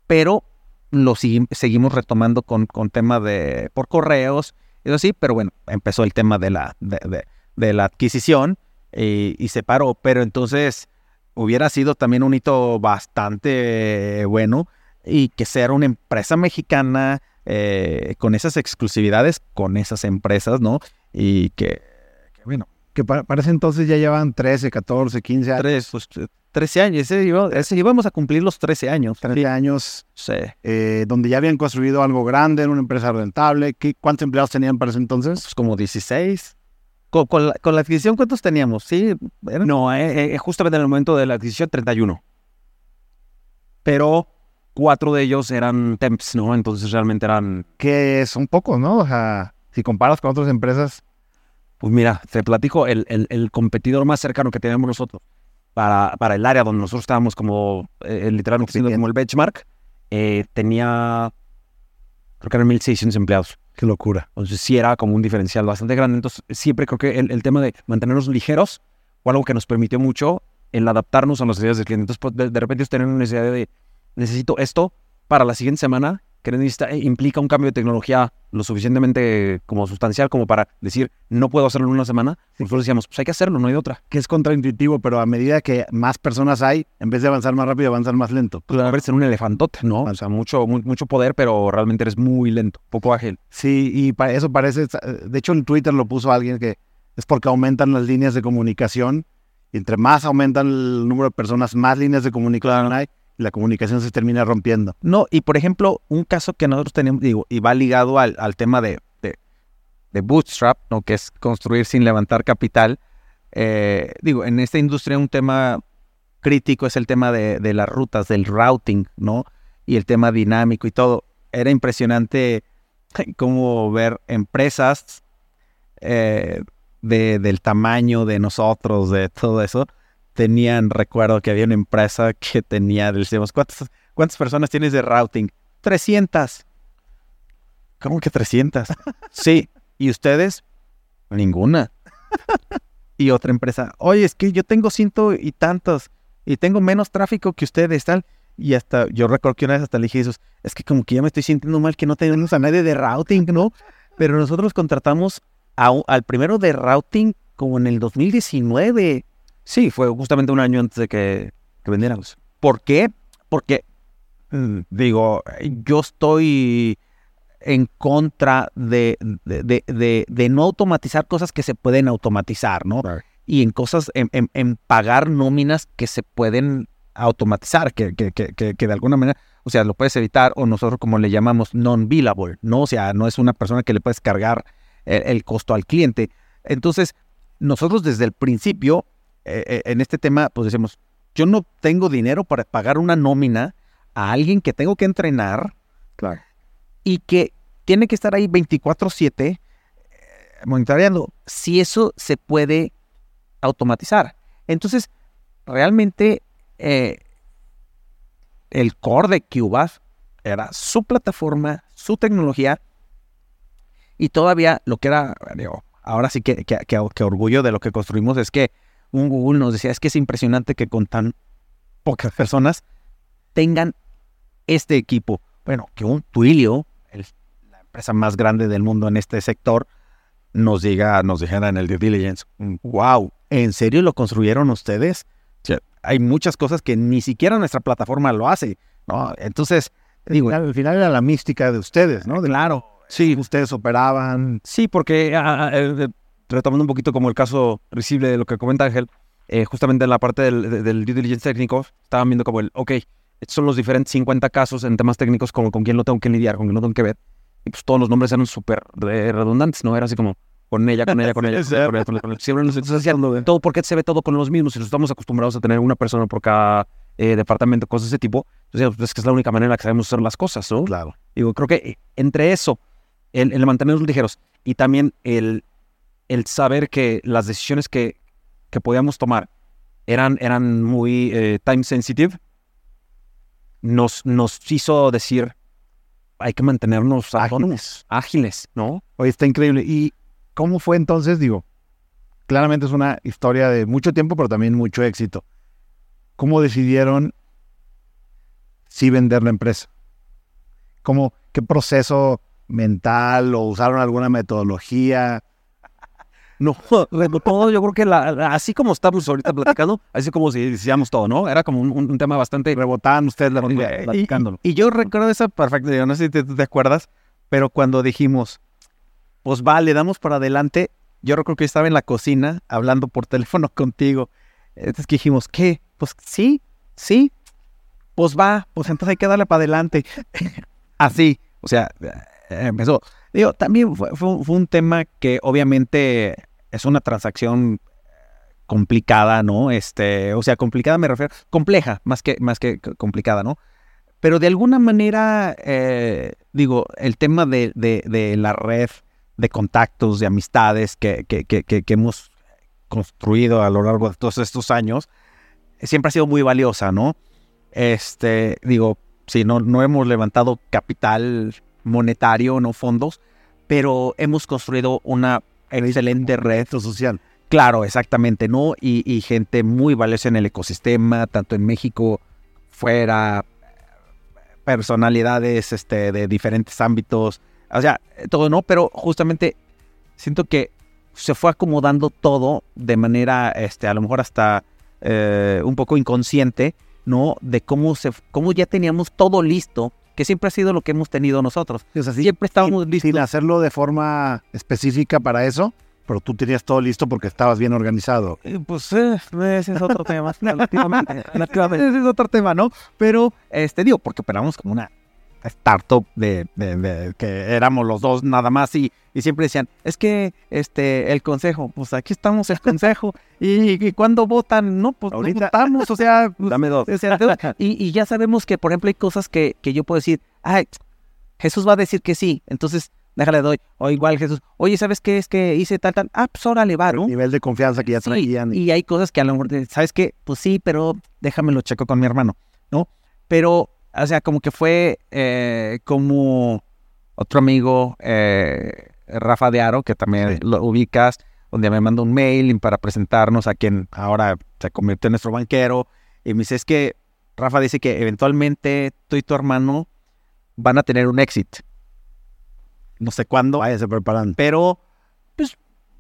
pero lo segui- seguimos retomando con, con tema de por correos, eso sí, pero bueno, empezó el tema de la, adquisición y, se paró, pero entonces hubiera sido también un hito bastante bueno y que sea una empresa mexicana eh, con esas exclusividades, con esas empresas, ¿no? Y que, bueno, Que pa- parece entonces ya llevan 13, 14, 15 años. tres, pues, 13 años, ese, iba- ese íbamos a cumplir los 13 años. 13 años Sí. eh, donde ya habían construido algo grande, en una empresa rentable. ¿Qué, ¿Cuántos empleados tenían para ese entonces? pues como 16. Con, con la, con la adquisición, ¿cuántos teníamos? Sí, eran- No, eh, eh, justamente en el momento de la adquisición, 31. Pero cuatro de ellos eran temps, ¿no? Entonces realmente eran, Que son pocos, ¿no? O sea, si comparas con otras empresas, pues mira, te platico, el, el- el competidor más cercano que teníamos nosotros para, para el área donde nosotros estábamos como, eh, literalmente como el benchmark, eh, tenía, creo que eran 1.600 empleados. qué locura. Entonces sí era como un diferencial bastante grande. Entonces siempre creo que el, el tema de mantenernos ligeros fue algo que nos permitió mucho el adaptarnos a las necesidades del cliente. Entonces pues, de, de repente ellos tener una necesidad de necesito esto para la siguiente semana que necesita, eh, implica un cambio de tecnología lo suficientemente como sustancial como para decir no puedo hacerlo en una semana. Nosotros decíamos pues hay que hacerlo, no hay otra. Que es contraintuitivo, pero a medida que más personas hay, en vez de avanzar más rápido, avanzan más lento. Pues convertirse en un elefantote, ¿no? O sea, mucho, mu- mucho poder, pero realmente eres muy lento, poco ágil. Sí, y pa- eso parece, de hecho en Twitter lo puso alguien que es porque aumentan las líneas de comunicación y entre más aumentan el número de personas, más líneas de comunicación hay la comunicación se termina rompiendo. No, y por ejemplo, un caso que nosotros tenemos, digo, y va ligado al, al tema de, de, bootstrap, ¿no? que es construir sin levantar capital. Eh, digo, en esta industria un tema crítico es el tema de, de las rutas, del routing, ¿no? Y el tema dinámico y todo. Era impresionante cómo ver empresas eh, de, del tamaño de nosotros, de todo eso. Tenían, recuerdo que había una empresa que tenía, decíamos, ¿cuántas, ¿cuántas personas tienes de routing? 300. ¿Cómo que 300? sí. ¿Y ustedes? Ninguna. y otra empresa, oye, es que yo tengo ciento y tantos y tengo menos tráfico que ustedes, tal. Y hasta, yo recuerdo que una vez hasta le dije, "Jesús, es que como que ya me estoy sintiendo mal que no tenemos a nadie de routing, ¿no? Pero nosotros contratamos a al primero de routing como en el 2019. Sí, fue justamente un año antes de que, que vendiéramos. ¿Por qué? Porque, mm, digo, yo estoy en contra de, de, de- no automatizar cosas que se pueden automatizar, ¿no? Y en cosas, en, en- en pagar nóminas que se pueden automatizar, que, que, que, que- que de alguna manera, o sea, lo puedes evitar, o nosotros como le llamamos non-billable, ¿no? O sea, no es una persona que le puedes cargar el, el costo al cliente. Entonces, nosotros desde el principio, eh, eh, en este tema, pues decimos, yo no tengo dinero para pagar una nómina a alguien que tengo que entrenar Claro. y que tiene que estar ahí 24/7 eh, monitoreando. Si eso se puede automatizar. Entonces, realmente eh, el core de Cubas era su plataforma, su tecnología y todavía lo que era, digo, ahora sí que, que, que- que orgullo de lo que construimos es que un Google nos decía, es que es impresionante que con tan pocas personas tengan este equipo. Bueno, que un Twilio, el- la empresa más grande del mundo en este sector, nos diga, nos dijera en el due diligence, wow, ¿en serio lo construyeron ustedes? Hay muchas cosas que ni siquiera nuestra plataforma lo hace, ¿no? Entonces, digo, al, al final era la mística de ustedes, ¿no? De claro, sí, ustedes operaban. Sí, porque ah, ah, eh, retomando un poquito como el caso recible de lo que comenta Ángel, eh, justamente en la parte del, de- del due diligence técnico, estaban viendo como el, ok, estos son los diferentes 50 casos en temas técnicos, como con quién lo tengo que lidiar, con quién lo tengo que ver. Y pues todos los nombres eran súper eh, redundantes, ¿no? Era así como con ella, con ella, con ella, con ella, con ella, con ella, con ella. Siempre nos entonces todo porque se ve todo con los mismos y nos estamos acostumbrados a tener una persona por cada eh, departamento, cosas de ese tipo. Entonces, pues, es que es la única manera en la que sabemos hacer las cosas, ¿no? Claro. Digo, creo que eh, entre eso, el, el mantenernos ligeros y también el, el saber que las decisiones que, que podíamos tomar eran, eran muy eh, time sensitive, nos, nos hizo decir, hay que mantenernos ágiles, ágiles ¿no? Oye, está increíble. ¿Y cómo fue entonces? Digo, claramente es una historia de mucho tiempo, pero también mucho éxito. ¿Cómo decidieron sí vender la empresa? ¿Cómo, ¿Qué proceso mental o usaron alguna metodología? No, todo yo creo que la, así como estamos ahorita platicando, así como si decíamos todo, ¿no? Era como un, tema bastante... Rebotaban ustedes la platicándolo. Y, y, yo recuerdo esa perfecta, yo no sé si te, te, acuerdas, pero cuando dijimos, pues va, le damos para adelante, yo recuerdo que estaba en la cocina hablando por teléfono contigo. Entonces que dijimos, ¿qué? Pues sí, sí, pues va, pues entonces hay que darle para adelante. Así, o sea, empezó. Digo, también fue, un tema que obviamente es una transacción complicada, ¿no? Este, o sea, complicada me refiero, compleja, más que, más que complicada, ¿no? Pero de alguna manera, eh, digo, el tema de, de, la red de contactos, de amistades que, que, que, que, hemos construido a lo largo de todos estos años, siempre ha sido muy valiosa, ¿no? Este, digo, sí, no, no hemos levantado capital monetario, no fondos, pero hemos construido una excelente red social. Claro, exactamente, ¿no? Y, gente muy valiosa en el ecosistema, tanto en México, fuera, personalidades este, de diferentes ámbitos, o sea, todo, ¿no? Pero justamente siento que se fue acomodando todo de manera, este, a lo mejor hasta eh, un poco inconsciente, ¿no? De cómo, se, cómo ya teníamos todo listo, que siempre ha sido lo que hemos tenido nosotros. O sea, siempre estábamos listos. Sin hacerlo de forma específica para eso, pero tú tenías todo listo porque estabas bien organizado. Eh, pues eh, ese es otro tema. ese es otro tema, ¿no? Pero, este, digo, porque operamos como una startup de, que éramos los dos nada más y, y, siempre decían, es que este el consejo, pues aquí estamos el consejo y, cuando votan, no, pues Ahorita. votamos, o sea, pues, dame dos. y, y, ya sabemos que, por ejemplo, hay cosas que, que yo puedo decir, ay, Jesús va a decir que sí, entonces déjale doy, o igual Jesús, oye, ¿sabes qué es que hice tal, tal? Ah, pues órale, va, ¿no? nivel de confianza que ya traían. Y... y hay cosas que a lo mejor, ¿sabes qué? Pues sí, pero déjamelo checo con mi hermano, ¿no? Pero o sea, como que fue eh, como otro amigo, eh, Rafa de Aro, que también lo ubicas, donde me mandó un mail para presentarnos a quien ahora se convirtió en nuestro banquero. Y me dice, es que Rafa dice que eventualmente tú y tu hermano van a tener un éxito. No sé cuándo. se preparan. Pero, pues,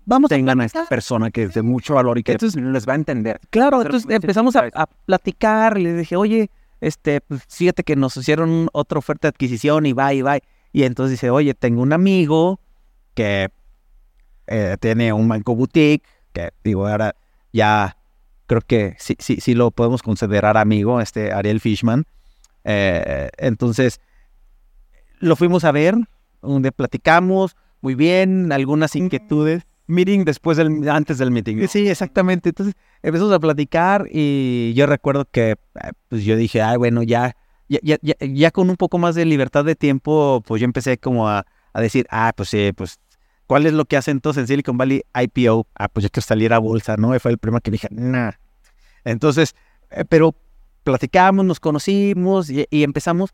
vamos Tengan a, esta persona que es de mucho valor y que entonces, les va a entender. Claro, entonces empezamos a, a, platicar y le dije, oye, este, pues, fíjate que nos hicieron otra oferta de adquisición y va y va. Y entonces dice, oye, tengo un amigo que eh, tiene un banco boutique, que digo, ahora ya creo que sí, sí, sí lo podemos considerar amigo, este Ariel Fishman. Eh, entonces, lo fuimos a ver, donde platicamos muy bien, algunas inquietudes meeting después del, antes del meeting. Sí, exactamente. Entonces empezamos a platicar y yo recuerdo que eh, pues yo dije, ay, bueno, ya, ya, ya, ya, con un poco más de libertad de tiempo, pues yo empecé como a, a, decir, ah, pues sí, pues, ¿cuál es lo que hace entonces en Silicon Valley IPO? Ah, pues ya que saliera a bolsa, ¿no? Y fue el problema que dije, nah. Entonces, eh, pero platicamos, nos conocimos y, empezamos,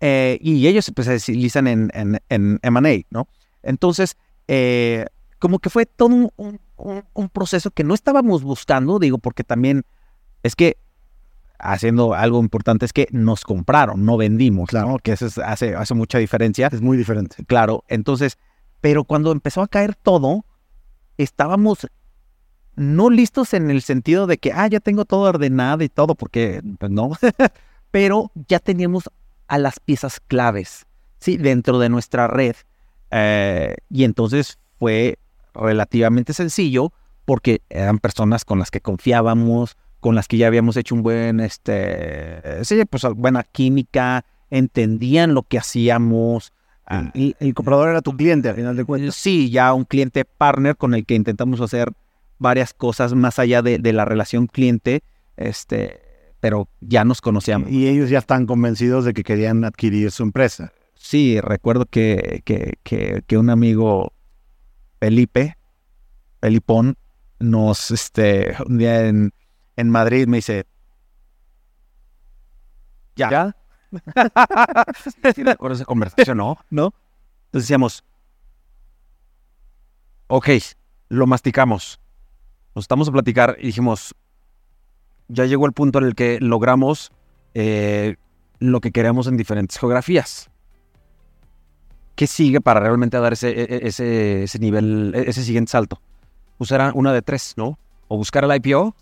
eh, y ellos pues, se especializan en, en, en M&A, ¿no? Entonces, eh, como que fue todo un, proceso que no estábamos buscando, digo, porque también es que haciendo algo importante es que nos compraron, no vendimos, claro, que eso hace, hace mucha diferencia. Es muy diferente. Claro, entonces, pero cuando empezó a caer todo, estábamos no listos en el sentido de que, ah, ya tengo todo ordenado y todo, porque pues no, pero ya teníamos a las piezas claves, ¿sí? Dentro de nuestra red. Eh, y entonces fue relativamente sencillo porque eran personas con las que confiábamos, con las que ya habíamos hecho un buen, este, sí, pues buena química, entendían lo que hacíamos. Ah, y el comprador era tu cliente, al final de cuentas. Sí, ya un cliente partner con el que intentamos hacer varias cosas más allá de, de la relación cliente, este, pero ya nos conocíamos. Y ellos ya están convencidos de que querían adquirir su empresa. Sí, recuerdo que, que, que, que un amigo Felipe, Felipón, nos, este, un día en, en Madrid me dice, ya, ¿Ya? Sí, recuerdo esa conversación, ¿no? ¿no? Entonces decíamos, Ok, lo masticamos. Nos estamos a platicar y dijimos, ya llegó el punto en el que logramos eh, lo que queremos en diferentes geografías. ¿Qué sigue para realmente dar ese, e- e- ese, ese nivel, e- ese siguiente salto? Pues era una de tres, ¿no? O buscar el IPO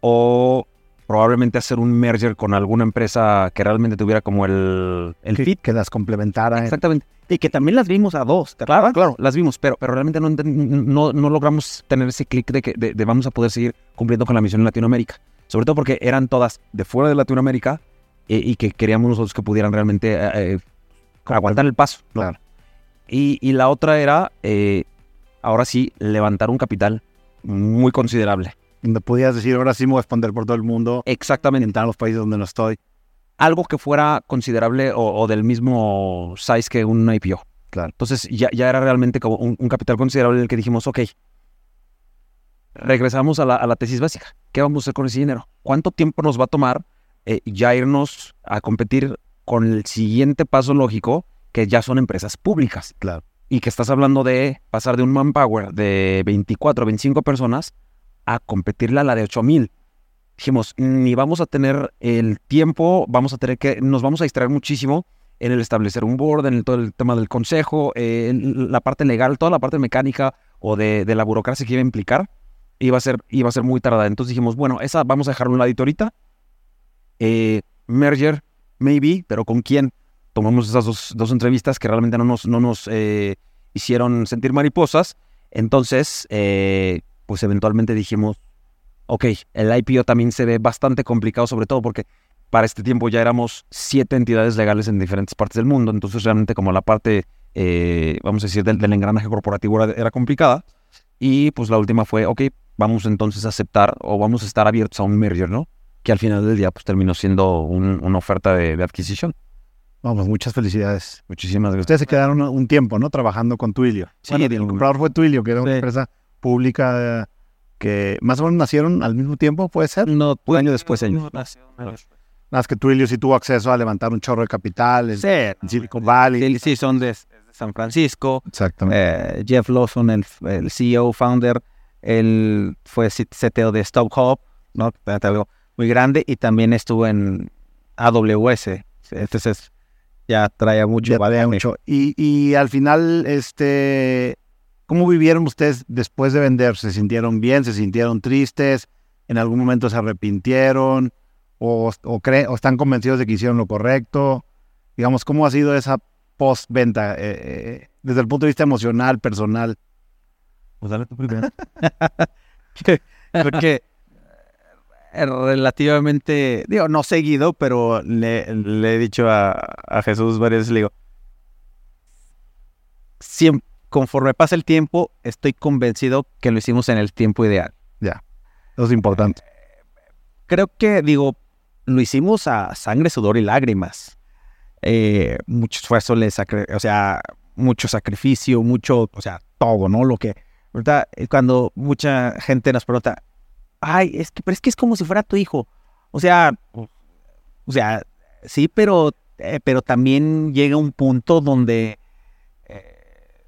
o probablemente hacer un merger con alguna empresa que realmente tuviera como el, el que, fit. que las complementara. Exactamente. y que también las vimos a dos, ¿te Claro, claro, las vimos, pero, pero realmente no, no, no logramos tener ese clic de que de, de vamos a poder seguir cumpliendo con la misión en Latinoamérica. Sobre todo porque eran todas de fuera de Latinoamérica eh, y que queríamos nosotros que pudieran realmente eh, eh, aguantar el paso. Claro. Y, y la otra era, eh, ahora sí, levantar un capital muy considerable. Donde podías decir, ahora sí me voy a expandir por todo el mundo, Exactamente. entrar a los países donde no estoy. Algo que fuera considerable o, o del mismo size que un IPO. Claro. Entonces ya, ya era realmente como un, un capital considerable en el que dijimos, ok, regresamos a la, a la tesis básica. ¿Qué vamos a hacer con ese dinero? ¿Cuánto tiempo nos va a tomar eh, ya irnos a competir con el siguiente paso lógico, que ya son empresas públicas? Claro. Y que estás hablando de pasar de un manpower de 24 o 25 personas a competirle a la de 8000. Dijimos, ni vamos a tener el tiempo, vamos a tener que, nos vamos a distraer muchísimo en el establecer un board, en el, todo el tema del consejo, eh, en la parte legal, toda la parte mecánica o de, de la burocracia que iba a implicar, iba a ser, iba a ser muy tardada. Entonces dijimos, bueno, esa vamos a dejarlo un ladito ahorita. Eh, merger, maybe, pero ¿con quién? Tomamos esas dos, dos entrevistas que realmente no nos, no nos eh, hicieron sentir mariposas. Entonces, eh, pues eventualmente dijimos, ok, el IPO también se ve bastante complicado, sobre todo porque para este tiempo ya éramos siete entidades legales en diferentes partes del mundo, entonces realmente como la parte, eh, vamos a decir, del, del engranaje corporativo era, era complicada. Y pues la última fue, ok, vamos entonces a aceptar o vamos a estar abiertos a un merger, ¿no? Que al final del día pues terminó siendo un- una oferta de, de adquisición. Vamos, muchas felicidades. Muchísimas gracias. Ustedes se quedaron un tiempo, ¿no? Trabajando con Twilio. Sí, Bueno, el comprador fue Twilio, que era una Sí. empresa pública que más o menos nacieron al mismo tiempo, ¿puede ser? No, Un año después ellos. Nada más que Twilio sí tuvo acceso a levantar un chorro de capital en, Sí, en Silicon Valley. sí, sí, son de, San Francisco. Exactamente. Eh, Jeff Lawson, el, el CEO, founder, él fue CTO de Stock Hub, ¿no? Algo muy grande, y también estuvo en AWS. Entonces, ya traía mucho Ya bagaje. mucho. Y, y al final, este, ¿cómo vivieron ustedes después de vender? ¿Se sintieron bien? ¿Se sintieron tristes? ¿En algún momento se arrepintieron? ¿O, o, cree- o están convencidos de que hicieron lo correcto? Digamos, ¿cómo ha sido esa post-venta eh, eh, desde el punto de vista emocional, personal? Pues dale tú primero. Creo que eh, relativamente, digo, no seguido, pero le, le he dicho a, a Jesús varias veces, le digo, siem- conforme pasa el tiempo, estoy convencido que lo hicimos en el tiempo ideal. Eso es importante. creo que, digo, lo hicimos a sangre, sudor y lágrimas. Eh, mucho esfuerzo, le o sea, mucho sacrificio, mucho, o sea, todo, ¿no? Lo que, ahorita, eh, cuando mucha gente nos pregunta, ay, es que, pero es que es como si fuera tu hijo. O sea, o sea, sí, pero, eh, pero también llega un punto donde, eh,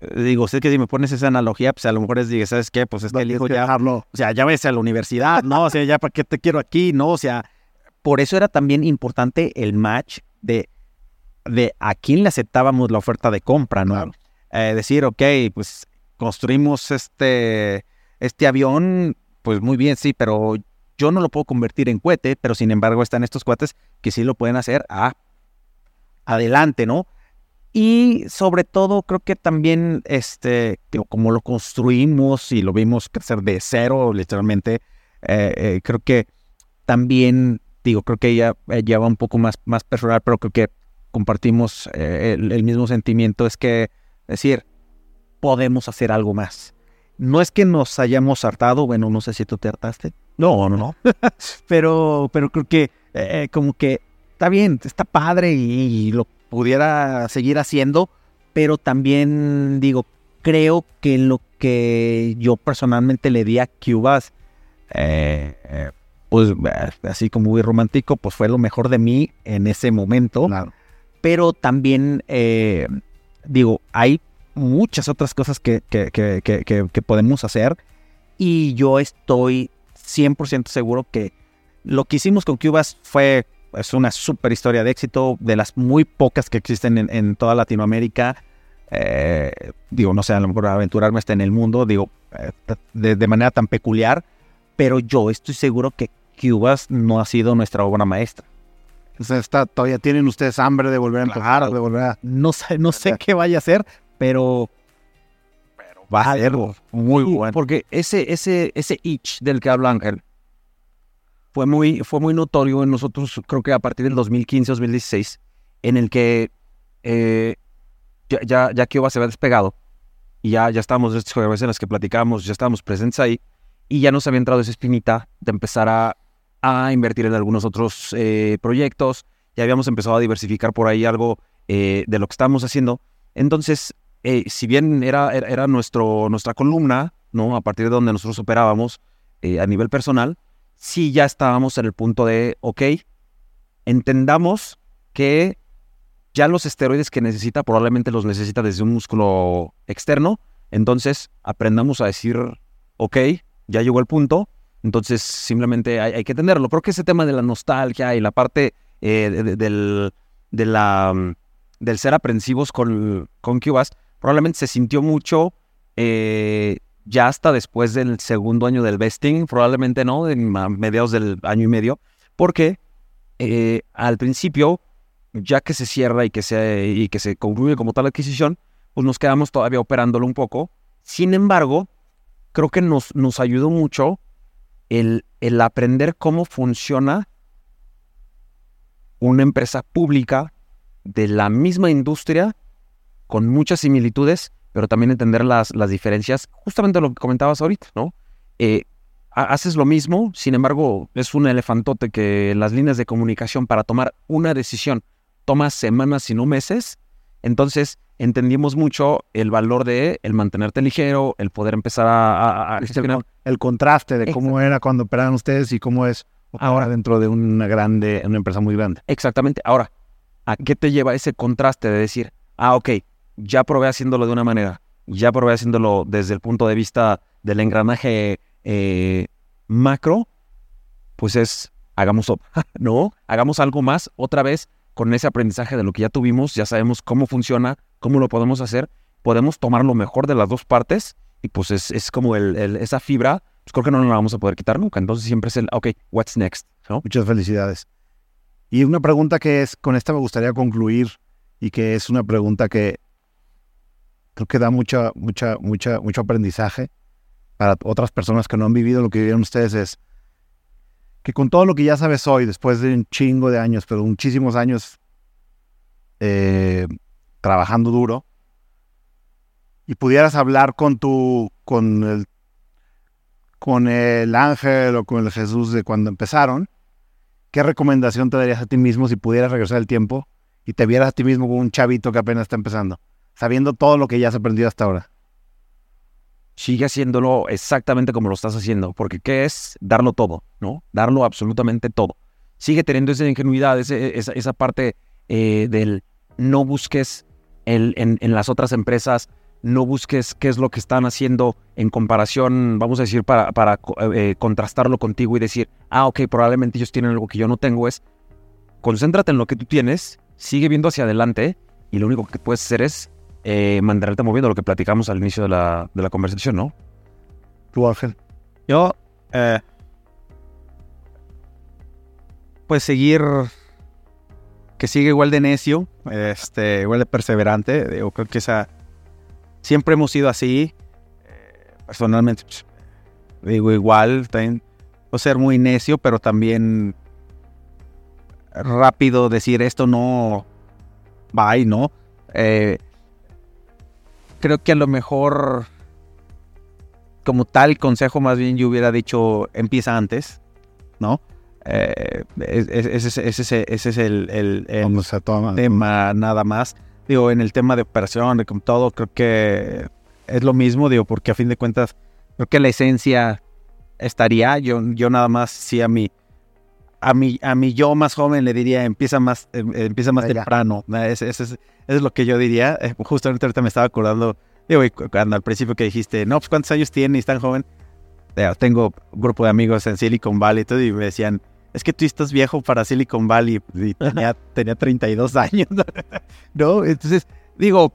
digo, sé que si me pones esa analogía, pues a lo mejor es, digo, ¿sabes qué? Pues es que el hijo ya dejarlo. o sea, ya ves a la universidad, ¿no? O sea, ya para qué te quiero aquí, ¿no? O sea, por eso era también importante el match de, de a quién le aceptábamos la oferta de compra, ¿no? Claro. Eh, decir, ok, pues construimos este, este avión, pues muy bien, sí, pero yo no lo puedo convertir en cohete, pero sin embargo están estos cohetes que sí lo pueden hacer. Ah, adelante, ¿no? Y sobre todo creo que también, este, digo, como lo construimos y lo vimos crecer de cero, literalmente, eh, eh, creo que también, digo, creo que ella eh, lleva un poco más, más personal, pero creo que compartimos eh, el, el mismo sentimiento, es que, decir, podemos hacer algo más. No es que nos hayamos hartado, bueno, no sé si tú te hartaste. No, no, no. pero, pero creo que como que está bien, está padre y, y lo pudiera seguir haciendo, pero también digo, creo que lo que yo personalmente le di a Cubas, eh, eh, pues eh, así como muy romántico, pues fue lo mejor de mí en ese momento. Claro. Pero también, eh, digo, hay muchas otras cosas que, que- que- que- que- que podemos hacer y yo estoy 100% seguro que lo que hicimos con Cubas fue es una super historia de éxito, de las muy pocas que existen en, en toda Latinoamérica. Eh, digo, no sé, a lo mejor aventurarme hasta en el mundo, digo, eh, de, de manera tan peculiar, pero yo estoy seguro que Cubas no ha sido nuestra obra maestra. O sea, está, todavía tienen ustedes hambre de volver a empezar, Claro. de volver a... No sé, no sé qué vaya a ser, pero, pero va a ser muy bueno. Porque ese, ese, ese itch del que habla Ángel fue muy, fue muy notorio en nosotros, creo que a partir del 2015-2016, en el que eh, ya, ya, ya Kiowa se había despegado y ya, ya estábamos, estas en las que platicábamos, ya estábamos presentes ahí y ya nos había entrado esa espinita de empezar a, a invertir en algunos otros eh, proyectos, ya habíamos empezado a diversificar por ahí algo eh, de lo que estábamos haciendo. Entonces, eh, si bien era, era, era nuestro, nuestra columna, ¿no? A partir de donde nosotros operábamos a nivel personal, sí ya estábamos en el punto de, ok, entendamos que ya los esteroides que necesita probablemente los necesita desde un músculo externo, entonces aprendamos a decir, ok, ya llegó el punto, entonces simplemente hay, que entenderlo. Creo que ese tema de la nostalgia y la parte eh, de- de- del, del ser aprensivos con, con Cubas, probablemente se sintió mucho eh, ya hasta después del segundo año del vesting, probablemente no, en mediados del año y medio, porque eh, al principio, ya que se cierra y que se, y que se concluye como tal adquisición, pues nos quedamos todavía operándolo un poco. Sin embargo, creo que nos, nos ayudó mucho el, el aprender cómo funciona una empresa pública de la misma industria con muchas similitudes, pero también entender las, las diferencias, justamente lo que comentabas ahorita, ¿no? Eh, ha- haces lo mismo, sin embargo, es un elefantote que las líneas de comunicación para tomar una decisión toma semanas y no meses, entonces entendimos mucho el valor de el mantenerte ligero, el poder empezar a, a- a el, gestionar. el contraste de cómo era cuando operaban ustedes y cómo es ahora dentro de una grande, una empresa muy grande. Exactamente. Ahora, ¿a qué te lleva ese contraste de decir, ah, ok, ya probé haciéndolo de una manera, ya probé haciéndolo desde el punto de vista del engranaje eh, macro, pues es, hagamos, ¿no? Hagamos algo más otra vez con ese aprendizaje de lo que ya tuvimos, ya sabemos cómo funciona, cómo lo podemos hacer, podemos tomar lo mejor de las dos partes y pues es, es como el, esa fibra, pues creo que no la vamos a poder quitar nunca. Entonces siempre es el, ok, what's next? Muchas felicidades. Y una pregunta que es, con esta me gustaría concluir y que es una pregunta que que da mucha, mucha, mucha, mucho aprendizaje para otras personas que no han vivido lo que vivieron ustedes es que con todo lo que ya sabes hoy, después de un chingo de años, pero muchísimos años eh, trabajando duro, y pudieras hablar con tu, con el, con el ángel o con el Jesús de cuando empezaron, ¿qué recomendación te darías a ti mismo si pudieras regresar el tiempo y te vieras a ti mismo como un chavito que apenas está empezando, sabiendo todo lo que ya has aprendido hasta ahora? sigue haciéndolo exactamente como lo estás haciendo, porque ¿qué es? Darlo todo, ¿no? Darlo absolutamente todo. Sigue teniendo esa ingenuidad, esa, parte eh, del no busques en, las otras empresas, no busques qué es lo que están haciendo en comparación, vamos a decir, para, para eh, contrastarlo contigo y decir, ah, ok, probablemente ellos tienen algo que yo no tengo, es concéntrate en lo que tú tienes, sigue viendo hacia adelante y lo único que puedes hacer es eh, mantenerte moviendo, lo que platicamos al inicio de la, de la conversación, ¿no? Tú, Ángel. Yo, eh, pues seguir, que sigue igual de necio, este, igual de perseverante. Yo creo que esa, siempre hemos sido así. Eh, personalmente, pues, digo igual, también puedo ser muy necio, pero también rápido decir esto no va y no. Eh, creo que a lo mejor como tal consejo, más bien yo hubiera dicho empieza antes, ¿no? Eh, es- es- ese, es- ese es- ese es el, tema nada más. Digo, en el tema de operación, de como todo, creo que es lo mismo, digo, porque a fin de cuentas, creo que la esencia estaría, yo, yo nada más sí a mi, a mi, a mi yo más joven le diría, empieza más, eh, empieza más temprano, Eso es, eso es lo que yo diría, Eh, justamente ahorita me estaba acordando, digo, cuando al principio que dijiste, no, pues ¿cuántos años tiene y es tan joven? Eh, Tengo un grupo de amigos en Silicon Valley y todo, y me decían, es que tú estás viejo para Silicon Valley, y tenía, tenía 32 años, ¿no? Entonces, digo,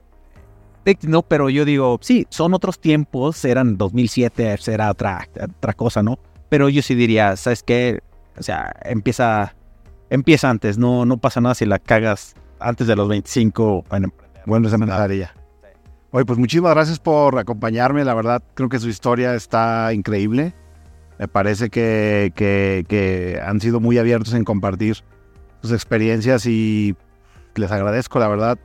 eh, no, pero yo digo, sí, son otros tiempos, eran 2007, era otra, otra cosa, ¿no? Pero yo sí diría, ¿sabes qué? O sea, empieza, empieza antes, no, no pasa nada si la cagas antes de los 25 en emprender. Bueno, esa mensajería. Oye, pues muchísimas gracias por acompañarme. La verdad, creo que su historia está increíble. Me parece que, que- que han sido muy abiertos en compartir sus experiencias y les agradezco, la verdad.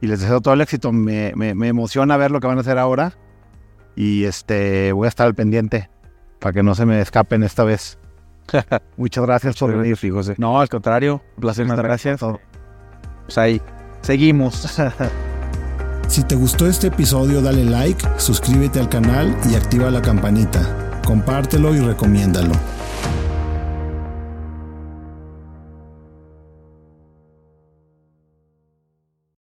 Y les deseo todo el éxito. Me, me- me emociona ver lo que van a hacer ahora. Y este voy a estar al pendiente para que no se me escapen esta vez. Muchas gracias por venir. Sí, José. No, al contrario, un placer, muchas gracias. Todo. Pues ahí, seguimos. Si te gustó este episodio, dale like, suscríbete al canal y activa la campanita. Compártelo y recomiéndalo.